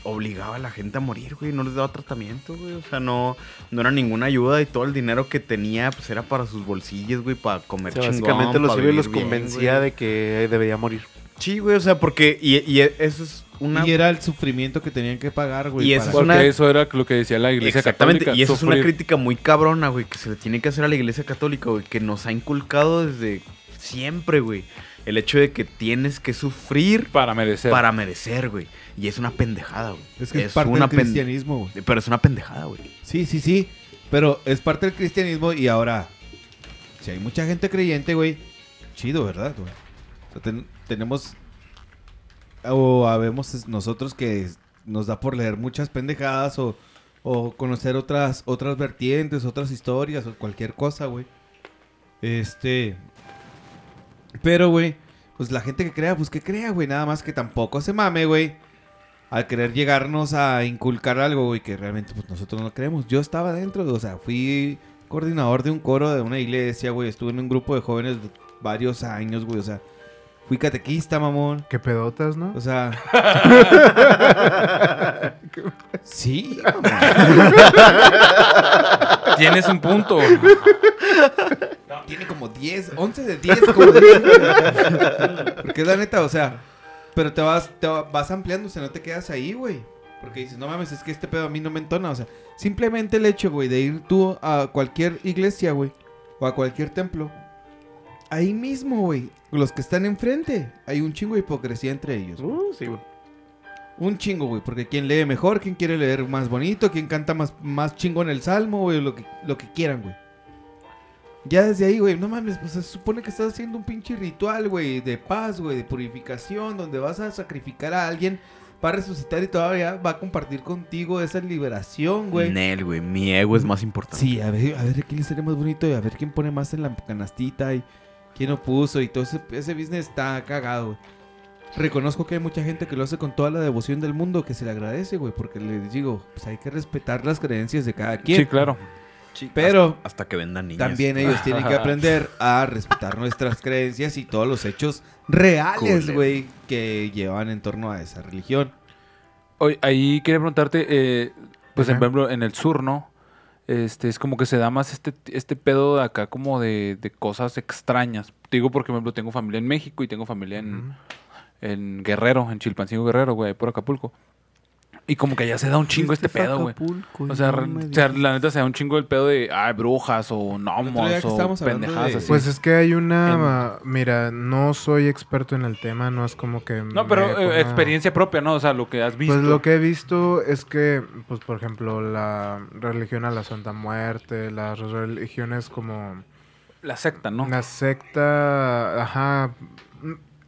obligaba a la gente a morir, güey, no les daba tratamiento, güey, o sea, no, no era ninguna ayuda y todo el dinero que tenía, pues era para sus bolsillos, güey, para comer O sea, chingón, básicamente los pa' iba y los bien, convencía de que debería morir. Sí, güey, o sea, porque. Y, y eso es una... Y era el sufrimiento que tenían que pagar, güey. Y eso para- es Porque una- eso era lo que decía la iglesia Exactamente, católica. y esa es una crítica muy cabrona, güey, que se le tiene que hacer a la iglesia católica, güey, que nos ha inculcado desde siempre, güey. El hecho de que tienes que sufrir Para merecer. para merecer, güey. Y es una pendejada, güey. Es que es, parte del cristianismo, güey. Pero es una pendejada, güey. Sí, sí, sí. Pero es parte del cristianismo y ahora, si hay mucha gente creyente, güey, chido, ¿verdad, güey? O sea, ten- tenemos, o habemos nosotros que nos da por leer muchas pendejadas o, o conocer otras, otras vertientes, otras historias o cualquier cosa, güey. Este... Pero, güey, pues la gente que crea, pues que crea, güey. Nada más que tampoco se mame, güey. Al querer llegarnos a inculcar algo, güey, que realmente pues nosotros no creemos. Yo estaba dentro, o sea, fui coordinador de un coro de una iglesia, güey. Estuve en un grupo de jóvenes de varios años, güey. O sea, fui catequista, mamón. Qué pedotas, ¿no? O sea... sí, mamón. Tienes un punto. Tiene como 10, 11 de 10, como dicen, güey. Porque es la neta, o sea, pero te vas, te va- vas ampliando, o sea, no te quedas ahí, güey. Porque dices, no mames, es que este pedo a mí no me entona, o sea, simplemente el hecho, güey, de ir tú a cualquier iglesia, güey, o a cualquier templo, ahí mismo, güey, los que están enfrente, hay un chingo de hipocresía entre ellos. güey. Uh, sí, güey. Un chingo, güey, porque quien lee mejor, quien quiere leer más bonito, quien canta más, más chingo en el salmo, güey, lo que, lo que quieran, güey. Ya desde ahí, güey, no mames, pues se supone que estás haciendo un pinche ritual, güey, de paz, güey, de purificación, donde vas a sacrificar a alguien para resucitar y todavía va a compartir contigo esa liberación, güey. Nel, güey. Mi ego es más importante. Sí, a ver, a ver quién le sale más bonito y a ver quién pone más en la canastita y quién lo puso y todo ese, ese business está cagado, güey. Reconozco que hay mucha gente que lo hace con toda la devoción del mundo, que se le agradece, güey, porque les digo, pues hay que respetar las creencias de cada quien. Sí, claro. Sí, Pero hasta, hasta que vendan niñas. también ellos tienen que aprender a respetar nuestras creencias y todos los hechos reales, güey, que llevan en torno a esa religión. Oye, ahí quería preguntarte, eh, pues por ejemplo, en el sur, ¿no? Este, es como que se da más este, este pedo de acá como de, de cosas extrañas. Te digo porque, por ejemplo, tengo familia en México y tengo familia en, en Guerrero, en Chilpancingo Guerrero, güey, ahí por Acapulco. Y como que ya se da un chingo este pedo, güey. O sea, o sea, la neta se da un chingo el pedo de, ay, brujas o gnomos o pendejadas de- así. Pues es que hay una... Mira, no soy experto en el tema, no es como que... no, pero eh, ponga- experiencia propia, ¿no? O sea, lo que has visto. Pues lo que he visto es que, pues por ejemplo, la religión a la Santa Muerte, las religiones como La secta, ¿no? la secta, ajá.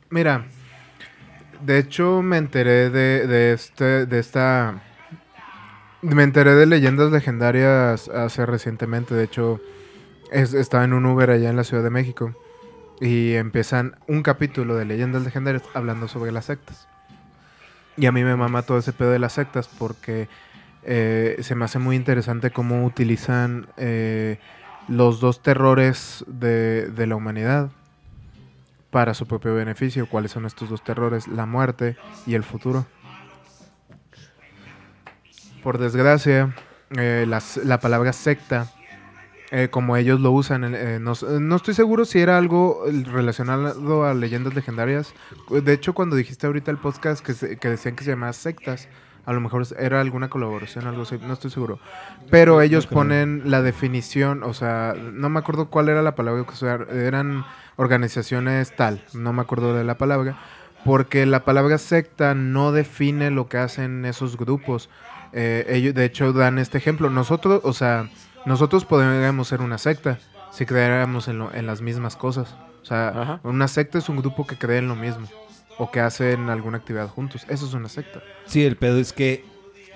Mira, de hecho me enteré de, de este, de esta, me enteré de leyendas legendarias hace recientemente. De hecho, es- estaba en un Uber allá en la Ciudad de México y empiezan un capítulo de leyendas legendarias hablando sobre las sectas. Y a mí me mama todo ese pedo de las sectas porque eh, se me hace muy interesante cómo utilizan eh, los dos terrores de, de la humanidad para su propio beneficio. ¿Cuáles son estos dos terrores? La muerte y el futuro. Por desgracia, eh, las- la palabra secta, eh, como ellos lo usan, eh, no, s- no estoy seguro si era algo eh, relacionado a leyendas legendarias. De hecho, cuando dijiste ahorita el podcast que, se- que decían que se llamaba sectas, a lo mejor era alguna colaboración, algo así, no estoy seguro. Pero ellos ponen la definición, o sea, no me acuerdo cuál era la palabra que usaron, eran organizaciones tal, no me acuerdo de la palabra, porque la palabra secta no define lo que hacen esos grupos. Eh, ellos, de hecho, dan este ejemplo. Nosotros, o sea, nosotros podríamos ser una secta si creyéramos en, lo- en las mismas cosas. O sea, Ajá. una secta es un grupo que cree en lo mismo o que hacen alguna actividad juntos. Eso es una secta. Sí, el pedo es que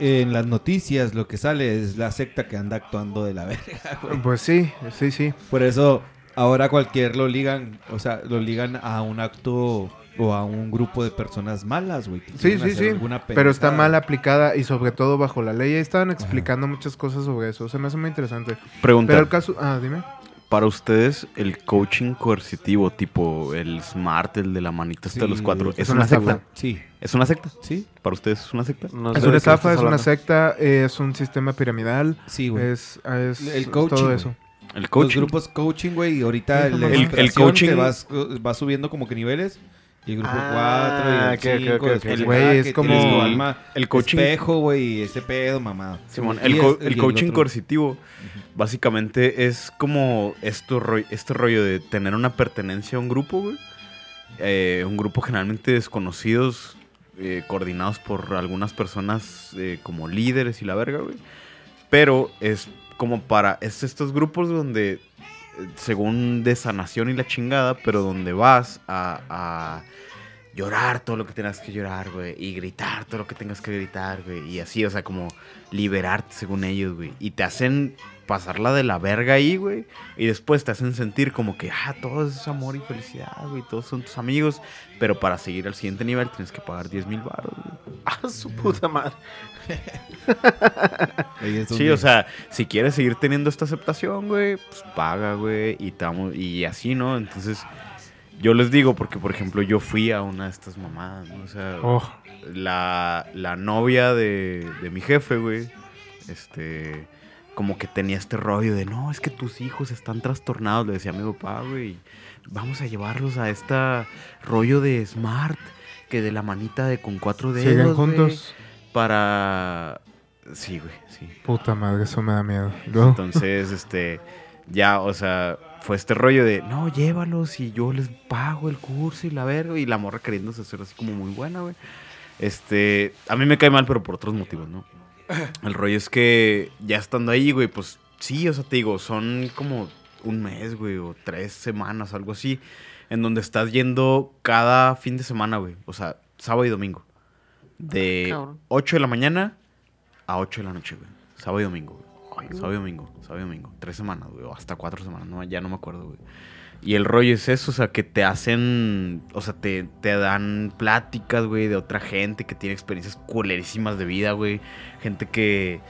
en las noticias lo que sale es la secta que anda actuando de la verga, güey. Pues sí, sí, sí. Por eso ahora cualquier lo ligan, o sea, lo ligan a un acto o a un grupo de personas malas, güey. Sí, sí, sí. Pero está mal aplicada y sobre todo bajo la ley. Ahí estaban explicando muchas cosas sobre eso. Se me hace muy interesante. Pregunta. Pero el caso... Ah, dime. Para ustedes, el coaching coercitivo, tipo el SMART, el de la manita hasta Sí, los cuatro, es ¿es, una una secta? Sí, ¿Es una secta? sí, ¿Para ustedes es una secta? No Es sé una estafa, es una secta, es un sistema piramidal. sí, güey. Es, es, El es coaching, todo eso. El Los coaching. grupos coaching, güey, y ahorita El- el inflación coaching- vas, va subiendo como que niveles. Y el grupo Ah, 4 y el ok, ok, 5. ok, ok. después el Güey, A, es que como- tu alma El coaching- espejo, güey, y ese pedo, mamado. Simón, el, co- el coaching coercitivo básicamente es como esto este rollo de tener una pertenencia a un grupo, güey. Eh, un grupo generalmente desconocidos, eh, coordinados por algunas personas eh, como líderes y la verga, güey. Pero es como para es estos grupos donde, eh, según de sanación y la chingada, pero donde vas a, a llorar todo lo que tengas que llorar, güey. Y gritar todo lo que tengas que gritar, güey. Y así, o sea, como liberarte según ellos, güey. Y te hacen pasarla de la verga ahí, güey. Y después te hacen sentir como que, ah, todo es amor y felicidad, güey. Todos son tus amigos. Pero para seguir al siguiente nivel tienes que pagar 10 mil baros, güey. Ah, su puta madre. Sí, o sea, si quieres seguir teniendo esta aceptación, güey, pues paga, güey. Y, te vamos- y así, ¿no? Entonces, yo les digo, porque por ejemplo, yo fui a una de estas mamadas, ¿no? O sea, Oh, la, la novia de, de mi jefe, güey, este, como que tenía este rollo de, no, es que tus hijos están trastornados, le decía a mi papá, güey, vamos a llevarlos a este rollo de Smart, que de la manita de con cuatro dedos, ¿Siguen güey, juntos? para... Sí, güey, sí. Puta madre, eso me da miedo. Entonces, este, ya, o sea, fue este rollo de, no, llévalos y yo les pago el curso y la verga, y la morra queriéndose hacer así como muy buena, güey. Este, a mí me cae mal, pero por otros motivos, ¿no? El rollo es que ya estando ahí, güey, pues sí, o sea, te digo, son como un mes, güey, o tres semanas, algo así, en donde estás yendo cada fin de semana, güey, o sea, sábado y domingo. De cabrón. 8 de la mañana a 8 de la noche, güey. Sábado y domingo, güey. Sábado y domingo, sábado y domingo. Tres semanas, güey, o hasta cuatro semanas, no, ya no me acuerdo, güey. Y el rollo es eso, o sea, que te hacen, o sea, te, te dan pláticas, güey, de otra gente que tiene experiencias culerísimas de vida, güey. Gente que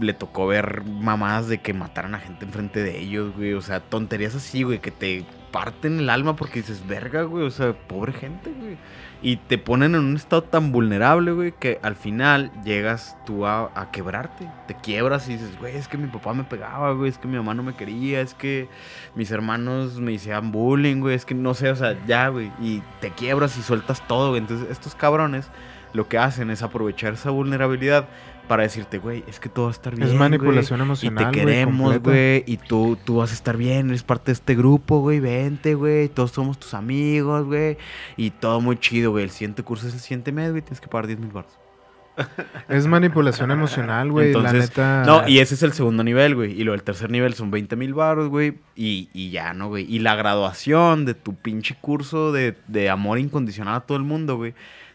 le tocó ver mamadas de que mataran a gente enfrente de ellos, güey. O sea, tonterías así, güey, que te parten el alma porque dices, verga, güey, o sea, pobre gente, güey. Y te ponen en un estado tan vulnerable, güey, que al final llegas tú a, quebrarte. Te quiebras y dices, güey, es que mi papá me pegaba, güey, es que mi mamá no me quería, es que mis hermanos me hicieron bullying, güey, es que no sé, o sea, ya, güey. Y te quiebras y sueltas todo, güey. Entonces, estos cabrones lo que hacen es aprovechar esa vulnerabilidad para decirte, güey, es que todo va a estar bien. es manipulación güey, emocional. Y te queremos, güey. Y tú, tú vas a estar bien. Eres parte de este grupo, güey. Vente, güey. Todos somos tus amigos, güey. Y todo muy chido, güey. El siguiente curso es el siguiente mes, güey. Tienes que pagar 10 mil baros. Es manipulación emocional, güey. La Entonces, neta. No, y ese es el segundo nivel, güey. Y lo del tercer nivel son 20 mil baros, güey. Y, y ya, ¿no, güey? Y la graduación de tu pinche curso de, de amor incondicional a todo el mundo, güey.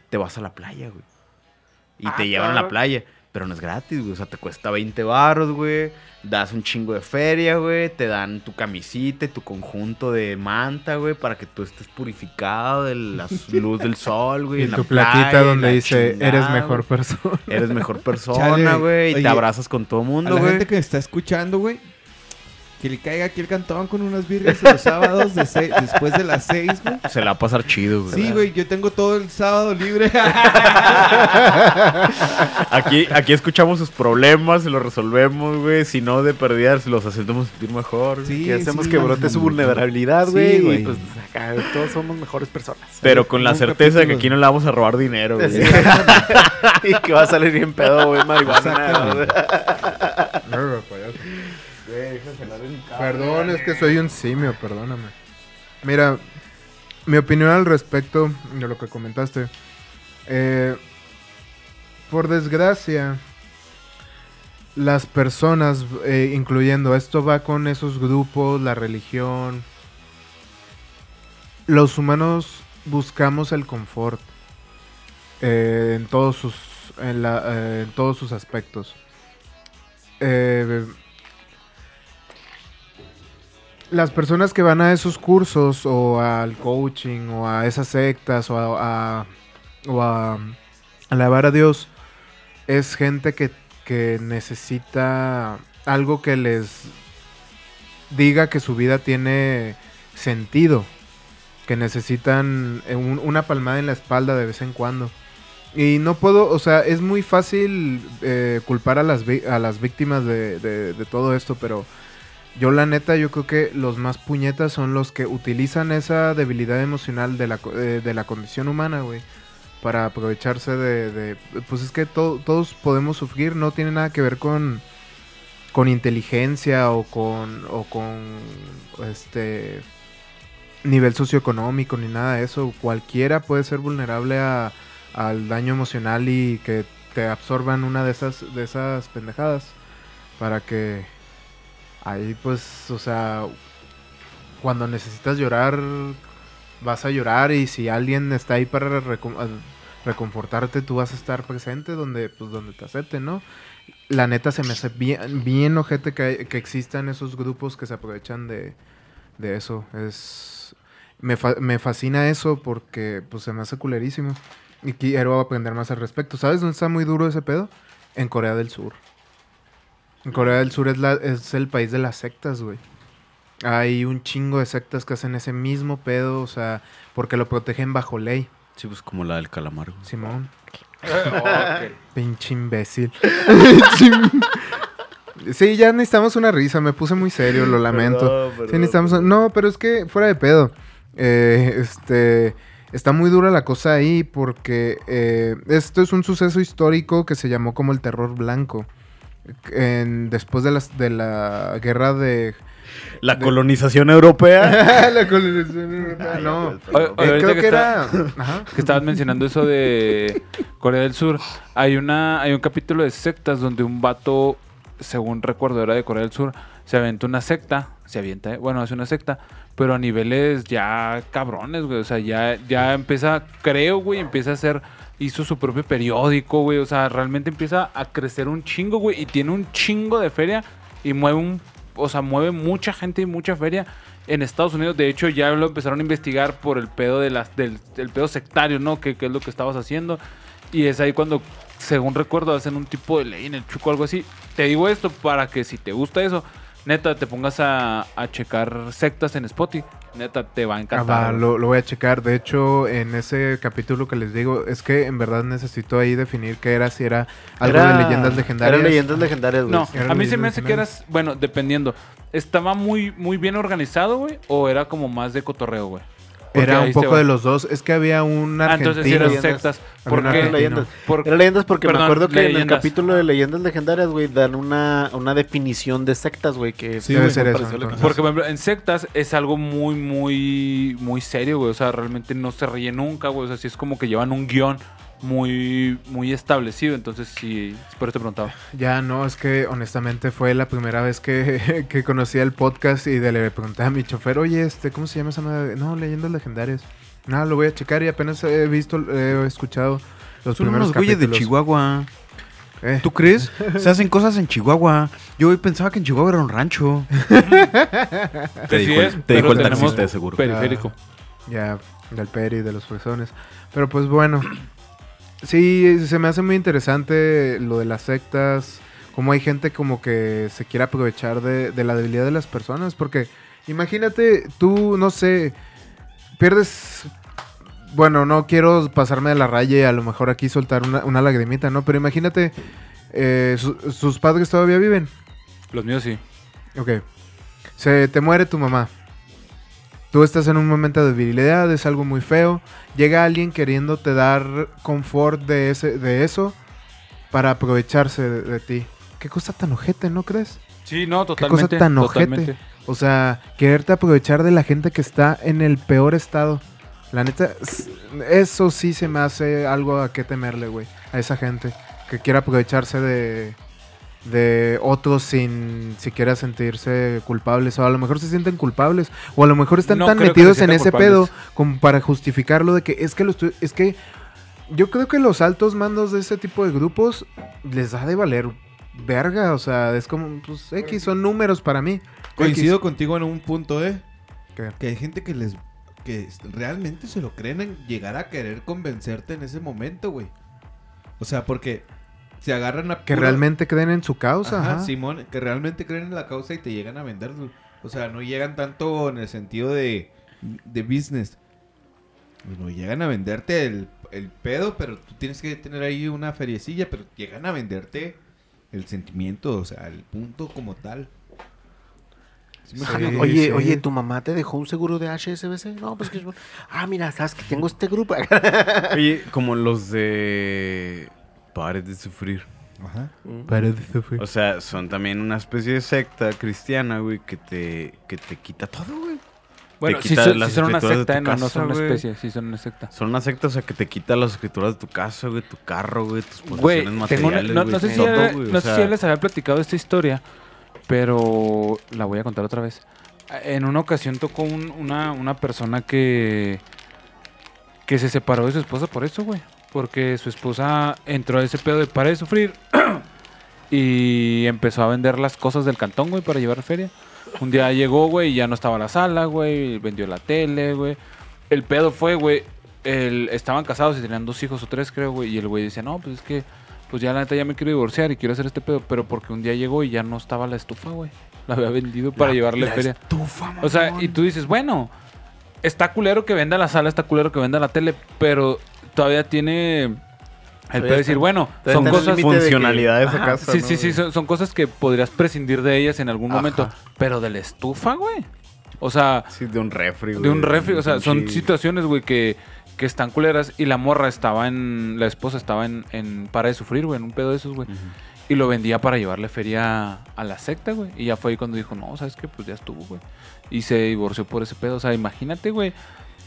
Te vas a la playa, güey. Y Ah, te llevan a la playa. Pero no es gratis, güey. O sea, te cuesta 20 baros, güey. Das un chingo de feria, güey. Te dan tu camisita y tu conjunto de manta, güey. Para que tú estés purificado de la luz del sol, güey. Y en la tu playa y donde la dice, chingada, eres mejor persona. Eres mejor persona, güey. Y oye, te abrazas con todo mundo, la güey. gente que está escuchando, güey, que le caiga aquí el cantón con unas birrias los sábados de después de las seis, güey. Se la va a pasar chido, güey. Sí, güey, yo tengo todo el sábado libre. Aquí, aquí escuchamos sus problemas, se los resolvemos, güey. Si no, de perdida, se los hacemos sentir mejor. Sí, que hacemos sí, que brote su sí. vulnerabilidad, Sí, güey. güey. y pues acá todos somos mejores personas. Pero con la certeza de que aquí no le vamos a robar dinero, güey. Sí. y que va a salir bien pedo, güey, marihuana. Arre, payaso. Perdón, es que soy un simio, perdóname. Mira, mi opinión al respecto de lo que comentaste. Eh, por desgracia, las personas, eh, incluyendo esto va con esos grupos, la religión. Los humanos buscamos el confort eh, en todos sus en, la- eh, en todos sus aspectos. Eh, las personas que van a esos cursos o al coaching o a esas sectas o a, o a alabar a Dios es gente que, que necesita algo que les diga que su vida tiene sentido, que necesitan eh, un- una palmada en la espalda de vez en cuando. Y no puedo, o sea, es muy fácil eh, culpar a las, a las víctimas de- de todo esto, pero Yo la neta, yo creo que los más puñetas son los que utilizan esa debilidad emocional de la, co- eh, de la condición humana, güey. Para aprovecharse de, de- Pues es que to- todos podemos sufrir, no tiene nada que ver con... Con inteligencia o con... O con... Este... Nivel socioeconómico ni nada de eso. Cualquiera puede ser vulnerable a, al daño emocional y que te absorban una de esas, de esas pendejadas. Para que ahí pues, o sea, cuando necesitas llorar, vas a llorar y si alguien está ahí para reconfortarte, tú vas a estar presente donde, pues, donde te acepten, ¿no? La neta se me hace bien, bien ojete que, que existan esos grupos que se aprovechan de, de eso. Es, me, fa- me fascina eso porque pues se me hace culerísimo. Y quiero aprender más al respecto. ¿Sabes dónde está muy duro ese pedo? En Corea del Sur. Corea del Sur es, la, es el país de las sectas, güey. Hay un chingo de sectas que hacen ese mismo pedo, o sea, porque lo protegen bajo ley. Sí, pues como la del calamar. güey. Simón. Ok. Pinche imbécil. sí, ya necesitamos una risa. Me puse muy serio, lo lamento. Perdón, Sí, perdón. necesitamos. No, pero es que fuera de pedo. Eh, este. Está muy dura la cosa ahí porque eh, esto es un suceso histórico que se llamó como el terror blanco. En- después de, las, de la guerra de... La colonización europea. la colonización europea, no. Eh, creo que que está- era... Ajá. que estabas mencionando eso de Corea del Sur. Hay una hay un capítulo de sectas donde un vato, según recuerdo, era de Corea del Sur, se aventó una secta, se avienta, eh, bueno, hace una secta, pero a niveles ya cabrones, güey, o sea, ya ya empieza, creo, güey, empieza a hacer hizo su propio periódico, güey, o sea, realmente empieza a crecer un chingo, güey, y tiene un chingo de feria y mueve un o sea, mueve mucha gente y mucha feria en Estados Unidos. De hecho, ya lo empezaron a investigar por el pedo de las, del, del pedo sectario, ¿no? Que, que es lo que estabas haciendo. Y es ahí cuando, según recuerdo, hacen un tipo de ley en el chuco o algo así. Te digo esto para que si te gusta eso, neta, te pongas a, a checar sectas en Spotify. Neta, te va a Ah, encantar. va, güey. lo, lo voy a checar. De hecho, en ese capítulo que les digo, es que en verdad necesito ahí definir qué era, si era algo Era- de leyendas legendarias. Eran leyendas legendarias, güey. No, Era a mí se me hace que eras, bueno, dependiendo. ¿Estaba muy, muy bien organizado, güey? ¿O era como más de cotorreo, güey? Era un poco de los dos. Es que había un Ah, argentino. entonces sí eran leyendas. sectas. ¿Por qué? leyendas. Por- leyendas porque Perdón, me acuerdo que en el capítulo de leyendas legendarias, güey, dan una, una definición de sectas, güey, que Sí, debe ser eso. Porque, por ejemplo, en sectas es algo muy, muy, muy serio, güey. O sea, realmente no se ríe nunca, güey. O sea, sí es como que llevan un guion muy, muy establecido. Entonces, sí, por eso te preguntaba. Ya no, es que honestamente fue la primera vez que, que conocí el podcast y de, le pregunté a mi chofer, oye, este, ¿cómo se llama esa madre? No, leyendas legendarias. No, lo voy a checar y apenas he visto, he escuchado los Son primeros unos güeyes de capítulos. Chihuahua. Eh, ¿Tú crees? Se hacen cosas en Chihuahua. Yo pensaba que en Chihuahua era un rancho. Te Sí dijo, es, el- te dijo el taxista, de seguro. Periférico. Ya, del Peri, de los fresones. Pero pues bueno, sí, se me hace muy interesante lo de las sectas, como hay gente como que se quiere aprovechar de, de la debilidad de las personas, porque imagínate, tú, no sé, pierdes... Bueno, no quiero pasarme de la raya y a lo mejor aquí soltar una, una lagrimita, ¿no? Pero imagínate, eh, su- sus padres todavía viven. Los míos sí. Ok. Se te muere tu mamá. Tú estás en un momento de debilidad, es algo muy feo. Llega alguien queriéndote dar confort de, ese, de eso para aprovecharse de, de ti. Qué cosa tan ojete, ¿no crees? Sí, no, Qué totalmente. cosa tan ojete. totalmente. O sea, quererte aprovechar de la gente que está en el peor estado. La neta, eso sí se me hace algo a qué temerle, güey. A esa gente que quiere aprovecharse de, de otros sin siquiera sentirse culpables. O a lo mejor se sienten culpables. O a lo mejor están No tan metidos en ese pedo como para justificarlo de que es que lo estoy- es que yo creo que los altos mandos de ese tipo de grupos les da de valer verga. O sea, es como, pues, X son números para mí. Coincido contigo en un punto, ¿eh? ¿Qué? Que hay gente que les que realmente se lo creen en llegar a querer convencerte en ese momento, güey. O sea, porque se agarran a Que puro- realmente creen en su causa. Ajá, ajá. Simón, que realmente creen en la causa y te llegan a vender. O sea, no llegan tanto en el sentido de, de business. No llegan a venderte el, el pedo, pero tú tienes que tener ahí una feriecilla, pero llegan a venderte el sentimiento, o sea, el punto como tal. Sí, Oye, sí. oye, ¿tu mamá te dejó un seguro de HSBC? No, pues que... Ah, mira, sabes que tengo este grupo. Oye, como los de... Pare de sufrir. Ajá. O sea, son también una especie de secta cristiana, güey, que te, que te quita todo, güey. Bueno, quita son, una de secta, tu ¿eh? no, no casa, son una güey. especie, sí son una secta. Son una secta, o sea, que te quita las escrituras de tu casa, güey, tu carro, güey, tus Güey, posesiones tengo una- materiales, no, güey, no sé, si todo, güey, o no sé si les había platicado esta historia, pero la voy a contar otra vez. En una ocasión tocó un- una, una persona que, que se separó de su esposa por eso, güey. Porque su esposa entró a ese pedo de para de sufrir y empezó a vender las cosas del cantón, güey, para llevar feria. Un día llegó, güey, y ya no estaba la sala, güey, vendió la tele, güey. El pedo fue, güey, el- estaban casados y tenían dos hijos o tres, creo, güey, y el güey decía, no, pues es que, pues ya la neta ya me quiero divorciar y quiero hacer este pedo, pero porque un día llegó y ya no estaba la estufa, güey. La había vendido para llevarle la feria. estufa, O sea, y tú dices, bueno, está culero que venda la sala, está culero que venda la tele, pero todavía tiene el Todavía pedo de decir, bueno, son cosas... que- funcionalidades Ajá, casa, Sí, ¿no, sí, sí, son, son cosas que podrías prescindir de ellas en algún momento, pero de la estufa, güey. O sea, Sí, de un refri, güey. de un refri, o sea, son situaciones, güey, que, que están culeras y la morra estaba en, la esposa estaba en, en para de sufrir, güey, en un pedo de esos, güey. Y lo vendía para llevarle feria a la secta, güey. Y ya fue ahí cuando dijo, no, ¿sabes qué? Pues ya estuvo, güey. Y se divorció por ese pedo. O sea, imagínate, güey.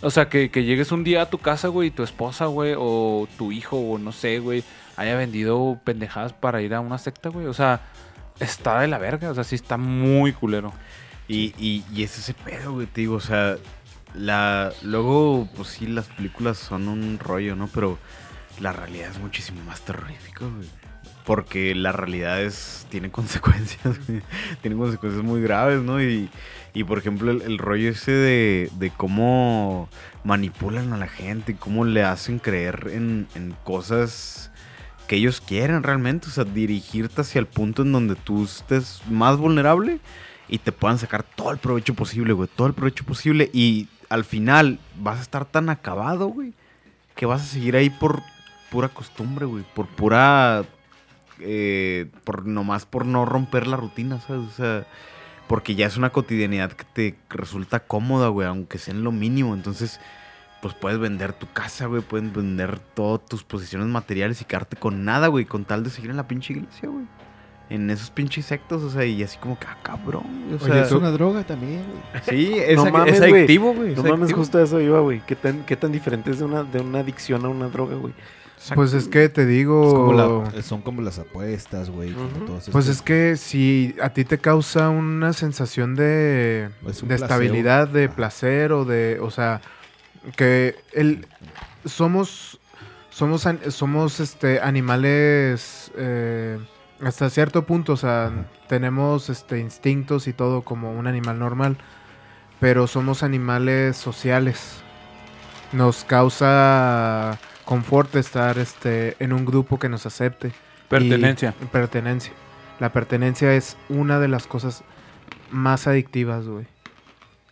O sea, que, que llegues un día a tu casa, güey, y tu esposa, güey, o tu hijo, o no sé, güey, haya vendido pendejadas para ir a una secta, güey. O sea, está de la verga. O sea, sí está muy culero. Y, y, y es ese pedo, güey, te digo, o sea, la, luego, pues sí, las películas son un rollo, ¿no? Pero la realidad es muchísimo más terrorífica, güey. Porque la realidad es, tiene consecuencias, güey. Tiene consecuencias muy graves, ¿no? Y, y por ejemplo, el, rollo ese de, de cómo manipulan a la gente, cómo le hacen creer en, en cosas que ellos quieren realmente, o sea, dirigirte hacia el punto en donde tú estés más vulnerable y te puedan sacar todo el provecho posible, güey, todo el provecho posible y al final vas a estar tan acabado, güey, que vas a seguir ahí por pura costumbre, güey, por pura eh, por nomás por no romper la rutina, ¿sabes? O sea, porque ya es una cotidianidad que te resulta cómoda, güey, aunque sea en lo mínimo, entonces pues puedes vender tu casa, güey, puedes vender todas tus posiciones materiales y quedarte con nada, güey, con tal de seguir en la pinche iglesia, güey. En esos pinches sectos, o sea, y así como que, ah, cabrón, güey, o Oye, sea, es una droga también, güey. sí, es, No ac- mames, es güey. adictivo, güey. No es mames, adictivo. justo a eso iba, güey. ¿Qué tan, ¿Qué tan diferente es de una, de una adicción a una droga, güey? Pues es que te digo... Es como la- son como las apuestas, güey. Pues es que si a ti te causa una sensación de, Es un de estabilidad, de placer o de, o sea, que el somos somos somos este animales eh, hasta cierto punto, o sea, tenemos este instintos y todo como un animal normal, pero somos animales sociales. Nos causa confort estar este en un grupo que nos acepte. Pertenencia. Y- pertenencia. La pertenencia es una de las cosas más adictivas, güey.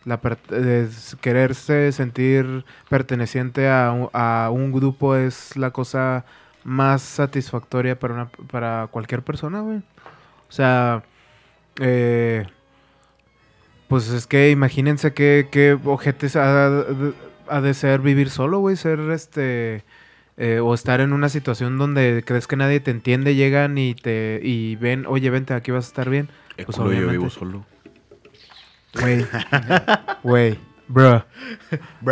La es- quererse sentir perteneciente a, un- a un grupo es la cosa más satisfactoria para, una, para cualquier persona, güey. O sea, eh, pues es que imagínense qué, qué ojetes ha, ha de ser vivir solo, güey. Ser este. Eh, o estar en una situación donde crees que nadie te entiende, llegan y te y ven, oye, vente, aquí vas a estar bien. Pues culo, yo vivo solo. Güey. Güey.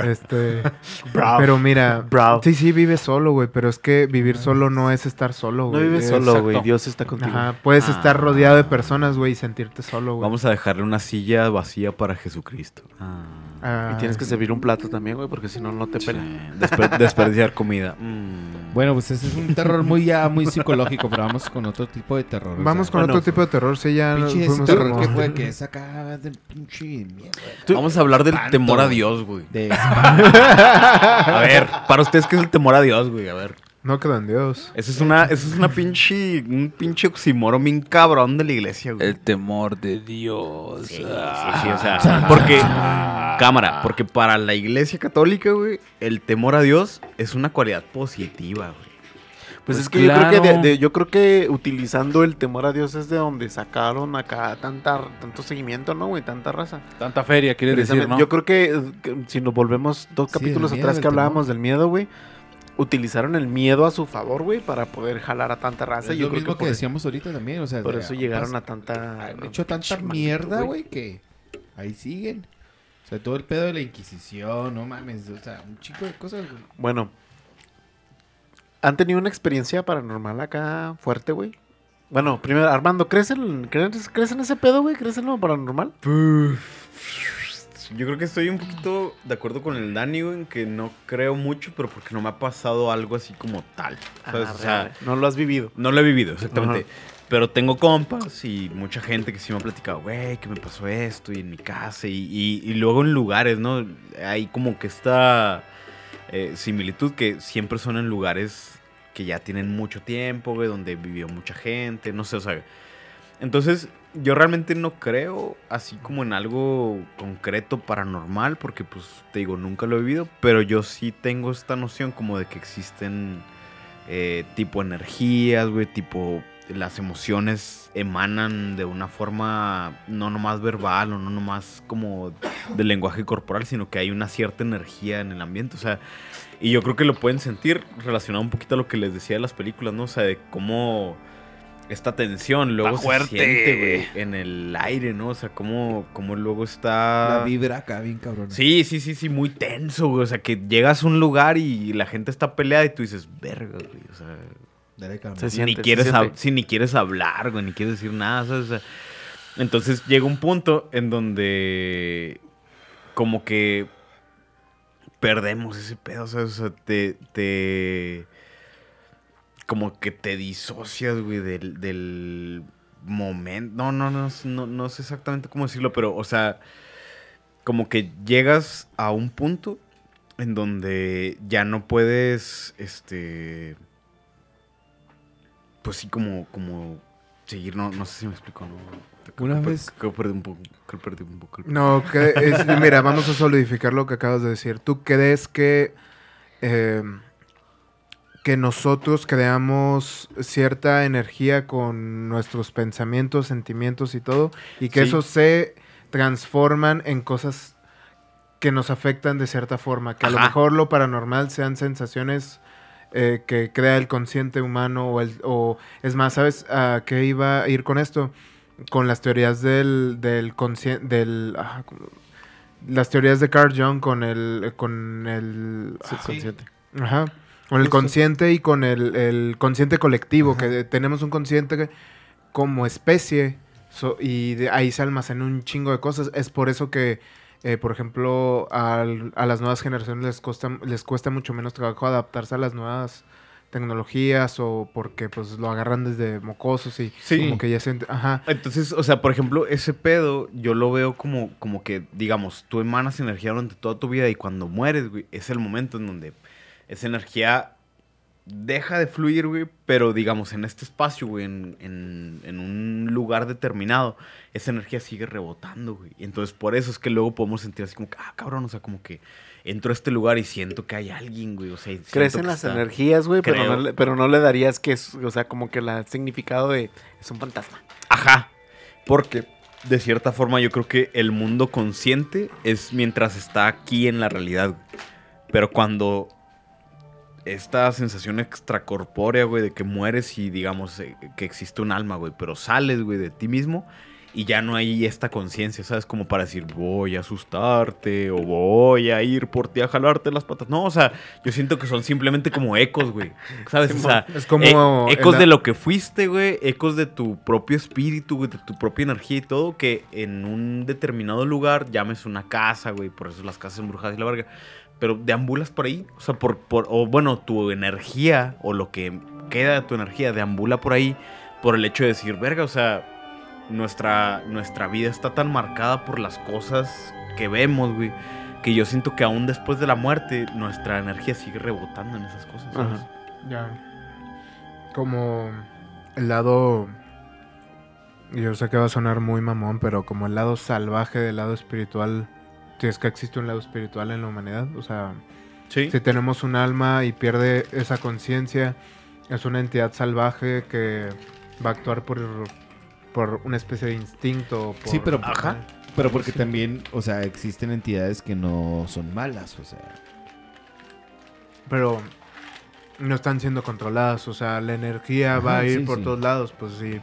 Este. Bro. Pero mira. Bro. Sí, sí, vives solo, güey. Pero es que vivir solo no es estar solo, No güey. vives Es- solo, güey. Dios está contigo. Ajá. Puedes Ah. estar rodeado de personas, güey, y sentirte solo, güey. Vamos a dejarle una silla vacía para Jesucristo. Ah. Ah, Y tienes que servir un plato también, güey, porque si no, no te pela. desper- desperdiciar comida. Mm. Bueno, pues ese es un terror muy ya muy psicológico, pero vamos con otro tipo de terror. o Vamos sea, con bueno, otro tipo de terror, sí, ya Pinche ese terror como- que fue que es acá de pinche mierda. Vamos a hablar del temor a. Dios, güey. De A ver, para ustedes, ¿qué es el temor a Dios, güey? A ver. No quedan Dios. Eso es una, eso es una pinche, un pinche oxímoron bien cabrón de la iglesia, güey. El temor de Dios. Sí, sí, sí, o sea, porque, cámara, porque para la iglesia católica, güey, el temor a Dios es una cualidad positiva, güey. Pues, Pues es que yo creo que de- claro. de- yo creo que utilizando el temor a Dios es de donde sacaron acá tanta tanto seguimiento, ¿no, güey? Tanta raza. Tanta feria, quieres decir, Precisamente, ¿no? Yo creo que, eh, que si nos volvemos dos Sí, capítulos miedo, atrás que hablábamos temor. del miedo, güey, utilizaron el miedo a su favor, güey, para poder jalar a tanta raza. Es yo lo creo mismo que, por, decíamos ahorita también, o sea, por de- eso llegaron pas- a tanta han hecho tanta mierda, güey, que ahí siguen. O sea, todo el pedo de la Inquisición, no mames, o sea, un chico de cosas, güey. Bueno, ¿han tenido una experiencia paranormal acá fuerte, güey? Bueno, primero, Armando, ¿crees en, crees, crees en ese pedo, güey? ¿Crees en lo paranormal? Yo creo que estoy un poquito de acuerdo con el Dani, güey, en que no creo mucho, pero porque no me ha pasado algo así como tal. ¿sabes? Ah, o sea, no lo has vivido. no lo he vivido, exactamente. Pero tengo compas y mucha gente que sí me ha platicado, güey, que me pasó esto y en mi casa y, y- y luego en lugares, ¿no? Hay como que esta eh, similitud que siempre son en lugares que ya tienen mucho tiempo, güey, donde vivió mucha gente, no sé, o sea. Entonces, yo realmente no creo así como en algo concreto paranormal, porque pues te digo, nunca lo he vivido, pero yo sí tengo esta noción como de que existen eh, tipo energías, güey, tipo las emociones emanan de una forma no nomás verbal o no nomás como del lenguaje corporal, sino que hay una cierta energía en el ambiente, o sea, y yo creo que lo pueden sentir relacionado un poquito a lo que les decía de las películas, ¿no? O sea, de cómo esta tensión luego Está fuerte. se siente, güey, en el aire, ¿no? O sea, cómo, cómo luego está... La vibra acá, bien cabrón. Sí, sí, sí, sí, muy tenso, güey. O sea, que llegas a un lugar y la gente está peleada y tú dices, verga, güey. O sea, Dale, cabrón. Se si siente, ni se quieres, si ni quieres hablar, güey, ni quieres decir nada, ¿sabes? O sea, entonces llega un punto en donde como que perdemos ese pedo, ¿sabes? O sea, te, te como que te disocias, güey, del, del momento. No, no, no, no, no sé exactamente cómo decirlo, pero, o sea, como que llegas a un punto en donde ya no puedes, este, pues sí, como, como seguir, no, no sé si me explico, ¿no? Una vez- Creo que perdí un poco, creo que perdí un poco No, que es- mira, vamos a solidificar lo que acabas de decir. ¿Tú crees que, eh, que nosotros creamos cierta energía con nuestros pensamientos, sentimientos y todo? Y que Sí. esos se transforman en cosas que nos afectan de cierta forma. Que a lo mejor lo paranormal sean sensaciones eh, que crea el consciente humano o, el, o es más, ¿sabes a qué iba a ir con esto? Con las teorías del, del consciente, del... ah, las teorías de Carl Jung con el... Con el ah, Subconsciente. Ajá. Con el Justo. consciente y con el, el consciente colectivo, que tenemos un consciente que- como especie so- y de ahí se almacena un chingo de cosas. Es por eso que, eh, por ejemplo, al- a las nuevas generaciones les cuesta, les cuesta mucho menos trabajo adaptarse a las nuevas tecnologías o porque pues lo agarran desde mocosos y Sí. como que ya se... Ajá. Entonces, o sea, por ejemplo, ese pedo yo lo veo como, como que, digamos, tú emanas energía durante toda tu vida y cuando mueres, güey, es el momento en donde esa energía deja de fluir, güey, pero digamos, en este espacio, güey, en, en- en un lugar determinado, esa energía sigue rebotando, güey. Entonces por eso es que luego podemos sentir así como que, ah, cabrón, o sea, como que entro a este lugar y siento que hay alguien, güey, o sea, y Crees siento en que las está- energías, güey, pero no, le, pero no le darías que es, o sea, como que el significado de es un fantasma. Ajá. Porque de cierta forma yo creo que el mundo consciente es mientras está aquí en la realidad. Pero cuando esta sensación extracorpórea, güey, de que mueres y digamos eh, que existe un alma, güey, pero sales, güey, de ti mismo y ya no hay esta conciencia, ¿sabes? Como para decir, voy a asustarte o voy a ir por ti a jalarte las patas. No, o sea, yo siento que son simplemente como ecos, güey. ¿Sabes? O sea, Es como e- ecos de lo que fuiste, güey. Ecos de tu propio espíritu, güey, de tu propia energía y todo. Que en un determinado lugar, llames una casa, güey. Por eso las casas embrujadas y la verga. Pero deambulas por ahí. O sea, por, por. O bueno, tu energía o lo que queda de tu energía deambula por ahí. Por el hecho de decir, verga, o sea. Nuestra, nuestra vida está tan marcada por las cosas que vemos, güey. Que yo siento que aún después de la muerte, nuestra energía sigue rebotando en esas cosas. Ya. Como el lado. Yo sé que va a sonar muy mamón, pero como el lado salvaje del lado espiritual. Si es que existe un lado espiritual en la humanidad. O sea, Sí. si tenemos un alma y pierde esa conciencia, es una entidad salvaje que va a actuar por, por una especie de instinto. por- Sí, pero, Ajá. pero porque también, o sea, existen entidades que no son malas, o sea. Pero no están siendo controladas. O sea, la energía va a ir sí, por sí. todos lados. Pues si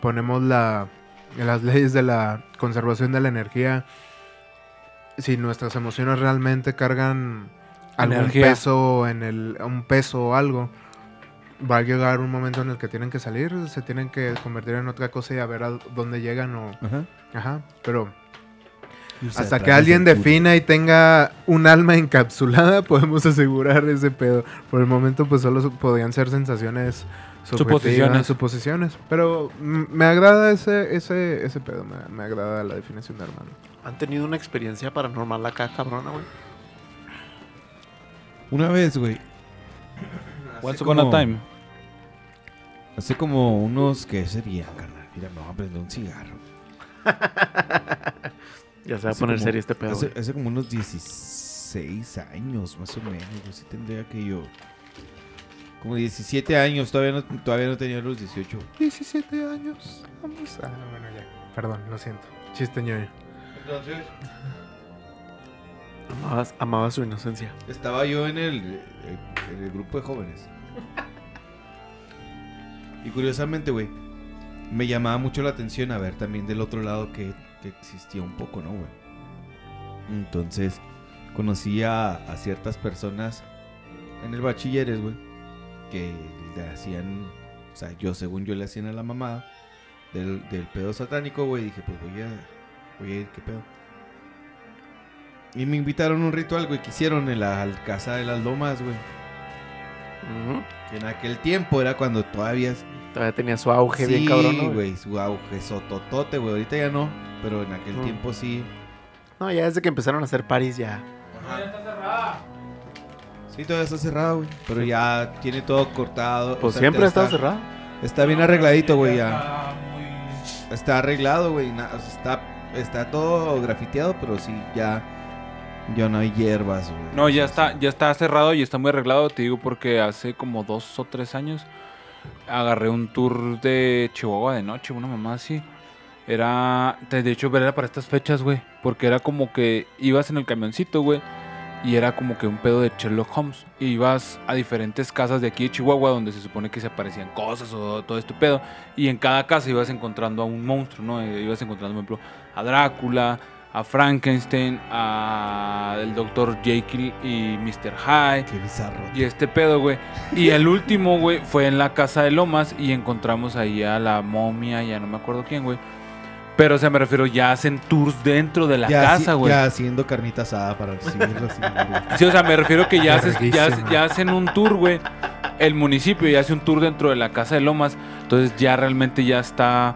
ponemos la, las leyes de la conservación de la energía, si nuestras emociones realmente cargan algún Energía. peso en el, un peso o algo, va a llegar un momento en el que tienen que salir, se tienen que convertir en otra cosa y a ver a dónde llegan o... Ajá. Ajá, pero hasta que alguien defina y tenga un alma encapsulada, podemos asegurar ese pedo. Por el momento, pues solo podían ser sensaciones Suposiciones. suposiciones. Pero me agrada ese, ese, ese pedo, me, me agrada la definición de hermano. ¿Han tenido una experiencia paranormal acá, cabrona, güey? Una vez, güey. Once Hace upon a time. Hace como unos, ¿qué sería, carnal? Mira, me voy a prender un cigarro. Ya se va a poner como- serio este pedo. Hace, como unos 16 años, más o menos. Yo sí tendría que yo. Como 17 años, todavía no, todavía no tenía los 18. 17 años, vamos a... Bueno, ya. Perdón, lo siento. Chiste ñoño. Entonces, Amabas, amaba su inocencia. estaba yo en el, en el grupo de jóvenes. Y curiosamente, güey, me llamaba mucho la atención a ver también del otro lado que, que existía un poco, ¿no, güey? Entonces, conocí a, a ciertas personas en el bachilleres, güey, que le hacían, o sea, yo según yo le hacían a la mamá del, del pedo satánico, güey, dije, pues voy a, voy a ir, ¿qué pedo? Y me invitaron a un ritual, güey, que hicieron en la casa de las lomas, güey. Que en aquel tiempo era cuando todavía... Todavía tenía su auge sí, bien cabrón, ¿no, güey? güey, su auge sototote, güey. Ahorita ya no, pero en aquel tiempo sí. No, ya desde que empezaron a hacer paris ya. Sí, todavía está cerrado, güey. Pero ya tiene todo cortado. o Pues sea, siempre ha está- estado cerrado. Está bien arregladito, güey, ya. Está arreglado, güey. na- o sea, está, está todo grafiteado, pero sí, ya... Ya no hay hierbas, güey. No, ya está, ya está cerrado y está muy arreglado, te digo, porque hace como dos o tres años agarré un tour de Chihuahua de noche, una mamá así. Era, de de hecho, era para estas fechas, güey, porque era como que ibas en el camioncito, güey, y era como que un pedo de Sherlock Holmes. Y ibas a diferentes casas de aquí de Chihuahua donde se supone que se aparecían cosas o todo este pedo. Y en cada casa ibas encontrando a un monstruo, ¿no? Eh, Ibas encontrando, por ejemplo, a Drácula, a Frankenstein, a el Dr. Jekyll y Mr. Hyde. Qué bizarro. Y este pedo, güey. Y el último, güey, fue en la casa de Lomas y encontramos ahí a la momia, ya no me acuerdo quién, güey. Pero, o sea, me refiero, ya hacen tours dentro de la ya, casa, güey. Ya haciendo carnita asada para recibirlos. sí, o sea, me refiero que ya, haces- ya, ya hacen un tour, güey. El municipio ya hace un tour dentro de la casa de Lomas. Entonces ya realmente ya está.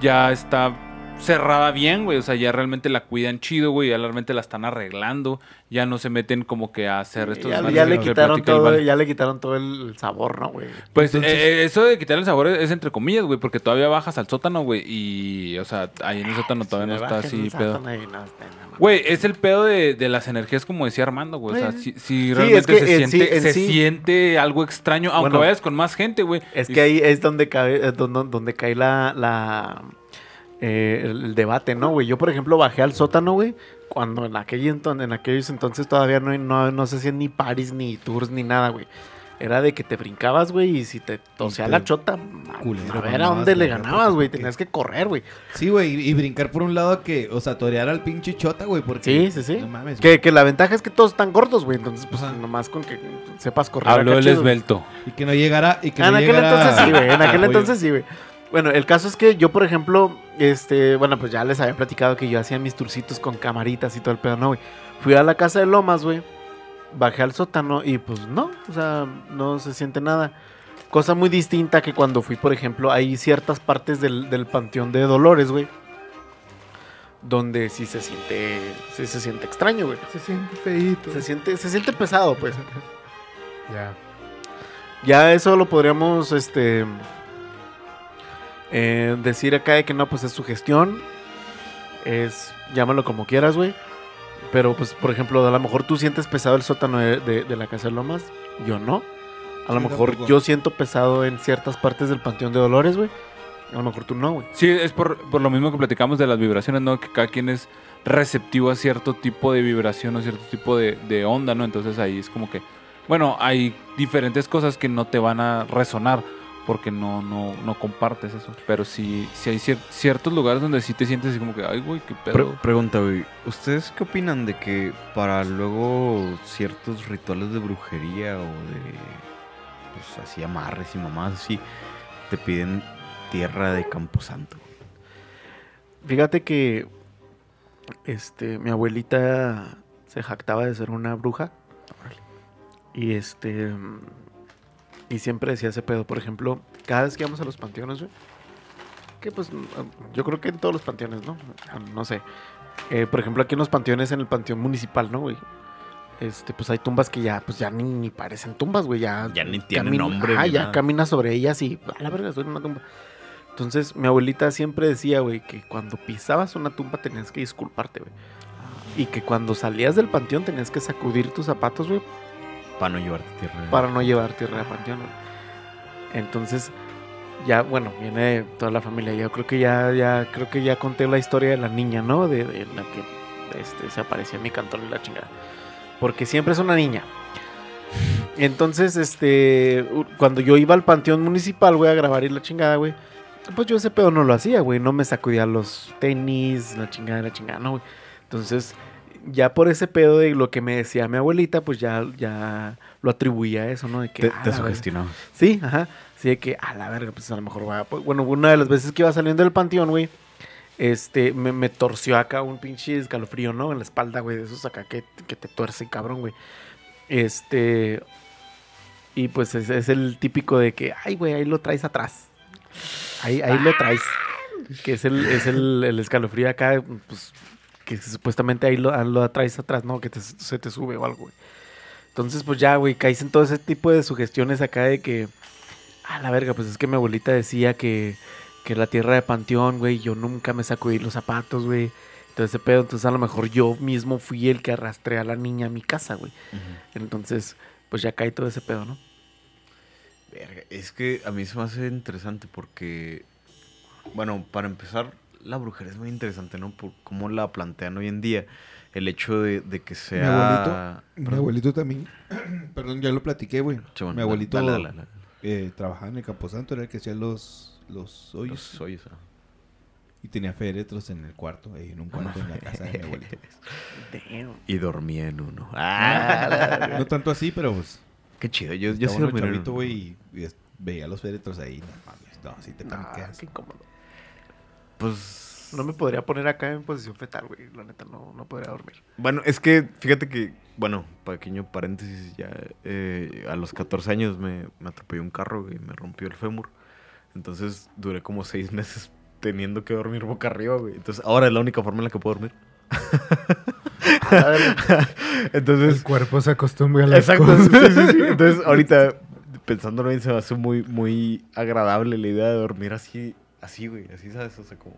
Ya está cerrada bien, güey. O sea, ya realmente la cuidan chido, güey. Ya realmente la están arreglando. Ya no se meten como que a hacer estos. Ya, ya le quitaron todo, Val. ya le quitaron todo el sabor, ¿no, güey? Pues Entonces- eh, eso de quitarle el sabor es, es entre comillas, güey. Porque todavía bajas al sótano, güey. Y, o sea, ahí en el sótano todavía no está así, pedo. no. Güey, es el pedo de, de las energías, como decía Armando, güey. O sea, si, si es realmente que se, en siente, sí- se sí- siente algo extraño, aunque Bueno, vayas con más gente, güey. Es que ahí es donde cae, es donde, donde cae la, la eh, el, el debate, ¿no, güey? Yo, por ejemplo, bajé al sótano, güey, cuando en, aquel enton- en aquellos entonces todavía no, no, no se hacían ni paris, ni tours, ni nada, güey. Era de que te brincabas, güey, y si te tosía la chota, a- culero, a ver a dónde le ganabas, güey. Tenías que correr, güey. Sí, güey, y, y brincar por un lado que, o sea, torear al pinche chota, güey, porque... Sí, sí, sí. No mames, Que, que la ventaja es que todos están gordos, güey. Entonces, pues, Ajá. nomás con que sepas correr. Habló el esbelto. Y que no llegara... Y que en no aquel llegara entonces sí, güey. En aquel entonces sí, güey. Bueno, el caso es que yo, por ejemplo, este, bueno, pues ya les había platicado que yo hacía mis turcitos con camaritas y todo el pedo, ¿no, güey? Fui a la casa de Lomas, güey. Bajé al sótano y pues no, o sea, no se siente nada. Cosa muy distinta que cuando fui, por ejemplo, hay ciertas partes del, del Panteón de Dolores, güey. Donde sí se siente, sí se siente extraño, güey. Se siente feíto. Se siente, se siente pesado, pues. Ya. Ya eso lo podríamos, este, eh, decir acá de que no, pues es su gestión. Es, llámalo como quieras, güey. Pero, pues, por ejemplo, a lo mejor tú sientes pesado el sótano de, de- de la casa de Lomas. Yo no. A lo Sí, mejor tampoco. yo siento pesado en ciertas partes del Panteón de Dolores, güey. A lo mejor tú no, güey. Sí, es por, por lo mismo que platicamos de las vibraciones, ¿no? Que cada quien es receptivo a cierto tipo de vibración o cierto tipo de, de onda, ¿no? Entonces ahí es como que, bueno, hay diferentes cosas que no te van a resonar porque no, no, no compartes eso. Pero sí, sí hay cier- ciertos lugares donde sí te sientes así como que, ay, güey, qué Pre- pedo. pregunta, güey. ¿Ustedes qué opinan de que para luego ciertos rituales de brujería o de. Pues así amarres y mamás así, te piden tierra de Camposanto? Fíjate que este mi abuelita se jactaba de ser una bruja. Y este y siempre decía ese pedo, por ejemplo, cada vez que íbamos a los panteones, güey, que pues yo creo que en todos los panteones, ¿no? Ah, No sé. Eh, por ejemplo, aquí en los panteones, en el panteón municipal, ¿no, güey? Este, pues hay tumbas que ya, pues ya ni, ni parecen tumbas, güey, ya. Ya ni tienen nombre Ah, ya nada. caminas sobre ellas y a la verga, en una tumba. Entonces, mi abuelita siempre decía, güey, que cuando pisabas una tumba tenías que disculparte, güey. Y que cuando salías del panteón tenías que sacudir tus zapatos, güey, Para no llevarte tierra de para no llevar tierra de panteón. Entonces, ya, bueno, viene toda la familia. Yo creo que ya, ya, creo que ya conté la historia de la niña, ¿no? De, de la que este, se aparecía en mi cantón y la chingada. Porque siempre es una niña. Entonces, este, cuando yo iba al panteón municipal, güey, a grabar y la chingada, güey, pues yo ese pedo no lo hacía, güey. No me sacudía los tenis, la chingada, la chingada, no, güey. Entonces, ya por ese pedo de lo que me decía mi abuelita, pues ya, ya lo atribuía a eso, ¿no? De que, Te, "Ah, te la verga". sugestionabas. Sí, ajá. Sí, de que a la verga, pues a lo mejor va. pues, bueno, una de las veces que iba saliendo del panteón, güey, este, me, me torció acá un pinche escalofrío, ¿no? En la espalda, güey, de esos acá que, que te tuerce, cabrón, güey. Este. Y pues es, es el típico de que, ay, güey, ahí lo traes atrás. Ahí, ahí lo traes. Que es el, es el, el escalofrío acá, pues, que supuestamente ahí lo, lo traes atrás, ¿no? Que te- se te sube o algo, güey. Entonces, pues ya, güey, caíste en todo ese tipo de sugestiones acá de que, a la verga, pues es que mi abuelita decía que, que la tierra de panteón, güey, yo nunca me sacudí los zapatos, güey. Entonces, ese pedo, entonces a lo mejor yo mismo fui el que arrastré a la niña a mi casa, güey. Entonces, pues ya cae todo ese pedo, ¿no? Verga, es que a mí se me hace interesante porque, bueno, para empezar, la brujería es muy interesante, ¿no? Por cómo la plantean hoy en día. El hecho de, de que sea... Mi abuelito, mi Perdón. abuelito también. Perdón, ya lo platiqué, güey. Chimón, Mi abuelito dale, dale, dale. eh, trabajaba en el Camposanto, era el que hacía los, los hoyos. Los hoyos, ah. Y tenía féretros en el cuarto, ahí en un cuarto en la casa de mi abuelito. Damn. Y dormía en uno. Ah. No tanto así, pero pues. Qué chido. Yo, yo sí dormía en chavito, uno. güey, y, y veía los féretros ahí. No mames, no, así te Ah, paniqueas. qué incómodo. Pues... No me podría poner acá en posición fetal, güey. La neta, no, no podría dormir. Bueno, es que fíjate que, bueno, pequeño paréntesis, ya eh, a los 14 años me, me atropelló un carro güey, y me rompió el fémur. Entonces duré como seis meses teniendo que dormir boca arriba, güey. Entonces ahora es la única forma en la que puedo dormir. Entonces, El cuerpo se acostumbra a las exacto. cosas. sí, sí, sí. Entonces ahorita, pensándolo bien, se me hace muy, muy agradable la idea de dormir así, así, güey. Así, ¿sabes? O sea, como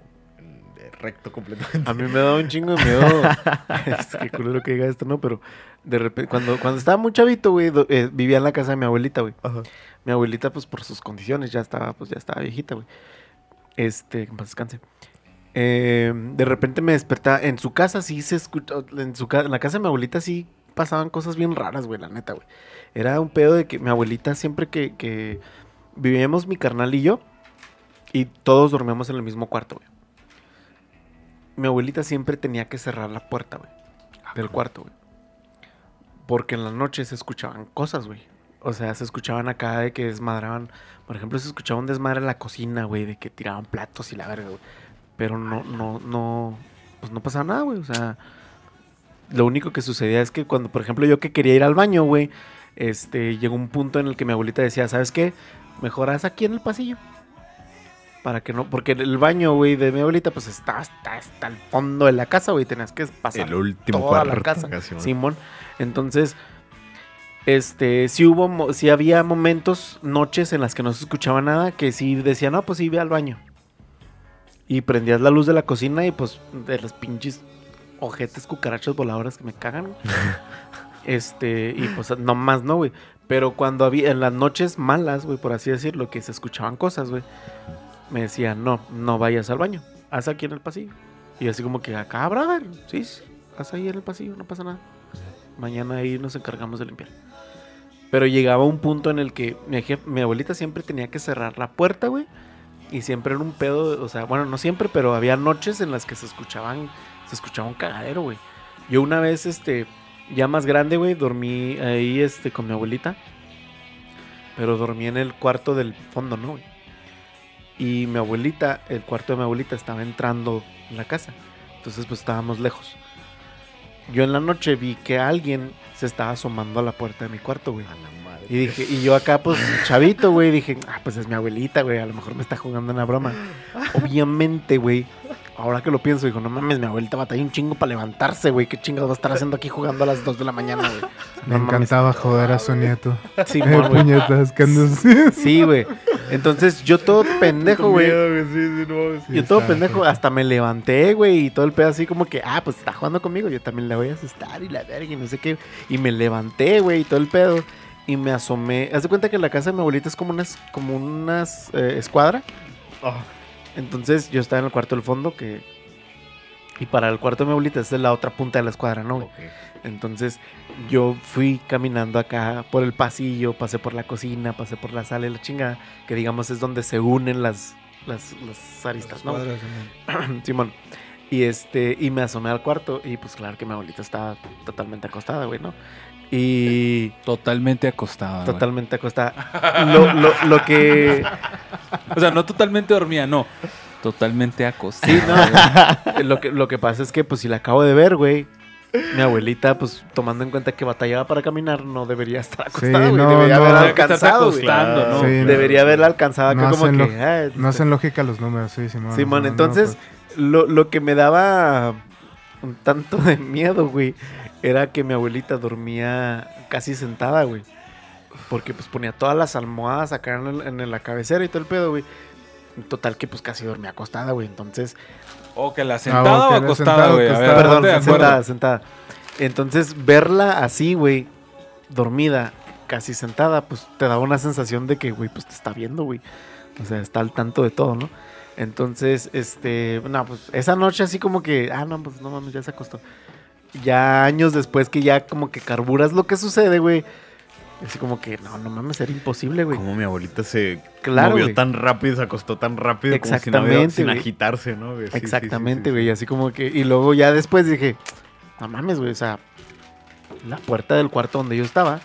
recto completamente. A mí me da un chingo de miedo. es que culero que diga esto, ¿no? Pero de repente, cuando, cuando estaba muy chavito, güey, do- eh, vivía en la casa de mi abuelita, güey. Ajá. Mi abuelita, pues por sus condiciones, ya estaba, pues ya estaba viejita, güey. Este, que descanse. Eh, de repente me despertaba. En su casa sí se escucha. En, su, en la casa de mi abuelita sí pasaban cosas bien raras, güey, la neta, güey. Era un pedo de que mi abuelita siempre que, que vivíamos mi carnal y yo, y todos dormíamos en el mismo cuarto, güey. Mi abuelita siempre tenía que cerrar la puerta, güey, del cuarto, güey. Porque en la noche se escuchaban cosas, güey. O sea, se escuchaban acá de que desmadraban. Por ejemplo, se escuchaba un desmadre en la cocina, güey, de que tiraban platos y la verga, güey. Pero no, no, no, pues no pasaba nada, güey. O sea, lo único que sucedía es que cuando, por ejemplo, yo que quería ir al baño, güey, este, llegó un punto en el que mi abuelita decía, ¿sabes qué? Mejor haz aquí en el pasillo. Para que no, porque el baño, güey, de mi abuelita, pues está hasta, hasta el fondo de la casa, güey. Tenías que pasar El último toda la casa. Simón. Entonces, este, sí hubo, sí había momentos, noches en las que no se escuchaba nada, que sí decían, no, pues sí, ve al baño. Y prendías la luz de la cocina y pues de las pinches ojetes cucarachas voladoras que me cagan. Este, y pues no más, no, güey. Pero cuando había, en las noches malas, güey, por así decirlo, que se escuchaban cosas, güey, me decían, no, no vayas al baño, haz aquí en el pasillo. Y así como que, acá, brother, sí, sí, haz ahí en el pasillo, no pasa nada. Mañana ahí nos encargamos de limpiar. Pero llegaba un punto en el que mi abuelita siempre tenía que cerrar la puerta, güey. Y siempre era un pedo, o sea, bueno, no siempre, pero había noches en las que se escuchaban, se escuchaba un cagadero, güey. Yo una vez, este, ya más grande, güey, dormí ahí, este, con mi abuelita. Pero dormí en el cuarto del fondo, ¿no, güey? Y mi abuelita, el cuarto de mi abuelita estaba entrando en la casa. Entonces, pues estábamos lejos. Yo en la noche vi que alguien se estaba asomando a la puerta de mi cuarto, güey. Y dije, y yo acá, pues, chavito, güey, dije, ah, pues es mi abuelita, güey, a lo mejor me está jugando una broma. Obviamente, güey, ahora que lo pienso, digo, no mames, mi abuelita batalla un chingo para levantarse, güey, qué chingados va a estar haciendo aquí jugando a las 2 de la mañana, güey. Me No mames. encantaba joder a su nieto. Sí, Eh, güey. puñetas, que andas- Sí, güey. Entonces, yo todo pendejo, güey. Sí, Yo todo está, pendejo, güey. hasta me levanté, güey, y todo el pedo así como que, ah, pues está jugando conmigo, yo también le voy a asustar y la verga y no sé qué. Y me levanté, güey, y todo el pedo. Y me asomé. Haz de cuenta que la casa de mi abuelita es como unas, como unas eh, escuadra. Entonces yo estaba en el cuarto del fondo que... Y para el cuarto de mi abuelita es la otra punta de la escuadra, ¿no? güey? Entonces yo fui caminando acá por el pasillo, pasé por la cocina, pasé por la sala y la chingada, que digamos es donde se unen las, las, las aristas, ¿no? Simón. Simón. Y este, y me asomé al cuarto y pues claro que mi abuelita estaba totalmente acostada, güey, ¿no? Y Totalmente acostada. totalmente acostada. Lo, lo, lo que... O sea, no totalmente dormida, no. Totalmente acostada. Sí, no. lo, que, lo que pasa es que pues si la acabo de ver, güey. Mi abuelita, pues tomando en cuenta que batallaba para caminar, no debería estar acostada, güey. no, debería no. haberla alcanzado, güey. acostando. Sí. Debería haberla alcanzado acá No como hacen que... ah, No hacen lógica los números, sí, Simón. Simón, no, no, entonces pues, lo, lo que me daba un tanto de miedo, güey, era que mi abuelita dormía casi sentada, güey. Porque pues ponía todas las almohadas acá en, el- en la cabecera y todo el pedo, güey. Total que pues casi dormía acostada, güey. Entonces, O que la sentada Ah, o acostada, sentada o güey. A ver, acostada. perdón, de acuerdo. sentada, sentada. Entonces, verla así, güey, dormida, casi sentada, pues te daba una sensación de que, güey, pues te está viendo, güey. O sea, está al tanto de todo, ¿no? Entonces, este, no, pues esa noche así como que, ah, no, pues no mames, ya se acostó. Ya años después que ya como que carburas lo que sucede, güey. Así como que, no, no mames, era imposible, güey. Como mi abuelita se Claro, movió güey. tan rápido, se acostó tan rápido, como si no Exactamente, hubiera- sin agitarse, ¿no? güey? Sí, sí, sí, Exactamente, sí, güey. sí. Así como que. Y luego ya después dije, no mames, güey. O sea, la puerta del cuarto donde yo estaba,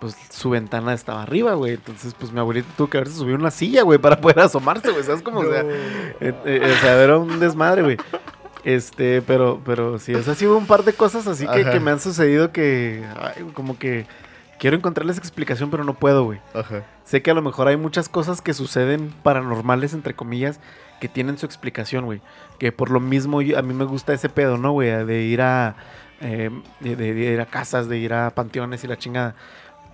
pues su ventana estaba arriba, güey. Entonces, pues mi abuelita tuvo que haberse subido una silla, güey, para poder asomarse, güey. ¿Sabes cómo? O sea, eh, eh, o sea, era un desmadre, güey. Este, pero, pero sí, o sea, sí hubo un par de cosas así que, que me han sucedido que, ay, como que quiero encontrarles explicación, pero no puedo, güey. Ajá. Sé que a lo mejor hay muchas cosas que suceden paranormales, entre comillas, que tienen su explicación, güey. Que por lo mismo yo- a mí me gusta ese pedo, ¿no, güey? De ir a. eh, de, de- de ir a casas, de ir a panteones y la chingada.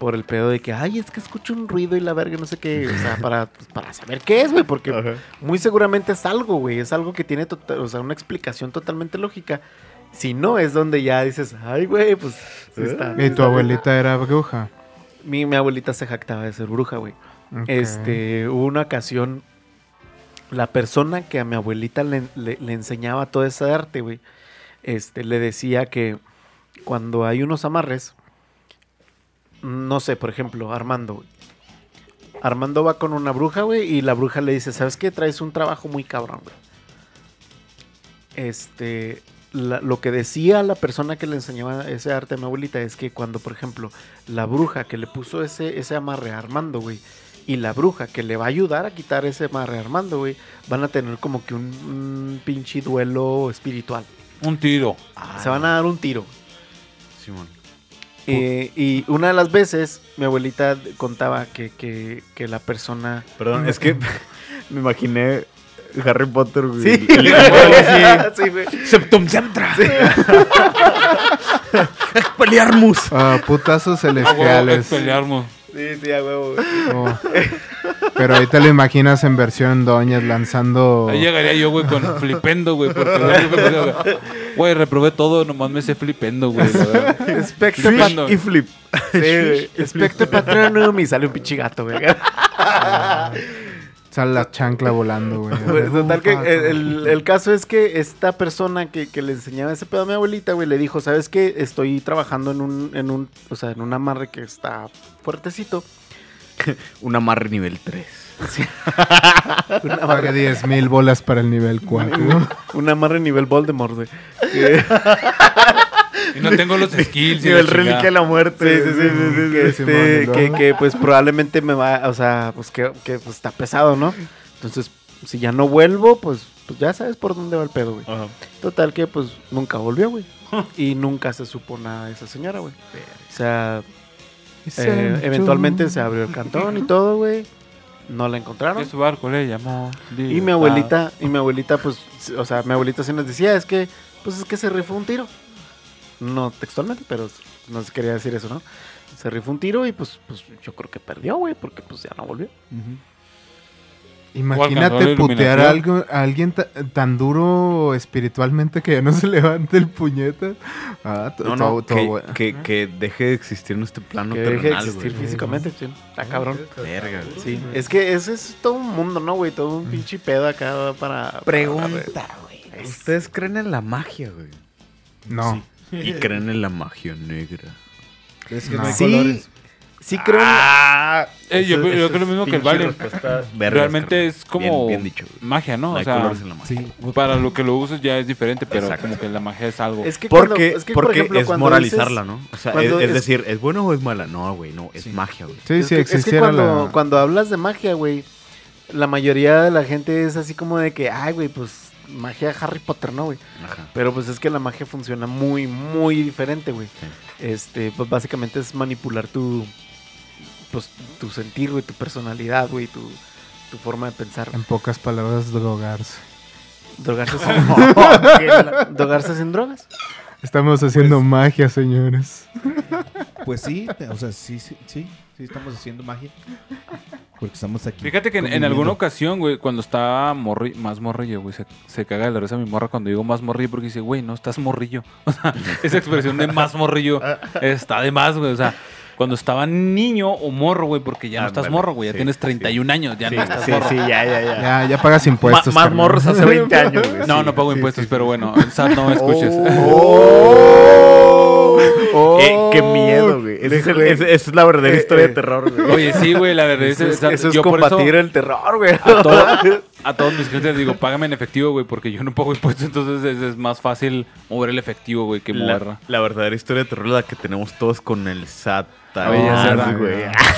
Por el pedo de que, ay, es que escucho un ruido y la verga, no sé qué. O sea, para, pues, para saber qué es, güey. Porque Ajá. muy seguramente es algo, güey. Es algo que tiene tota- o sea, una explicación totalmente lógica. Si no, es donde ya dices, ay, güey, pues. sí está- ¿Y tu abuelita era bruja? Mi, mi abuelita se jactaba de ser bruja, güey. Este, hubo una ocasión, la persona que a mi abuelita le, le- le enseñaba todo ese arte, güey, este, le decía que cuando hay unos amarres, no sé, por ejemplo, Armando, güey. Armando va con una bruja, güey, y la bruja le dice, ¿sabes qué? Traes un trabajo muy cabrón, güey. Este, la- lo que decía la persona que le enseñaba ese arte a mi abuelita es que cuando, por ejemplo, la bruja que le puso ese, ese amarre a Armando, güey, y la bruja que le va a ayudar a quitar ese amarre a Armando, güey, van a tener como que un, un pinche duelo espiritual. Un tiro. Se van a dar un tiro. Simón. Eh, y una de las veces, mi abuelita contaba que, que, que la persona... Perdón, es que me imaginé Harry Potter, güey. Sí, El- el- sí, güey. Septum Centra. Pelearmus. Ah, putazos A huevo, celestiales. Expelliarmus. Sí, sí, a huevo. güey. Oh. Pero ahí te lo imaginas en versión doñas lanzando. Ahí llegaría yo, güey, con flipendo, güey. Porque, güey, Güey, reprobé todo, nomás me sé flipendo, güey. Flipendo. y flip. Sí, patronum y sale un pinche gato, güey. Sale la chancla volando, güey. Pues, total que el caso es que esta persona que, que le enseñaba ese pedo a mi abuelita, güey, le dijo, ¿sabes qué? Estoy trabajando en un, en un, o sea, en un amarre que está fuertecito. Un amarre nivel 3. Un Paga amarre, 10 mil bolas para el nivel 4. un amarre nivel Voldemort, güey. Que- Y no tengo los skills. y la chingada. reliquia de la muerte. Sí, sí, sí, sí, sí, que, este, que, que, pues probablemente me va, o sea, pues que, que, pues, está pesado, ¿no? Entonces, si ya no vuelvo, pues, pues ya sabes por dónde va el pedo, güey. Ajá. Total que pues nunca volvió, güey. y nunca se supo nada de esa señora, güey. O sea, eh, eventualmente se abrió el cantón y todo, güey. No la encontraron. Su barco le llamó. Y mi abuelita, y mi abuelita, pues, o sea, mi abuelita sí nos decía, es que, pues es que se rifó un tiro. No textualmente, pero no se quería decir eso, ¿no? Se rifó un tiro y pues, pues yo creo que perdió, güey, porque pues ya no volvió. Alcanzó Imagínate putear a, algo, a alguien ta- tan duro espiritualmente que ya no se levante el puñeta. Ah, No, que, bueno. que, que deje de existir en este plano que deje de terrenal, existir físicamente, sí. Está cabrón. Verga, güey. Sí, es que ese es todo un mundo, ¿no, güey? Todo un pinche pedo acá para... Pregunta, güey. ¿Ustedes creen en la magia, güey? No. Y creen en la magia negra. Es que No. no hay Sí, colores. Sí creo la- Eh, yo, Eso- yo eso creo lo mismo que el Vale. Realmente es como Bien, bien dicho, magia, ¿no? No o hay sea, colores en la magia. Sí. para lo que lo uses ya es diferente, pero Exacto. como que la magia es algo. Es que cuando- Porque, es que, por porque ejemplo, es cuando moralizarla, dices- ¿no? O sea, cuando es, es es- decir, ¿es bueno o es mala? No, güey, no, es magia, güey. Sí, es sí, que, es que existiera cuando, la... cuando hablas de magia, güey, la mayoría de la gente es así como de que, ay, güey, pues magia Harry Potter, ¿no, güey? Ajá. Pero pues es que la magia funciona muy, muy diferente, güey. Este, pues básicamente es manipular tu, pues, tu sentir, güey, tu personalidad, güey, tu, tu forma de pensar. En pocas palabras, drogarse. Drogarse sin, drogarse sin drogas. Estamos haciendo magia, señores. Pues sí, o sea, sí, sí, sí, sí estamos haciendo magia. Porque estamos aquí. Fíjate que en, alguna ocasión, güey, cuando estaba morri más morrillo, güey, se, se caga de la risa mi morra cuando digo más morrillo porque dice, güey, no estás morrillo. O sea, esa expresión de más morrillo está de más, güey. O sea, cuando estaba niño o morro, güey, porque ya no estás morro, güey, ya sí, tienes sí. 31 años, ya no estás sí, morro. sí, ya, ya, ya. Ya, ya pagas impuestos. Ma- más morros hace 20 años, güey. No, sí. no pago sí, impuestos, sí, pero bueno, el SAT no me escuches. Oh, Eh, qué miedo, güey. Esa es, el- la verdadera Eh, historia eh. de terror, güey. Oye, sí, güey, la verdad es, Eso es, yo por eso combatir el terror, güey. a, todo- a todos mis clientes les digo, págame en efectivo, güey, porque yo no pago impuestos, entonces es, es más fácil mover el efectivo, güey, que mover. La, la verdadera historia de terror es la que tenemos todos con el SAT.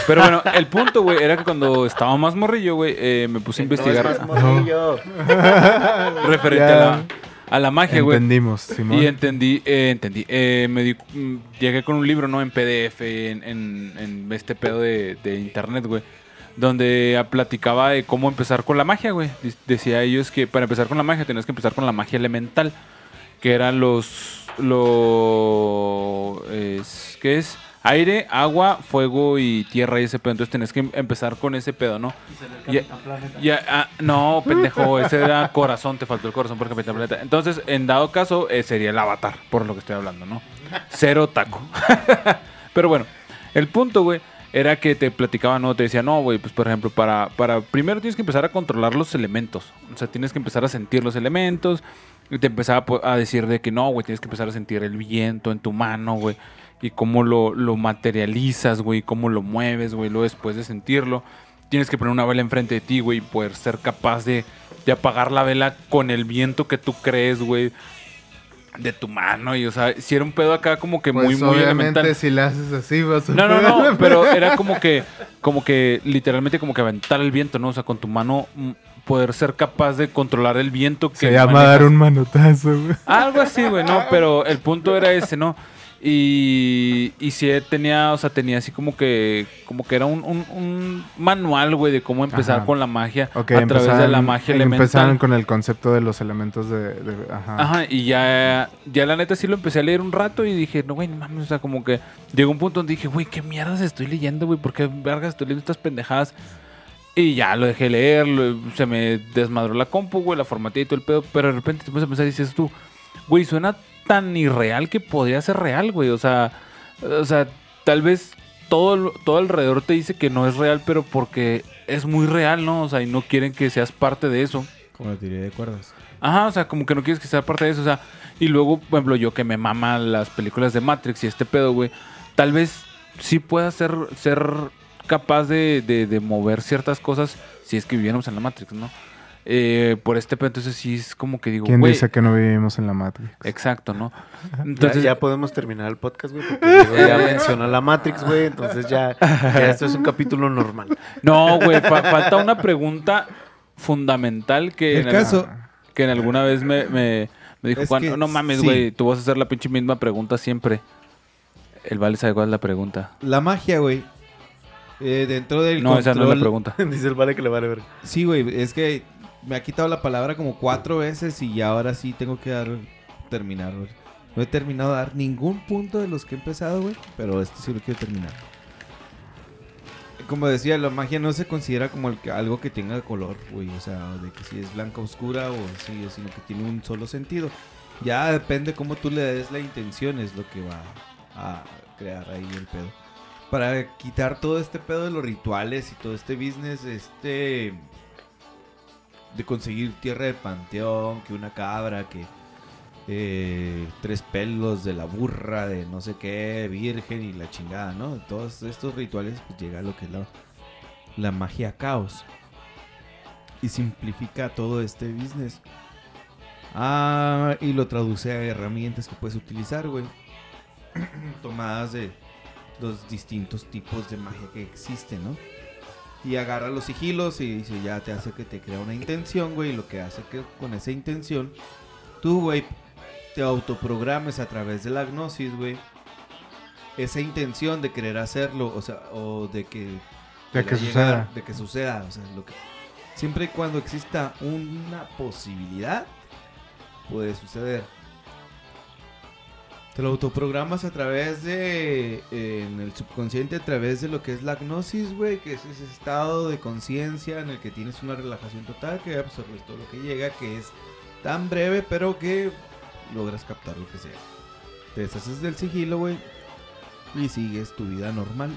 Pero bueno, el punto, güey, era que cuando estaba más morrillo, güey, eh, me puse a investigar referente Ya. a la, a la magia, güey. Entendimos, Simón. Y entendí, eh, entendí. eh, me di- mm, llegué con un libro, ¿no? En PDF, en, en- en este pedo de, de internet, güey. Donde platicaba de cómo empezar con la magia, güey. Decía ellos que para empezar con la magia tenías que empezar con la magia elemental. Que eran los... Lo, es, ¿Qué es? Aire, agua, fuego y tierra y ese pedo. Entonces tenías que em- empezar con ese pedo, ¿no? Ya- ya, ah, no, pendejo, ese era corazón, te faltó el corazón porque Capitán Planeta. Entonces, en dado caso, eh, sería el avatar, por lo que estoy hablando, ¿no? Cero taco. Pero bueno, el punto, güey, era que te platicaba, ¿no? Te decía, no, güey, pues por ejemplo, para, para. Primero tienes que empezar a controlar los elementos. O sea, tienes que empezar a sentir los elementos. Y te empezaba a decir de que no, güey, tienes que empezar a sentir el viento en tu mano, güey. Y cómo lo, lo materializas, güey, cómo lo mueves, güey. Luego después de sentirlo, tienes que poner una vela enfrente de ti, güey, y poder ser capaz de, de apagar la vela con el viento que tú crees, güey, de tu mano. Y, o sea, si era un pedo acá como que Pues, muy, muy obviamente, elemental. si la haces así, vas a No, no, no, pero era como que, como que literalmente como que aventar el viento, ¿no? O sea, con tu mano mm, poder ser capaz de controlar el viento que Se llama manejas. dar un manotazo, güey. Algo así, güey, no, pero el punto era ese, ¿no? Y, y sí tenía, o sea, tenía así como que, como que era un, un- un manual, güey, de cómo empezar Ajá. con la magia a través de la empezaron- magia Empezaron elemental. con el concepto de los elementos de... de- ajá. Ajá, y ya, ya la neta sí lo empecé a leer un rato y dije, no, güey, no mames, o sea, como que llegó un punto donde dije, güey, ¿qué mierdas estoy leyendo, güey? ¿Por qué vergas estoy leyendo estas pendejadas? Y ya lo dejé leer, lo- se me desmadró la compu, güey, la formateé y todo el pedo, pero de repente te pones a pensar y dices tú, güey, suena tan irreal que podría ser real, güey. O sea, o sea, tal vez todo, todo alrededor te dice que no es real, pero porque es muy real, ¿no? O sea, y no quieren que seas parte de eso. Como la teoría de cuerdas. Ajá, o sea, como que no quieres que sea parte de eso, o sea, y luego, por ejemplo, yo que me mama las películas de Matrix y este pedo, güey, tal vez sí pueda ser, ser capaz de, de- de mover ciertas cosas si es que viviéramos en la Matrix, ¿no? Eh, por este pedo, entonces sí es como que digo, ¿Quién güey, dice que no vivimos en la Matrix? exacto, ¿no? Entonces, ya, podemos terminar el podcast, güey, porque ya mencionó la Matrix, güey, entonces ya, ya esto es un capítulo normal. no, güey, fa- falta una pregunta fundamental que, El en, caso, que en alguna vez me, me- me dijo Es Juan, no mames, sí. güey, tú vas a hacer la pinche misma pregunta siempre. El Vale sabe cuál es la pregunta. la magia, güey. eh, dentro del No, esa no es la pregunta. Dice el vale que le vale ver. Sí, güey, es que me ha quitado la palabra como cuatro veces y ya ahora sí tengo que dar terminar. No he terminado de dar ningún punto de los que he empezado, güey, pero este sí lo quiero terminar. Como decía, la magia no se considera como algo que tenga color, güey, o sea, de que si es blanca oscura o si, sino que tiene un solo sentido. Ya depende cómo tú le des la intención, es lo que va a crear ahí el pedo. Para quitar todo este pedo de los rituales y todo este business, este de conseguir tierra de panteón, que una cabra, que eh, tres pelos de la burra, de no sé qué, virgen y la chingada, ¿no? Todos estos rituales, pues llega lo que es la, la magia caos. Y simplifica todo este business. Ah, y lo traduce a herramientas que puedes utilizar, güey. Tomadas de los distintos tipos de magia que existen, ¿no? Y agarra los sigilos y dice, ya te hace que te crea una intención, güey. Y lo que hace que con esa intención, tú, güey, te autoprogrames a través de la gnosis, güey. Esa intención de querer hacerlo, o sea, o de que... De que llegar, suceda. De que suceda, o sea, lo que... Siempre y cuando exista una posibilidad, puede suceder. Te lo autoprogramas a través de. eh, en el subconsciente, a través de lo que es la gnosis, güey, que es ese estado de conciencia en el que tienes una relajación total, que absorbes todo lo que llega, que es tan breve, pero que logras captar lo que sea. Te deshaces del sigilo, güey, y sigues tu vida normal.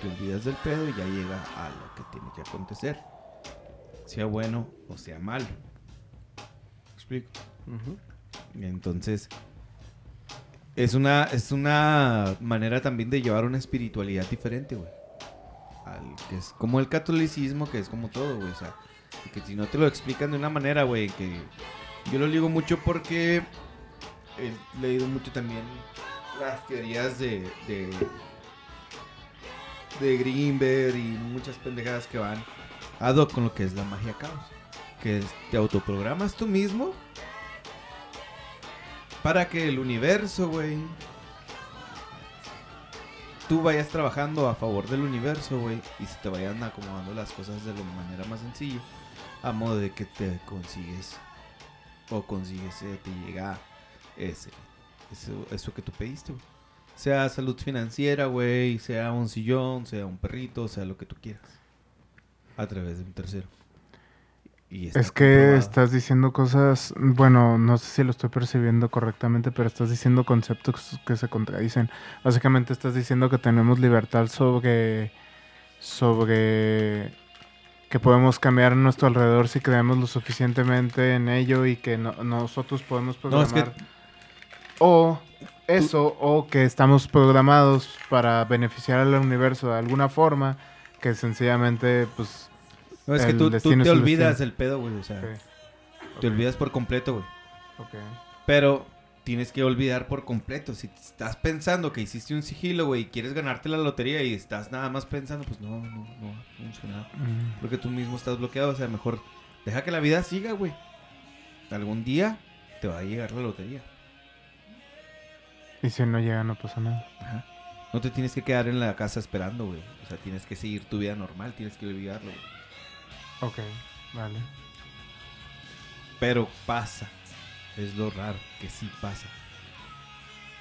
Te olvidas del pedo y ya llega a lo que tiene que acontecer. Sea bueno o sea malo. ¿Me explico? Entonces, es una, es una manera también de llevar una espiritualidad diferente, güey. Que es como el catolicismo, que es como todo, güey. O sea, que si no te lo explican de una manera, güey, que yo lo digo mucho porque he leído mucho también las teorías de, de, de Greenberg y muchas pendejadas que van ad hoc con lo que es la magia caos. Que te autoprogramas tú mismo para que el universo, güey, tú vayas trabajando a favor del universo, güey, y se te vayan acomodando las cosas de la manera más sencilla, a modo de que te consigues o consigues, eh, te llega ese, eso, eso que tú pediste, güey. Sea salud financiera, güey, sea un sillón, sea un perrito, sea lo que tú quieras. A través de un tercero. Y está Es que estás diciendo cosas, bueno, no sé si lo estoy percibiendo correctamente, pero estás diciendo conceptos que se contradicen. Básicamente estás diciendo que tenemos libertad sobre, sobre que podemos cambiar a nuestro alrededor si creemos lo suficientemente en ello y que no- nosotros podemos No, es programar. que O eso, o que estamos programados para beneficiar al universo de alguna forma, que sencillamente, pues... No, es que tú, tú te olvidas del pedo, güey. O sea, te olvidas por completo, güey. ok. Pero tienes que olvidar por completo. Si estás pensando que hiciste un sigilo, güey, y quieres ganarte la lotería y estás nada más pensando, pues no, no, no va a funcionar. Mm. Porque tú mismo estás bloqueado. O sea, mejor deja que la vida siga, güey. Algún día te va a llegar la lotería. Y si no llega, no pasa nada. No te tienes que quedar en la casa esperando, güey. O sea, tienes que seguir tu vida normal, tienes que olvidarlo, güey. Ok, vale. Pero pasa. Es lo raro, que sí pasa.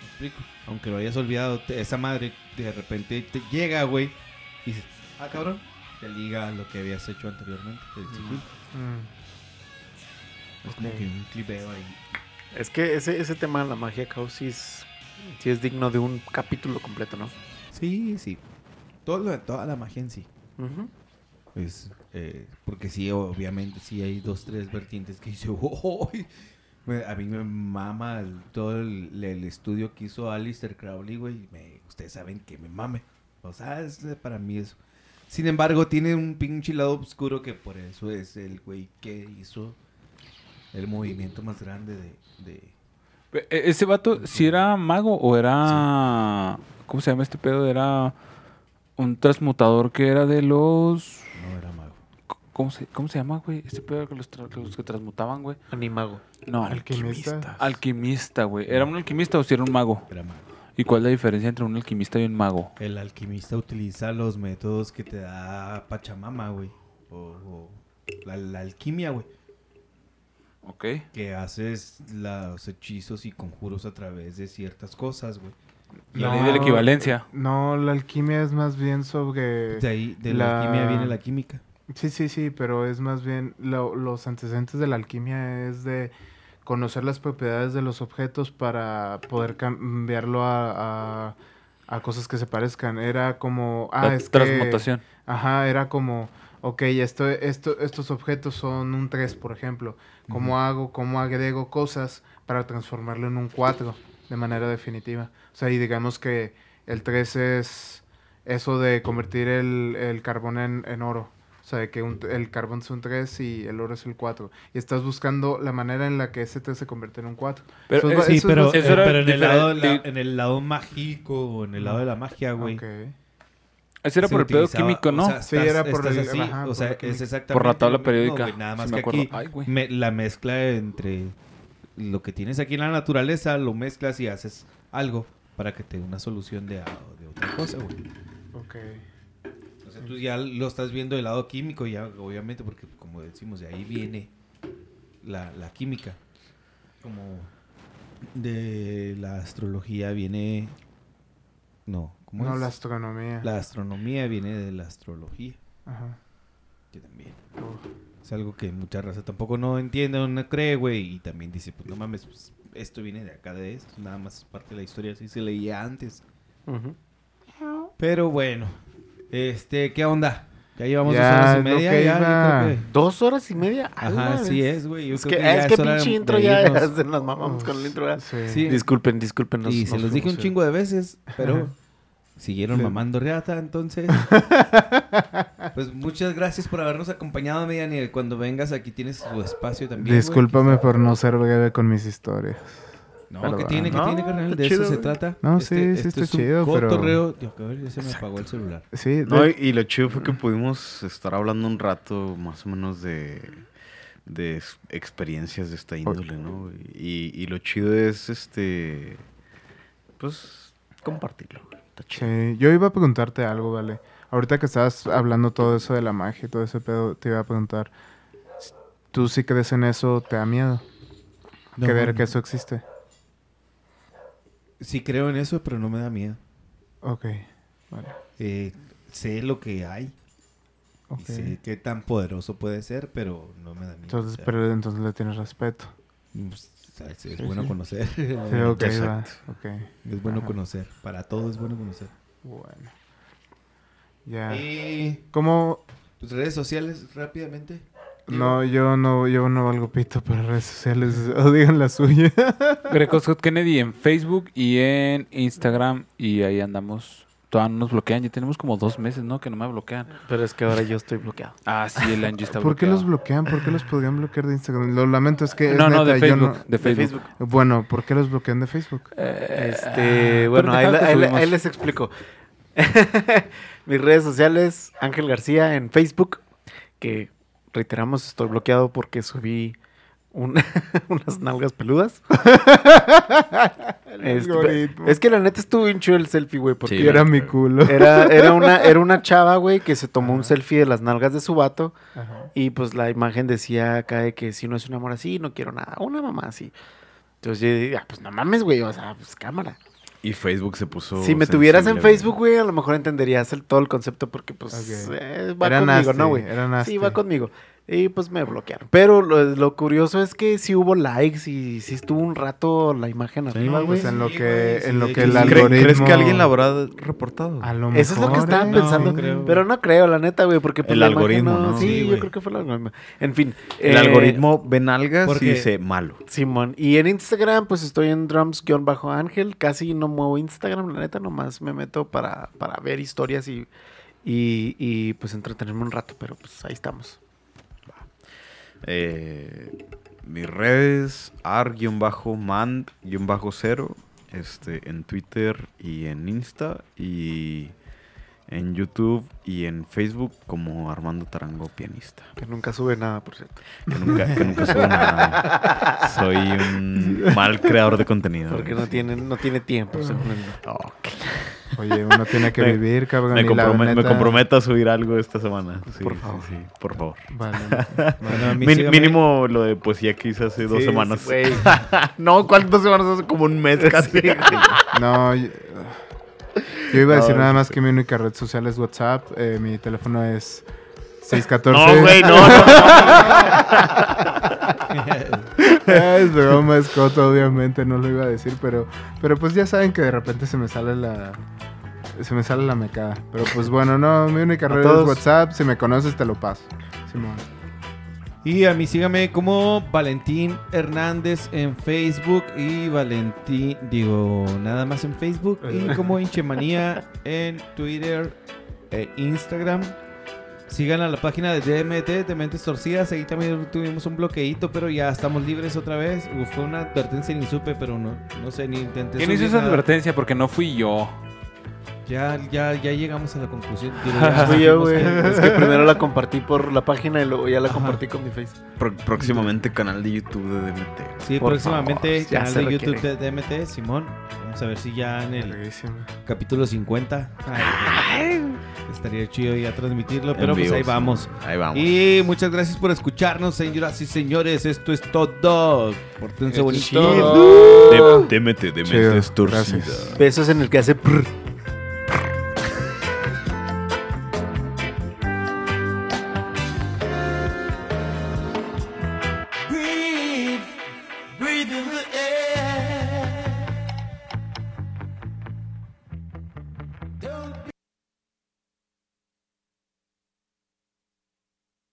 ¿Me explico? Aunque lo hayas olvidado, te- esa madre de repente te llega, güey. Y dices, ah, cabrón. Te liga a lo que habías hecho anteriormente. sigilo. Mm, Es como ok. que un clipeo ahí. Es que ese, ese tema de la magia caos sí es, sí es digno de un capítulo completo, ¿no? Sí, sí. Todo lo- toda la magia en sí. Ujú. Pues, eh, porque sí, obviamente, sí hay dos, tres vertientes que dice. Me- A mí me mama el- todo el, el estudio que hizo Alistair Crowley, güey. me- Ustedes saben que me mame. O sea, es eh, para mí eso. Sin embargo, tiene un pinche lado oscuro que por eso es el güey que hizo el movimiento más grande de... de- E- ¿Ese vato si era mago o era... ¿Cómo se llama este pedo? Era un transmutador que era de los... No era mago. ¿Cómo se, cómo se llama, güey? Este pedo que los, tra- que los que transmutaban, güey. Animago. No, Alquimista. Alquimista, güey. ¿Era un alquimista o si era un mago? Era mago. ¿Y cuál es la diferencia entre un alquimista y un mago? El alquimista utiliza los métodos que te da Pachamama, güey. O, o la, la alquimia, güey. Ok. Que haces los hechizos y conjuros a través de ciertas cosas, güey. La ley de la equivalencia. No, la alquimia es más bien sobre... De ahí, de la, La- alquimia viene la química. Sí, sí, sí, pero es más bien lo- los antecedentes de la alquimia es de conocer las propiedades de los objetos para poder cambiarlo a, a- a cosas que se parezcan. Era como, ah, la es que, transmutación. ajá, era como, ok, esto, esto, estos objetos son un 3, por ejemplo. ¿Cómo hago, cómo agrego cosas para transformarlo en un 4 de manera definitiva? O sea, y digamos que el 3 es eso de convertir el, el carbón en, en oro. O sea, de que un- el carbón es un 3 y el oro es el 4. Y estás buscando la manera en la que ese 3 se convierte en un 4. Pero, Eso es eh, Sí, eso es pero, eso eh, era pero en, el lado, la- en el lado mágico o en el lado de la magia, güey. Ok. Ese era por el pedo químico, ¿no? o sea, Sí, estás- era por el- así, ajá, o por sea, la es exactamente Por la tabla periódica. güey, nada Sí más me que aquí Ay, güey. me- la mezcla entre lo que tienes aquí en la naturaleza, lo mezclas y haces algo para que te dé una solución de, de otra cosa, güey. Ok. Sea, tú ya lo estás viendo del lado químico, ya, obviamente, porque como decimos, de ahí viene la, la química. Como de la astrología viene... No, ¿cómo No, es? la astronomía. La astronomía viene de la astrología, Ajá. que también. Uf. Es algo que mucha raza tampoco no entiende o no cree, güey. Y también dice, pues no mames, pues, esto viene de acá de esto. Nada más es parte de la historia, así se leía antes. Ujú. Pero bueno, este, ¿qué onda? Ya llevamos Ya, dos horas y media. ya, creo que- ¿Dos horas y media. Ajá, sí vez. es, güey. Es que, es pinche intro ya, nos mamamos con el intro. Sí. Sí. Disculpen, disculpen. nos- y se los dije un chingo de veces, pero siguieron Sí. mamando reata, entonces. pues muchas gracias por habernos acompañado, Mediani. Cuando vengas aquí tienes tu espacio también. güey. Discúlpame por no ser breve con mis historias. No, Perdón. que tiene, que No, tiene, carnal. De eso se trata. No, sí, sí este está es un chido, pero- cotorreo. Yo, a ver, ya se me apagó el celular. Sí, No, de- y, y lo chido fue que pudimos estar hablando un rato más o menos de, de ex- experiencias de esta índole, ¿no? Y, y lo chido es, este, pues, compartirlo. Está chido. sí, yo iba a preguntarte algo, vale. Ahorita que estabas hablando todo eso de la magia y todo ese pedo, te iba a preguntar. ¿Tú sí crees en eso? ¿Te da miedo? No, que ver no. que eso existe. Sí creo en eso, pero no me da miedo. Ok, vale. Eh, sé lo que hay. ok. Y sé qué tan poderoso puede ser, pero no me da miedo. Entonces, o sea, pero entonces le tienes respeto. pues, es, Sí, bueno sí. conocer. Sí, ok, va. Exacto. Ok, Es bueno Ajá. conocer. Para todo es bueno conocer. bueno. Ya. Y ¿Cómo? tus redes sociales, rápidamente. No, yo no, yo no valgo pito para redes sociales. O digan la suya. Greco Scott Kennedy en Facebook y en Instagram. Y ahí andamos. Todavía no nos bloquean. Ya tenemos como dos meses, ¿no? Que no me bloquean. Pero es que ahora yo estoy bloqueado. Ah, sí, el Angie está ¿Por qué bloqueado. los bloquean? ¿Por qué los podrían bloquear de Instagram? Lo lamento, es que es No, no, de yo Facebook. no- De Facebook. Bueno, ¿por qué los bloquean de Facebook? Eh, Este, ah, bueno, ahí, ahí les explico. Mis redes sociales, Ángel García en Facebook, que reiteramos, estoy bloqueado porque subí un- unas nalgas peludas. Este, es que la neta estuvo bien chido el selfie, güey, porque Sí, era mi culo. era, era, una, era una chava, güey, que se tomó un selfie de las nalgas de su vato Ajá. y pues la imagen decía acá de que si no es un amor así, no quiero nada, una mamá así. Entonces yo dije, ah, pues no mames, güey, o sea, pues cámara. Y Facebook se puso. Si me tuvieras en Facebook, güey, a lo mejor entenderías el, todo el concepto porque, pues, eh, va Era conmigo, nasty, ¿no, güey? era nasty. Sí, va conmigo. Y pues me bloquearon. Pero lo, lo curioso es que sí hubo likes y sí estuvo un rato la imagen arriba, güey. Pues en lo Sí, que, güey, en lo sí, que sí, el sí. ¿Cre- algoritmo... ¿Crees que alguien la habrá reportado? A lo Eso es lo que mejor, estaba ¿eh? pensando. No, creo. Pero no creo, la neta, güey, porque... pues, El algoritmo, ¿no? Sí, Sí, yo creo que fue el algoritmo. En fin. El eh, algoritmo ve nalgas porque- y dice malo. Simón. Y en Instagram, pues estoy en drums-ángel. Casi no muevo Instagram, la neta, nomás me meto para, para ver historias y, y, y, pues entretenerme un rato, pero pues ahí estamos. Eh, mis redes, ar-mand-0, este, en Twitter y en Insta, y en YouTube y en Facebook como Armando Tarango Pianista. Que nunca sube nada, por cierto. Que nunca, que nunca subo nada. Soy un mal creador de contenido. Porque no tiene, no tiene tiempo, según él. Oye, uno tiene que Me- vivir, cabrón. Me, comprometo a subir algo esta semana. Sí, Por favor. sí, por favor. Vale. Bueno, a mí Min- sígame- mínimo lo de poesía que hice hace dos semanas. no, ¿cuántas semanas? Hace como un mes casi. No, yo, yo iba a decir No, nada más que mi única red social es WhatsApp. eh, mi teléfono es 614. No, güey, no, no. es broma, es coto, obviamente, no lo iba a decir, pero, pero pues ya saben que de repente se me sale la... Se me sale la mecada. Pero pues bueno, no, mi única red todos. es WhatsApp. Si me conoces, te lo paso. Simón. Y a mí sígame como Valentín Hernández en Facebook y Valentín, digo, nada más en Facebook y como Hinchemanía en Twitter e Instagram. Sigan a la página de DMT, de Mentes Torcidas. Ahí también tuvimos un bloqueito, pero ya estamos libres otra vez. Uf, fue una advertencia ni supe, pero no, no sé, ni intenté. ¿Quién hizo esa nada. advertencia? Porque no fui yo. Ya, ya, ya llegamos a la conclusión. Fui yo, güey. que- Es que primero la compartí por la página y luego ya la Ajá. compartí con mi face. Pro- próximamente canal de YouTube de DMT. Sí, Por próximamente favor, canal de YouTube de DMT, Simón. Vamos a ver si ya en el capítulo 50. Ay, estaría chido ya transmitirlo, En pero pues vivo, ahí sí. vamos. Ahí vamos. Y muchas gracias por escucharnos, señoras y señores. Esto es todo. Es bonito. De- DMT, de Chido, mentes torcidas. gracias. Besos en el que hace prr.